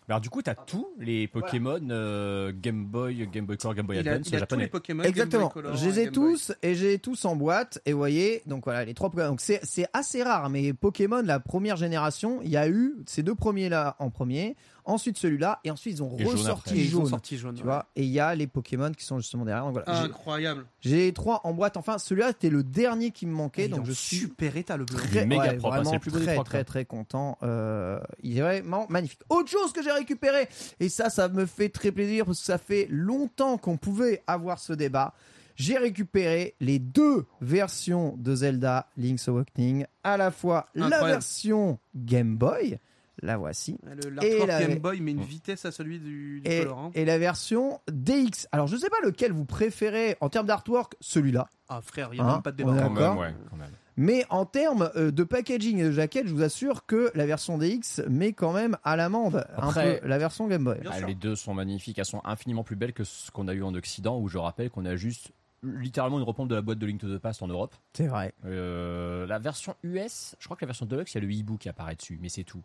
Alors du coup, t'as tous les Pokémon euh, Game Boy, Game Boy Color, Game Boy Il a, Advance il a tous japonais. les Pokémon. Exactement. Game Boy Color, Je les ai Game Boy. tous et j'ai tous en boîte. Et vous voyez, donc voilà, les trois Pokémon. Donc c'est c'est assez rare, mais Pokémon, la première génération, il y a eu ces deux premiers là en premier, ensuite celui-là, et ensuite ils ont Et ressorti jaune. sorti jaune. Tu ouais. vois, et il y a les Pokémon qui sont justement derrière. Donc voilà, Incroyable. j'ai les trois en boîte. Enfin, celui-là c'était le dernier qui me manquait, est donc je suis super état le bleu. Est méga ouais, propre, hein, vraiment plus très très quoi. très content. Euh, il est vraiment magnifique. Autre chose que j'ai récupéré et ça, ça me fait très plaisir parce que ça fait longtemps qu'on pouvait avoir ce débat. J'ai récupéré les deux versions de Zelda Link's Awakening, à la fois la version Game Boy, la voici, Le Et l'artwork la- Game Boy met une vitesse à celui du, du et, color. hein. et la version DX. Alors je sais pas lequel vous préférez en termes d'artwork, celui-là. Ah frère, il n'y a Hein, même pas de débat. Quand D'accord. même, ouais, quand même. Mais en termes euh, de packaging et de jaquette, je vous assure que la version DX met quand même à l'amende un Après- peu la version Game Boy. Ah, les deux sont magnifiques, elles sont infiniment plus belles que ce qu'on a eu en Occident, où je rappelle qu'on a juste littéralement une repompe de la boîte de Link to the Past en Europe. C'est vrai. Euh, la version US, je crois que la version Deluxe, il y a le hibou qui apparaît dessus, mais c'est tout.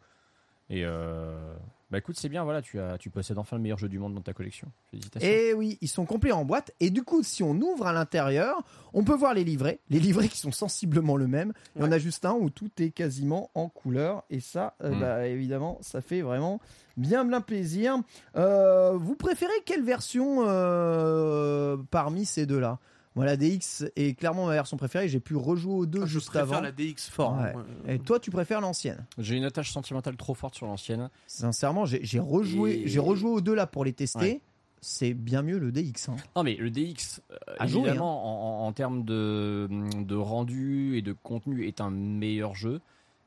Et euh, bah écoute, c'est bien, voilà, tu, as, tu possèdes enfin le meilleur jeu du monde dans ta collection. Félicitations. Et oui, ils sont complets en boîte. Et du coup, si on ouvre à l'intérieur, on peut voir les livrets. Les livrets qui sont sensiblement le même. Il y en a juste un où tout est quasiment en couleur. Et ça, euh, Mm. bah, évidemment, ça fait vraiment bien, bien plaisir. Euh, vous préférez quelle version euh, parmi ces deux-là? Moi, la DX est clairement ma version préférée. J'ai pu rejouer aux deux Ah, Je juste préfère avant. la DX fort. hein. Ouais. Et toi, tu préfères l'ancienne J'ai une attache sentimentale trop forte sur l'ancienne. Sincèrement, j'ai rejoué, Et- j'ai rejoué aux deux là pour les tester. Ouais. C'est bien mieux le DX. hein. Non, mais le DX, euh, jouer, hein. évidemment, en, en- en termes de, de rendu et de contenu, est un meilleur jeu.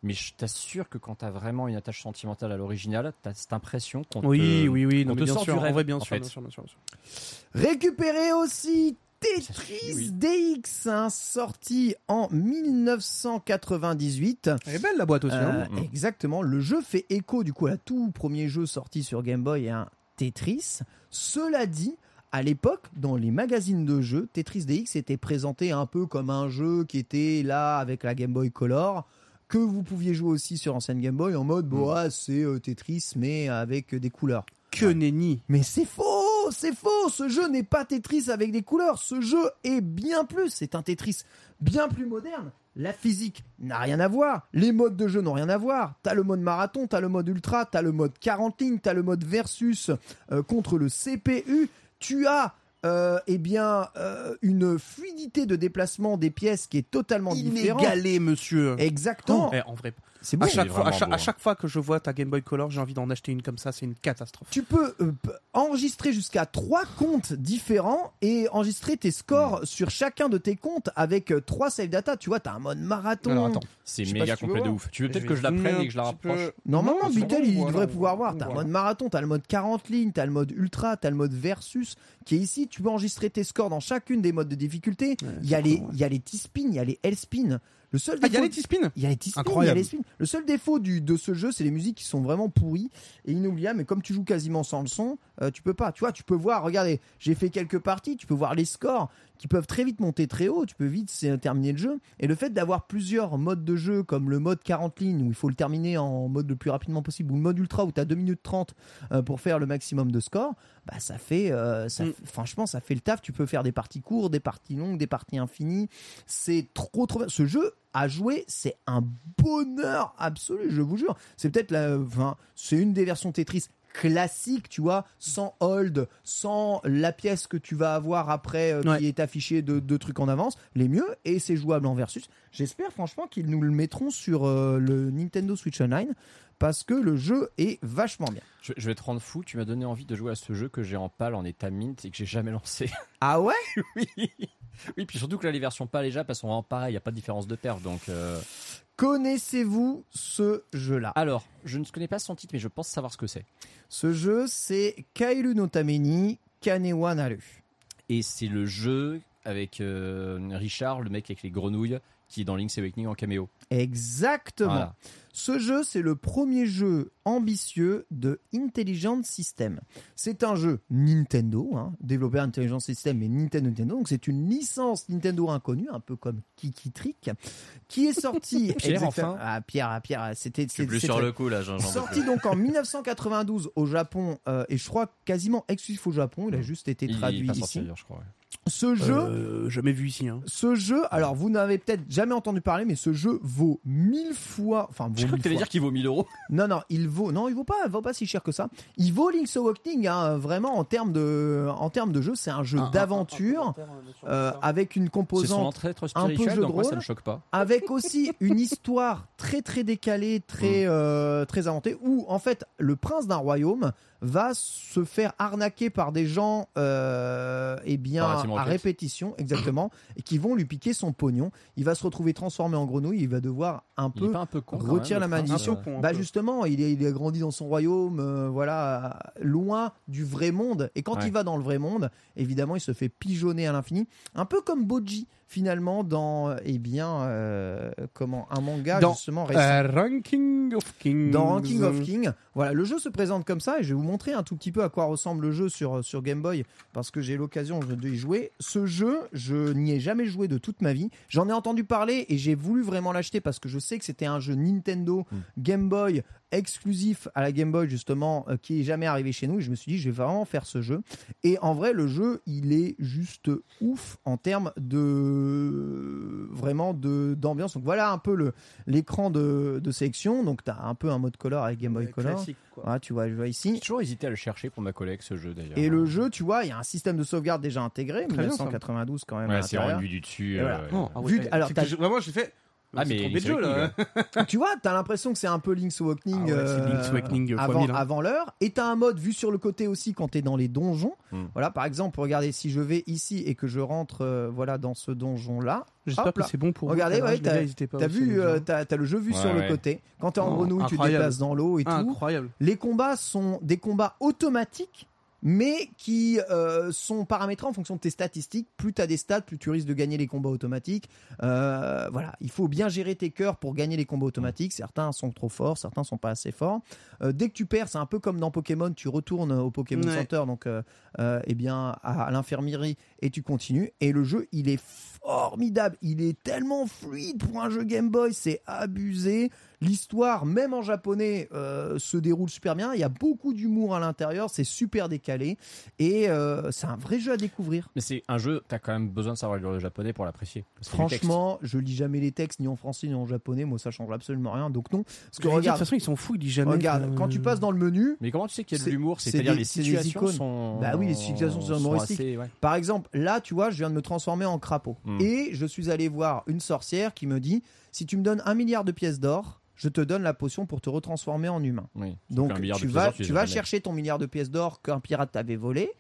Mais je t'assure que quand t'as vraiment une attache sentimentale à l'original, t'as cette impression qu'on Oui, te, oui, oui. on non, te mais bien sort sûr. du En rêve, vrai, bien en sûr, fait. bien sûr, bien sûr, bien sûr. Récupérer aussi Tetris oui. DX, hein, sorti en 1998. Elle est belle la boîte aussi. Euh, hein. Exactement. Le jeu fait écho du coup à tout premier jeu sorti sur Game Boy, un Tetris. Cela dit, à l'époque, dans les magazines de jeux, Tetris DX était présenté un peu comme un jeu qui était là avec la Game Boy Color, que vous pouviez jouer aussi sur ancienne Game Boy en mode, bon, ah, c'est euh, Tetris mais avec des couleurs. Que nenni. Mais c'est faux, c'est faux. Ce jeu n'est pas Tetris avec des couleurs. Ce jeu est bien plus. C'est un Tetris bien plus moderne. La physique n'a rien à voir. Les modes de jeu n'ont rien à voir. T'as le mode marathon, t'as le mode ultra, t'as le mode 40 lignes, t'as le mode versus euh, contre le CPU. Tu as euh, eh bien euh, une fluidité de déplacement des pièces qui est totalement différente. Inégalé, monsieur. Exactement. Eh, en vrai, C'est bon. à chaque, fois, à, chaque, beau, à hein. chaque fois que je vois ta Game Boy Color, j'ai envie d'en acheter une comme ça. C'est une catastrophe. Tu peux euh, enregistrer jusqu'à trois comptes différents et enregistrer tes scores Hmm. sur chacun de tes comptes avec euh, trois save data. Tu vois, t'as un mode marathon. Alors attends. C'est méga si complet de ouf. Tu veux Je peut-être que je la prenne un et que je la rapproche Normalement, Non, Bitel, il devrait pouvoir voir. T'as le mode marathon, t'as le mode 40 lignes, t'as le mode ultra, t'as le mode versus qui est ici. Tu peux enregistrer tes scores dans chacune des modes de difficulté. il y a les, il y a les T-spin, il y a les L-spin. Le seul Ah, il y a défaut- les Il y a les y a les. Le seul défaut du, de ce jeu, c'est les musiques qui sont vraiment pourries et inoubliables. Mais comme tu joues quasiment sans le son, euh, tu peux pas. Tu vois, tu peux voir. Regardez, j'ai fait quelques parties. Tu peux voir les scores qui peuvent très vite monter très haut. Tu peux vite c'est, terminer le jeu. Et le fait d'avoir plusieurs modes de jeu, comme le mode 40 lignes où il faut le terminer en mode le plus rapidement possible, ou le mode ultra où tu as 2 minutes 30 euh, pour faire le maximum de score, bah ça fait, euh, ça, Mm. franchement, ça fait le taf. Tu peux faire des parties courtes, des parties longues, des parties infinies. C'est trop, trop bien. Ce jeu à jouer, c'est un bonheur absolu, je vous jure. C'est peut-être la, enfin, c'est une des versions Tetris classiques, tu vois, sans hold, sans la pièce que tu vas avoir après euh, Ouais. qui est affichée de deux trucs en avance, les mieux, et c'est jouable en versus. J'espère franchement qu'ils nous le mettront sur euh, le Nintendo Switch Online parce que le jeu est vachement bien. Je, je vais te rendre fou, tu m'as donné envie de jouer à ce jeu que j'ai en pâle en état mint et que j'ai jamais lancé. Ah ouais? Oui. Oui, puis surtout que là, les versions pâle et Jap, elles sont vraiment pareilles, il n'y a pas de différence de perf. Donc, euh, Connaissez-vous ce jeu-là Alors, je ne connais pas son titre, mais je pense savoir ce que c'est. Ce jeu, c'est Kairu no Tameni Kanewa Naru. Et c'est le jeu avec euh, Richard, le mec avec les grenouilles, qui est dans Link's Awakening en caméo. Exactement. Voilà. Ce jeu, c'est le premier jeu ambitieux de Intelligent System. C'est un jeu Nintendo, hein, développé par Intelligent System, mais Nintendo Nintendo. Donc c'est une licence Nintendo inconnue, un peu comme Kiki Trick, qui est sorti. Pierre, enfin. Ah Pierre, ah, Pierre, c'était. Je suis c'est- plus sur le coup là, j'en veux Sorti donc en 1992 au Japon euh, et je crois quasiment exclusif au Japon. Il a juste été Il- il traduit sorti ici. ailleurs, je crois. ouais. Ce jeu, Euh, jamais vu ici. Hein. ce jeu, alors vous n'avez peut-être jamais entendu parler, mais ce jeu vaut mille fois, enfin vaut Je crois que t'allais dire qu'il vaut 1000 euros. Non, non, il vaut, non, il vaut pas, il vaut pas si cher que ça. Il vaut Link's Awakening, hein, vraiment en termes de, en termes de jeu, c'est un jeu d'aventure euh, avec une composante, un peu jeu de moi, ça rôle. me choque pas. avec aussi une histoire très très décalée, Mm. très euh, très inventée, où en fait le prince d'un royaume va se faire arnaquer par des gens, euh, eh bien à répétition, exactement, et qui vont lui piquer son pognon. Il va se retrouver transformé en grenouille, il va devoir un Il est peu pas un peu con. quand retire même, la malédiction. Bah peu. justement, il, est, il a grandi dans son royaume, euh, voilà, loin du vrai monde. Et quand Ouais. il va dans le vrai monde, évidemment, il se fait pigeonner à l'infini, un peu comme Boji finalement dans, euh, eh bien, euh, comment un manga Dans, justement récent. Euh, Ranking of Kings. Dans Ranking of King, voilà, le jeu se présente comme ça et je vais vous montrer un tout petit peu à quoi ressemble le jeu sur, sur Game Boy parce que j'ai l'occasion de y jouer. Ce jeu, je n'y ai jamais joué de toute ma vie. J'en ai entendu parler et j'ai voulu vraiment l'acheter parce que je sais que c'était un jeu Nintendo Game Boy exclusif à la Game Boy justement euh, qui est jamais arrivé chez nous et je me suis dit je vais vraiment faire ce jeu et en vrai le jeu il est juste ouf en termes de vraiment de d'ambiance donc voilà un peu le l'écran de, de sélection donc tu as un peu un mode color avec Game Boy Color voilà, tu vois je vois J'ai ici toujours hésité à le chercher pour ma collègue, ce jeu d'ailleurs. et le jeu tu vois il y a un système de sauvegarde déjà intégré Très bien, ça. 1992 quand même Ouais, c'est vue du dessus. Euh, voilà. Non, ah ouais, Vu- ouais, alors, que je- vraiment, j'ai fait. Ah, mais c'est trompé de Link's jeu là. Tu vois, t'as l'impression que c'est un peu Link's Awakening, Ah ouais, c'est Link's Awakening fois avant, mille, hein. avant l'heure. Et t'as un mode vu sur le côté aussi quand t'es dans les donjons. Hmm. Voilà, par exemple, regardez, si je vais ici et que je rentre euh, voilà, dans ce donjon-là, J'espère que c'est bon pour vous, Regardez, ouais, t'as- vu, euh, t'as le jeu vu Ouais, sur le côté. Quand t'es en Oh, grenouille, tu te déplaces dans l'eau et tout. Incroyable. Les combats sont des combats automatiques mais qui euh, sont paramétrés en fonction de tes statistiques. Plus tu as des stats, plus tu risques de gagner les combats automatiques. Euh, voilà, il faut bien gérer tes cœurs pour gagner les combats automatiques. Certains sont trop forts, certains sont pas assez forts. Euh, dès que tu perds, c'est un peu comme dans Pokémon, tu retournes au Pokémon Ouais. Center, donc eh bien à, à l'infirmerie et tu continues. Et le jeu, il est formidable, il est tellement fluide pour un jeu Game Boy, c'est abusé. L'histoire, même en japonais, euh, se déroule super bien. Il y a beaucoup d'humour à l'intérieur, c'est super décalé et euh, c'est un vrai jeu à découvrir. Mais c'est un jeu, t'as quand même besoin de savoir le japonais pour l'apprécier. Franchement, je lis jamais les textes ni en français ni en japonais. Moi, ça change absolument rien. Donc non. Parce que dire, de regarde, toute façon, ils sont fous, ils disent jamais. regarde, quand tu passes dans le menu, Mais comment tu sais qu'il y a de l'humour? C'est C'est-à-dire des- les c'est des situations sont. Bah oui, les situations sont humoristiques. assez, ouais. Par exemple, là, tu vois, je viens de me transformer en crapaud. Hmm. Et je suis allé voir une sorcière qui me dit si tu me donnes un milliard de pièces d'or, je te donne la potion pour te retransformer en humain. Oui. Donc, tu vas, tu vas chercher ton milliard de pièces d'or qu'un pirate t'avait volé,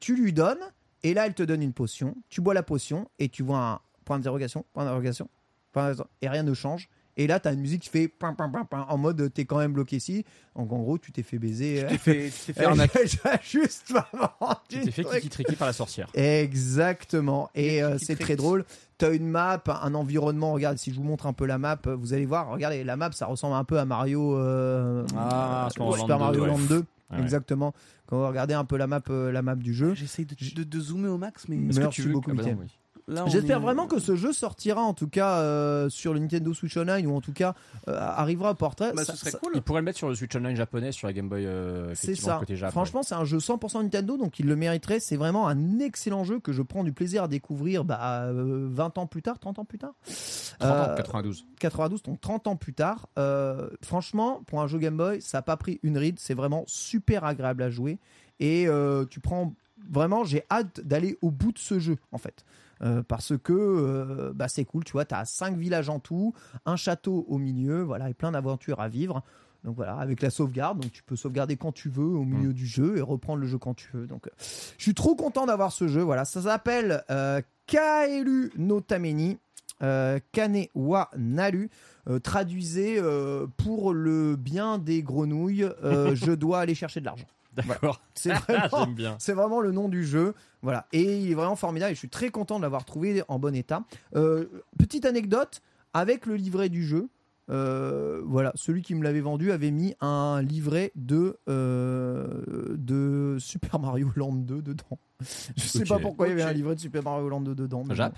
tu lui donnes, et là, elle te donne une potion. Tu bois la potion, et tu vois un point d'interrogation, point d'interrogation, point d'interrogation, et rien ne change. Et là, tu as une musique qui fait pam, pam, pam, pam, en mode t'es quand même bloqué ici. Donc, en gros, tu t'es fait baiser. Tu t'es fait, tu t'es fait arnaquer. Juste Tu t'es fait kiki par la sorcière. Exactement. Et euh, c'est très drôle. Tu as une map, un environnement. Regarde, si je vous montre un peu la map, vous allez voir. Regardez, la map, ça ressemble un peu à Mario. euh, Ah, euh, Super Land 2, Mario. Land 2. Ouais. Exactement. Quand vous regardez un peu la map, euh, la map du jeu. J'essaye de, de, de zoomer au max, mais Est-ce que tu veux- beaucoup, Ah bah non, oui. J'espère est- vraiment que ce jeu sortira en tout cas euh, sur le Nintendo Switch Online ou en tout cas euh, arrivera au portrait. Bah, Ça- ce serait ça- cool. Il pourrait le mettre sur le Switch Online japonais, sur la Game Boy. euh, C'est ça. Côté Japon. Franchement, c'est un jeu 100% Nintendo, donc il le mériterait. C'est vraiment un excellent jeu que je prends du plaisir à découvrir bah, euh, 20 ans plus tard, 30 ans plus tard. 30 ans, Euh, 92. 92, donc 30 ans plus tard. Euh, franchement, pour un jeu Game Boy, ça n'a pas pris une ride. C'est vraiment super agréable à jouer. Et euh, tu prends. Vraiment, j'ai hâte d'aller au bout de ce jeu, en fait. Euh, parce que euh, bah, c'est cool, tu vois, tu as 5 villages en tout, un château au milieu, voilà, et plein d'aventures à vivre. Donc voilà, avec la sauvegarde, donc tu peux sauvegarder quand tu veux au milieu du jeu et reprendre le jeu quand tu veux. Donc euh, je suis trop content d'avoir ce jeu. Voilà, ça s'appelle Kaelu no Tameni, euh, Kane wa Naru. Euh, traduisez euh, pour le bien des grenouilles, je dois aller chercher de l'argent. D'accord. C'est vraiment, J'aime bien. c'est vraiment le nom du jeu. Voilà. Et il est vraiment formidable et je suis très content de l'avoir trouvé en bon état. Euh, petite anecdote, avec le livret du jeu, euh, voilà, celui qui me l'avait vendu avait mis un livret de, euh, de Super Mario Land 2 dedans. Je sais pas pourquoi il y avait un livret de Super Mario Land 2 dedans. mais Jap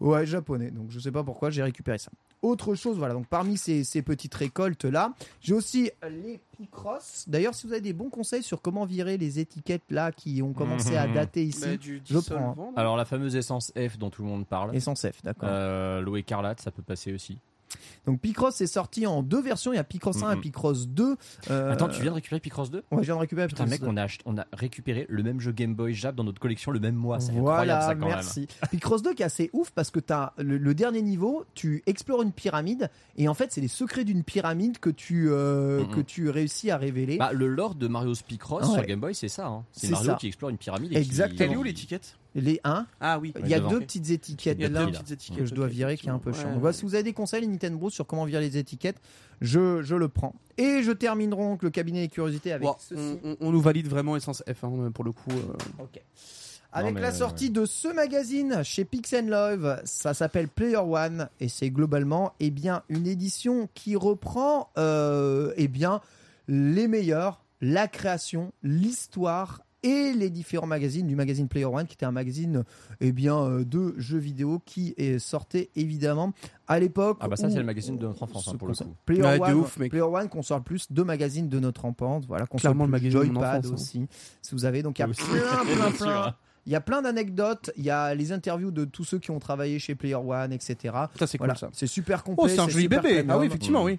bon. Ouais, japonais. Donc je sais pas pourquoi j'ai récupéré ça. Autre chose, voilà. Donc parmi ces, ces petites récoltes là, j'ai aussi les Picross. D'ailleurs, si vous avez des bons conseils sur comment virer les étiquettes là qui ont commencé à Mhm. dater ici, Bah, du je prends, hein. Alors, la fameuse essence F dont tout le monde parle. sans F, d'accord. Euh, L'eau écarlate, ça peut passer aussi. Donc Picross est sorti en deux versions. Il y a Picross 1 et. Picross 2. Euh, Attends, tu viens de récupérer Picross 2 Ouais, je viens de récupérer Putain, Picross mec, 2. on a, on a récupéré le même jeu Game Boy Jap dans notre collection le même mois. C'est Voilà, incroyable ça quand merci. Picross 2 qui est assez ouf parce que t'as le, le dernier niveau, tu explores une pyramide et en fait c'est les secrets d'une pyramide que tu euh, que tu réussis à révéler. même. Bah, le lore de Mario Picross Ouais. sur Game Boy, c'est ça. hein. C'est Mario ça. qui explore une pyramide. Et Exactement. Elle est Qui... où l'étiquette? Les 1, Ah oui. il y a devant. deux petites étiquettes Il y a là deux petites étiquettes. que je dois virer qui est un peu chiant. Donc voilà, si vous avez des conseils les Nintendo sur comment virer les étiquettes, je, je le prends. Et je terminerai donc le cabinet des curiosités avec Bon, ceci. on, on- on nous valide vraiment Essence F hein, pour le coup. euh. Ok. Avec mais, la euh, sortie de ce magazine chez Pix Love, ça s'appelle Player One et c'est globalement eh bien une édition qui reprend euh, eh bien les meilleurs, la création, l'histoire et les différents magazines du magazine Player One qui était un magazine eh bien euh, de jeux vidéo qui est sortait évidemment à l'époque Ah bah ça, c'est le magazine de notre enfance, hein, pour le coup. Player, Ouais, de One, ouf, mec. Player One console plus deux magazines de notre enfance voilà console Clairement le plus, magazine de Joypad enfance, hein. aussi si vous avez donc il y a Aussi. plein plein plein hein. il y a plein d'anecdotes, il y a les interviews de tous ceux qui ont travaillé chez Player One, etc. Ça c'est Voilà, cool ça. c'est super complet. Oh, c'est un joli bébé. premium. Ah oui, effectivement, oui.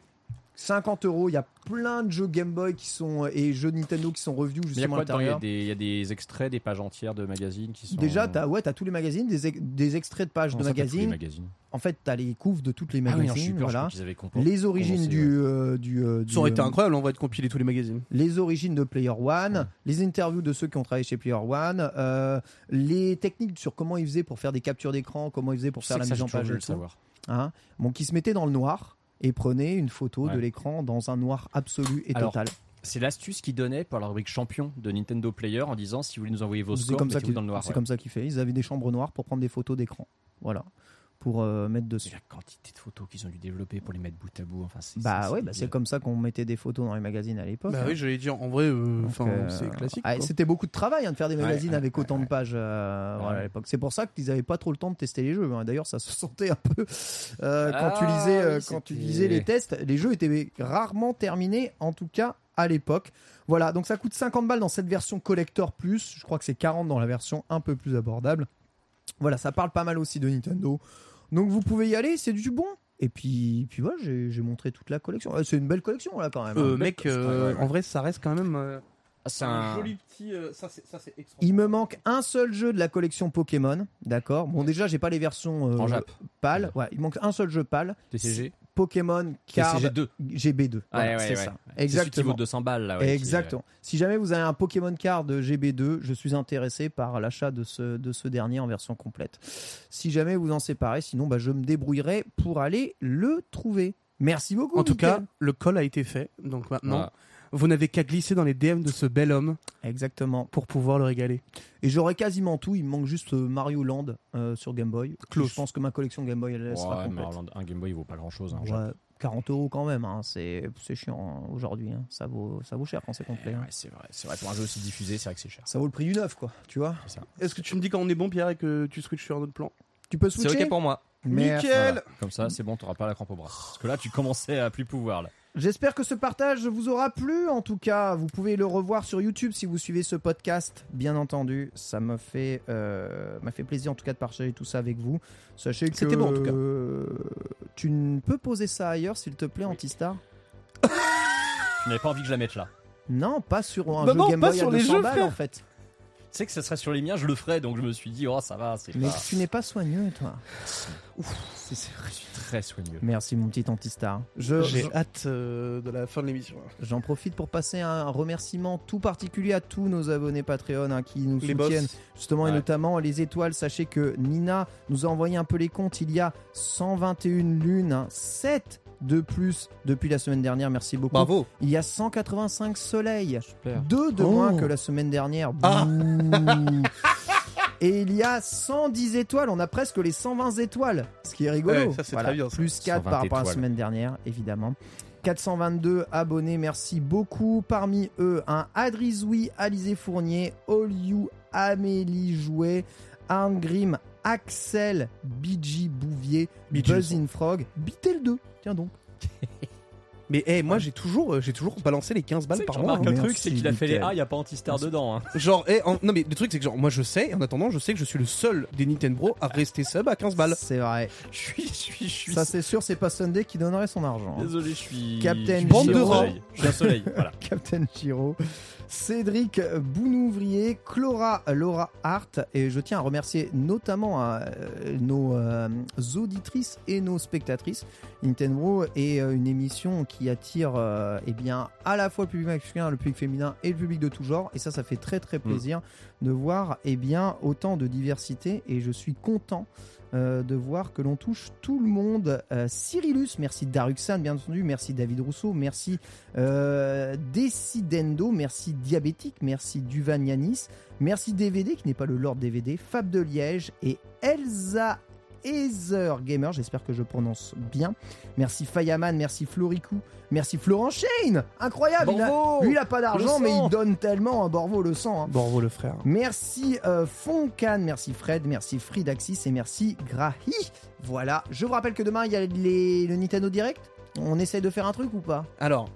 50 euros, il y a plein de jeux Game Boy qui sont et jeux Nintendo qui sont reviews Mais il y a justement à quoi dedans Il y a des- il y a des extraits, des pages entières de magazines qui sont. Déjà, t'as ouais, as tous les magazines, des, des extraits de pages de ça, magazines. magazines? En fait, t'as les couves de toutes les Ah oui, non, je magazines, je voilà. Les origines du, euh, du, euh, du, Ça aurait été euh, incroyable en vrai de compiler tous les magazines. les origines de Player One, les interviews de ceux qui ont travaillé chez Player One, euh, les techniques sur comment ils faisaient pour faire des captures d'écran, comment ils faisaient pour Je faire la mise en page. et le tout. savoir. Hein bon, qui se mettait dans le noir et prenait une photo de l'écran dans un noir absolu et Alors, total. C'est l'astuce qu'ils donnaient pour la rubrique champion de Nintendo Player en disant si vous voulez nous envoyer vos scores, comme ça mettez-vous qu'ils dans le noir. c'est ouais. comme ça qu'ils fait. Ils avaient des chambres noires pour prendre des photos d'écran. Voilà. Pour euh, mettre dessus. la quantité de photos qu'ils ont dû développer pour les mettre bout à bout. Enfin, c'est- Bah c'est- ouais, bah c'est débile. comme ça qu'on mettait des photos dans les magazines à l'époque. Bah hein. oui, j'allais dire, en vrai, euh, euh, c'est classique. ah, quoi. C'était beaucoup de travail hein, de faire des magazines ouais, avec ouais, autant de pages euh, voilà, à l'époque. C'est pour ça qu'ils n'avaient pas trop le temps de tester les jeux. hein. D'ailleurs, ça se sentait un peu euh, quand, tu Ah, lisais, euh, oui, quand tu lisais les tests. Les jeux étaient rarement terminés, en tout cas à l'époque. Voilà, donc ça coûte 50 balles dans cette version collector plus. Je crois que c'est 40 dans la version un peu plus abordable. Voilà, ça parle pas mal aussi de Nintendo. Donc vous pouvez y aller, c'est du bon. Et puis, puis voilà, j'ai j'ai montré toute la collection. Euh, C'est une belle collection là quand même. hein. Euh, mec, euh, en vrai, ça reste quand même euh, Ah, c'est un un. joli petit. euh, ça, c'est. Il me manque un seul jeu de la collection Pokémon, d'accord? Bon, déjà, j'ai pas les versions euh, En Jap. pâles. Ouais, il manque un seul jeu pâle. TCG Pokémon Card TCG 2. GB2. Voilà, Ouais, ouais, c'est ouais. ça. C'est celui qui Exactement. vaut 200 balles là. ouais, qui- Exactement. Si jamais vous avez un Pokémon Card GB2, je suis intéressé par l'achat de ce, de ce dernier en version complète. Si jamais vous en séparez, sinon bah, je me débrouillerai pour aller le trouver. Merci beaucoup. En tout cas, le call a été fait. Donc maintenant, Voilà. Vous n'avez qu'à glisser dans les DM de ce bel homme Exactement. pour pouvoir le régaler. Et j'aurai quasiment tout. Il me manque juste euh, Mario Land euh, sur Game Boy. Close. Je pense que ma collection Game Boy elle, elle sera Ouais, mais complète. un Game Boy il vaut pas grand chose. Ouais, 40 euros quand même, hein, c'est c'est chiant hein, aujourd'hui. hein. Ça, vaut, ça vaut cher quand c'est complet. hein. c'est vrai. C'est vrai pour un jeu aussi diffusé, c'est vrai que c'est cher. Ça vaut le prix du neuf, quoi. Tu vois Est-ce que tu me dis quand on est bon, Pierre, et que tu switches sur un autre plan? Tu peux C'est switcher ok pour moi. Nickel Comme ça, c'est bon, t'auras pas la crampe au bras. Parce que là, tu commençais à plus pouvoir là. J'espère que ce partage vous aura plu. En tout cas, vous pouvez le revoir sur YouTube si vous suivez ce podcast. Bien entendu, ça m'a fait, euh, m'a fait plaisir en tout cas de partager tout ça avec vous. Sachez que C'était bon, en tout cas. euh, tu ne peux poser ça ailleurs, s'il te plaît, Antistar. Tu n'avais pas envie que je la mette là. Non, pas sur un Bah jeu non, Game pas Boy sur à les 200 jeux, balles en fait. Tu sais que ça serait sur les miens, je le ferais, donc je me suis dit, oh ça va, c'est Mais pas. tu n'es pas soigneux, toi. C'est c'est vrai, je suis très soigneux. Merci mon petit Antistar. Je, J'ai je- hâte euh, de la fin de l'émission. J'en profite pour passer un remerciement tout particulier à tous nos abonnés Patreon hein, qui nous Les soutiennent boss. justement et Ouais. notamment les étoiles. Sachez que Nina nous a envoyé un peu les comptes. Il y a 121 lunes, hein, 7 de plus depuis la semaine dernière. Merci beaucoup. Bravo. Il y a 185 soleils, Super. 2 de Oh. moins que la semaine dernière. Ah. Et il y a 110 étoiles, on a presque les 120 étoiles, ce qui est rigolo. Ouais, ça, c'est très bien, ça. Plus 4 par 120 rapport à la semaine dernière, évidemment. 422 abonnés, merci beaucoup. Parmi eux, un Adrizoui, Alizé Fournier, All You, Amélie Jouet, Arne Grimm, Axel, BG Bouvier, BG Buzz in Frog, Bitel 2. Tiens donc. Mais hey, moi, j'ai toujours, euh, j'ai toujours balancé les 15 balles par mois. Remarque, le truc, c'est qu'il a fait les. A, il n'y a pas anti-star dedans. hein. Genre, hey, en- non mais le truc c'est que genre moi je sais, en attendant je sais que je suis le seul des Nintendo à rester sub à 15 balles. C'est vrai. Je suis, je suis, je suis. Ça, c'est sûr, c'est pas Sunday qui donnerait son argent. hein. Désolé, je suis. Captain je suis Bande de un rats. soleil. Je suis un soleil, voilà. Captain Chiro, Cédric Bounouvrier, Clara Laura Hart, et je tiens à remercier notamment euh, nos euh, auditrices et nos spectatrices. Nintendo est euh, une émission qui attire eh bien, à la fois le public masculin, le public féminin et le public de tout genre, et ça, ça fait très très plaisir de voir eh bien, autant de diversité, et je suis content euh, de voir que l'on touche tout le monde. Euh, Cyrillus, merci Daruxan, bien entendu, merci David Rousseau, merci euh, Decidendo, merci Diabétique, merci Duvan Yanis, merci DVD qui n'est pas le Lord DVD, Fab de Liège et Elsa Heather Gamer, j'espère que je prononce bien. Merci Fayaman, merci Floricou, merci Florent Shane, incroyable. il a- lui il a pas d'argent mais il donne tellement, un Borvo le sang. hein. Borvo le frère. Merci euh, Foncan, merci Fred, merci Fridaxis et merci Grahi. Voilà, je vous rappelle que demain il y a les- le Nintendo Direct. On essaye de faire un truc ou pas? Alors,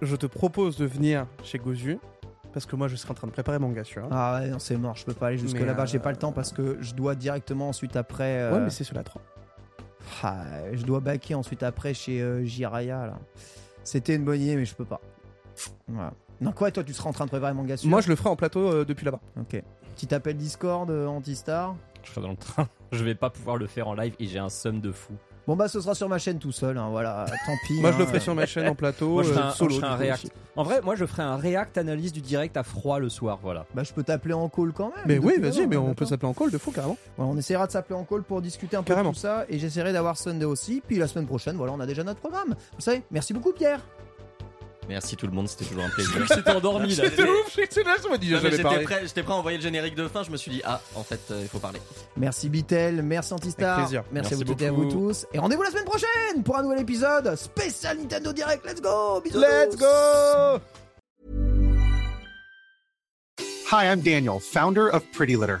je te propose de venir chez Gozu parce que moi je serai en train de préparer mon gars, tu vois. Ah ouais, non, c'est mort, je peux pas aller jusque Mais, là-bas, euh, j'ai pas le temps parce que je dois directement ensuite après. euh, Ouais, mais c'est sur la 3. ah, je dois baquer ensuite après chez euh, Jiraya là. C'était une bonne idée, mais je peux pas. Voilà. Non, quoi, toi tu seras en train de préparer mon gars Moi je le ferai en plateau euh, depuis là-bas. Ok. Petit appel Discord, euh, Antistar? Je serai dans le train. Je vais pas pouvoir le faire en live et j'ai un somme de fou. Bon bah ce sera sur ma chaîne tout seul, hein, voilà, tant pis. Moi je hein. le ferai sur ma chaîne en plateau, Moi, je euh, ferai un, solo. je ferai du un coup, react. aussi. En vrai, moi, je ferai un react analyse du direct à froid le soir, voilà. Bah je peux t'appeler en call quand même. Mais oui, vas-y, mais on peut s'appeler en call de fou carrément. Ouais, on essaiera de s'appeler en call pour discuter un peu Carrément. de tout ça et j'essaierai d'avoir Sunday aussi. Puis la semaine prochaine, voilà, on a déjà notre programme. Vous savez, merci beaucoup Pierre. Merci tout le monde, c'était toujours un plaisir. Je t'ai endormi là. C'était ouf, j'étais là, je me dis, Non, mais j'avais J'étais parlé. prêt, j'étais prêt à envoyer le générique de fin, je me suis dit, ah, en fait, euh, il faut parler. Merci Bitel, merci Antistar. Avec plaisir. Merci, à vous Merci toutes et à vous beaucoup. tous. Et rendez-vous la semaine prochaine pour un nouvel épisode spécial Nintendo Direct. Let's go Bisous Let's go Hi, I'm Daniel, founder of Pretty Litter.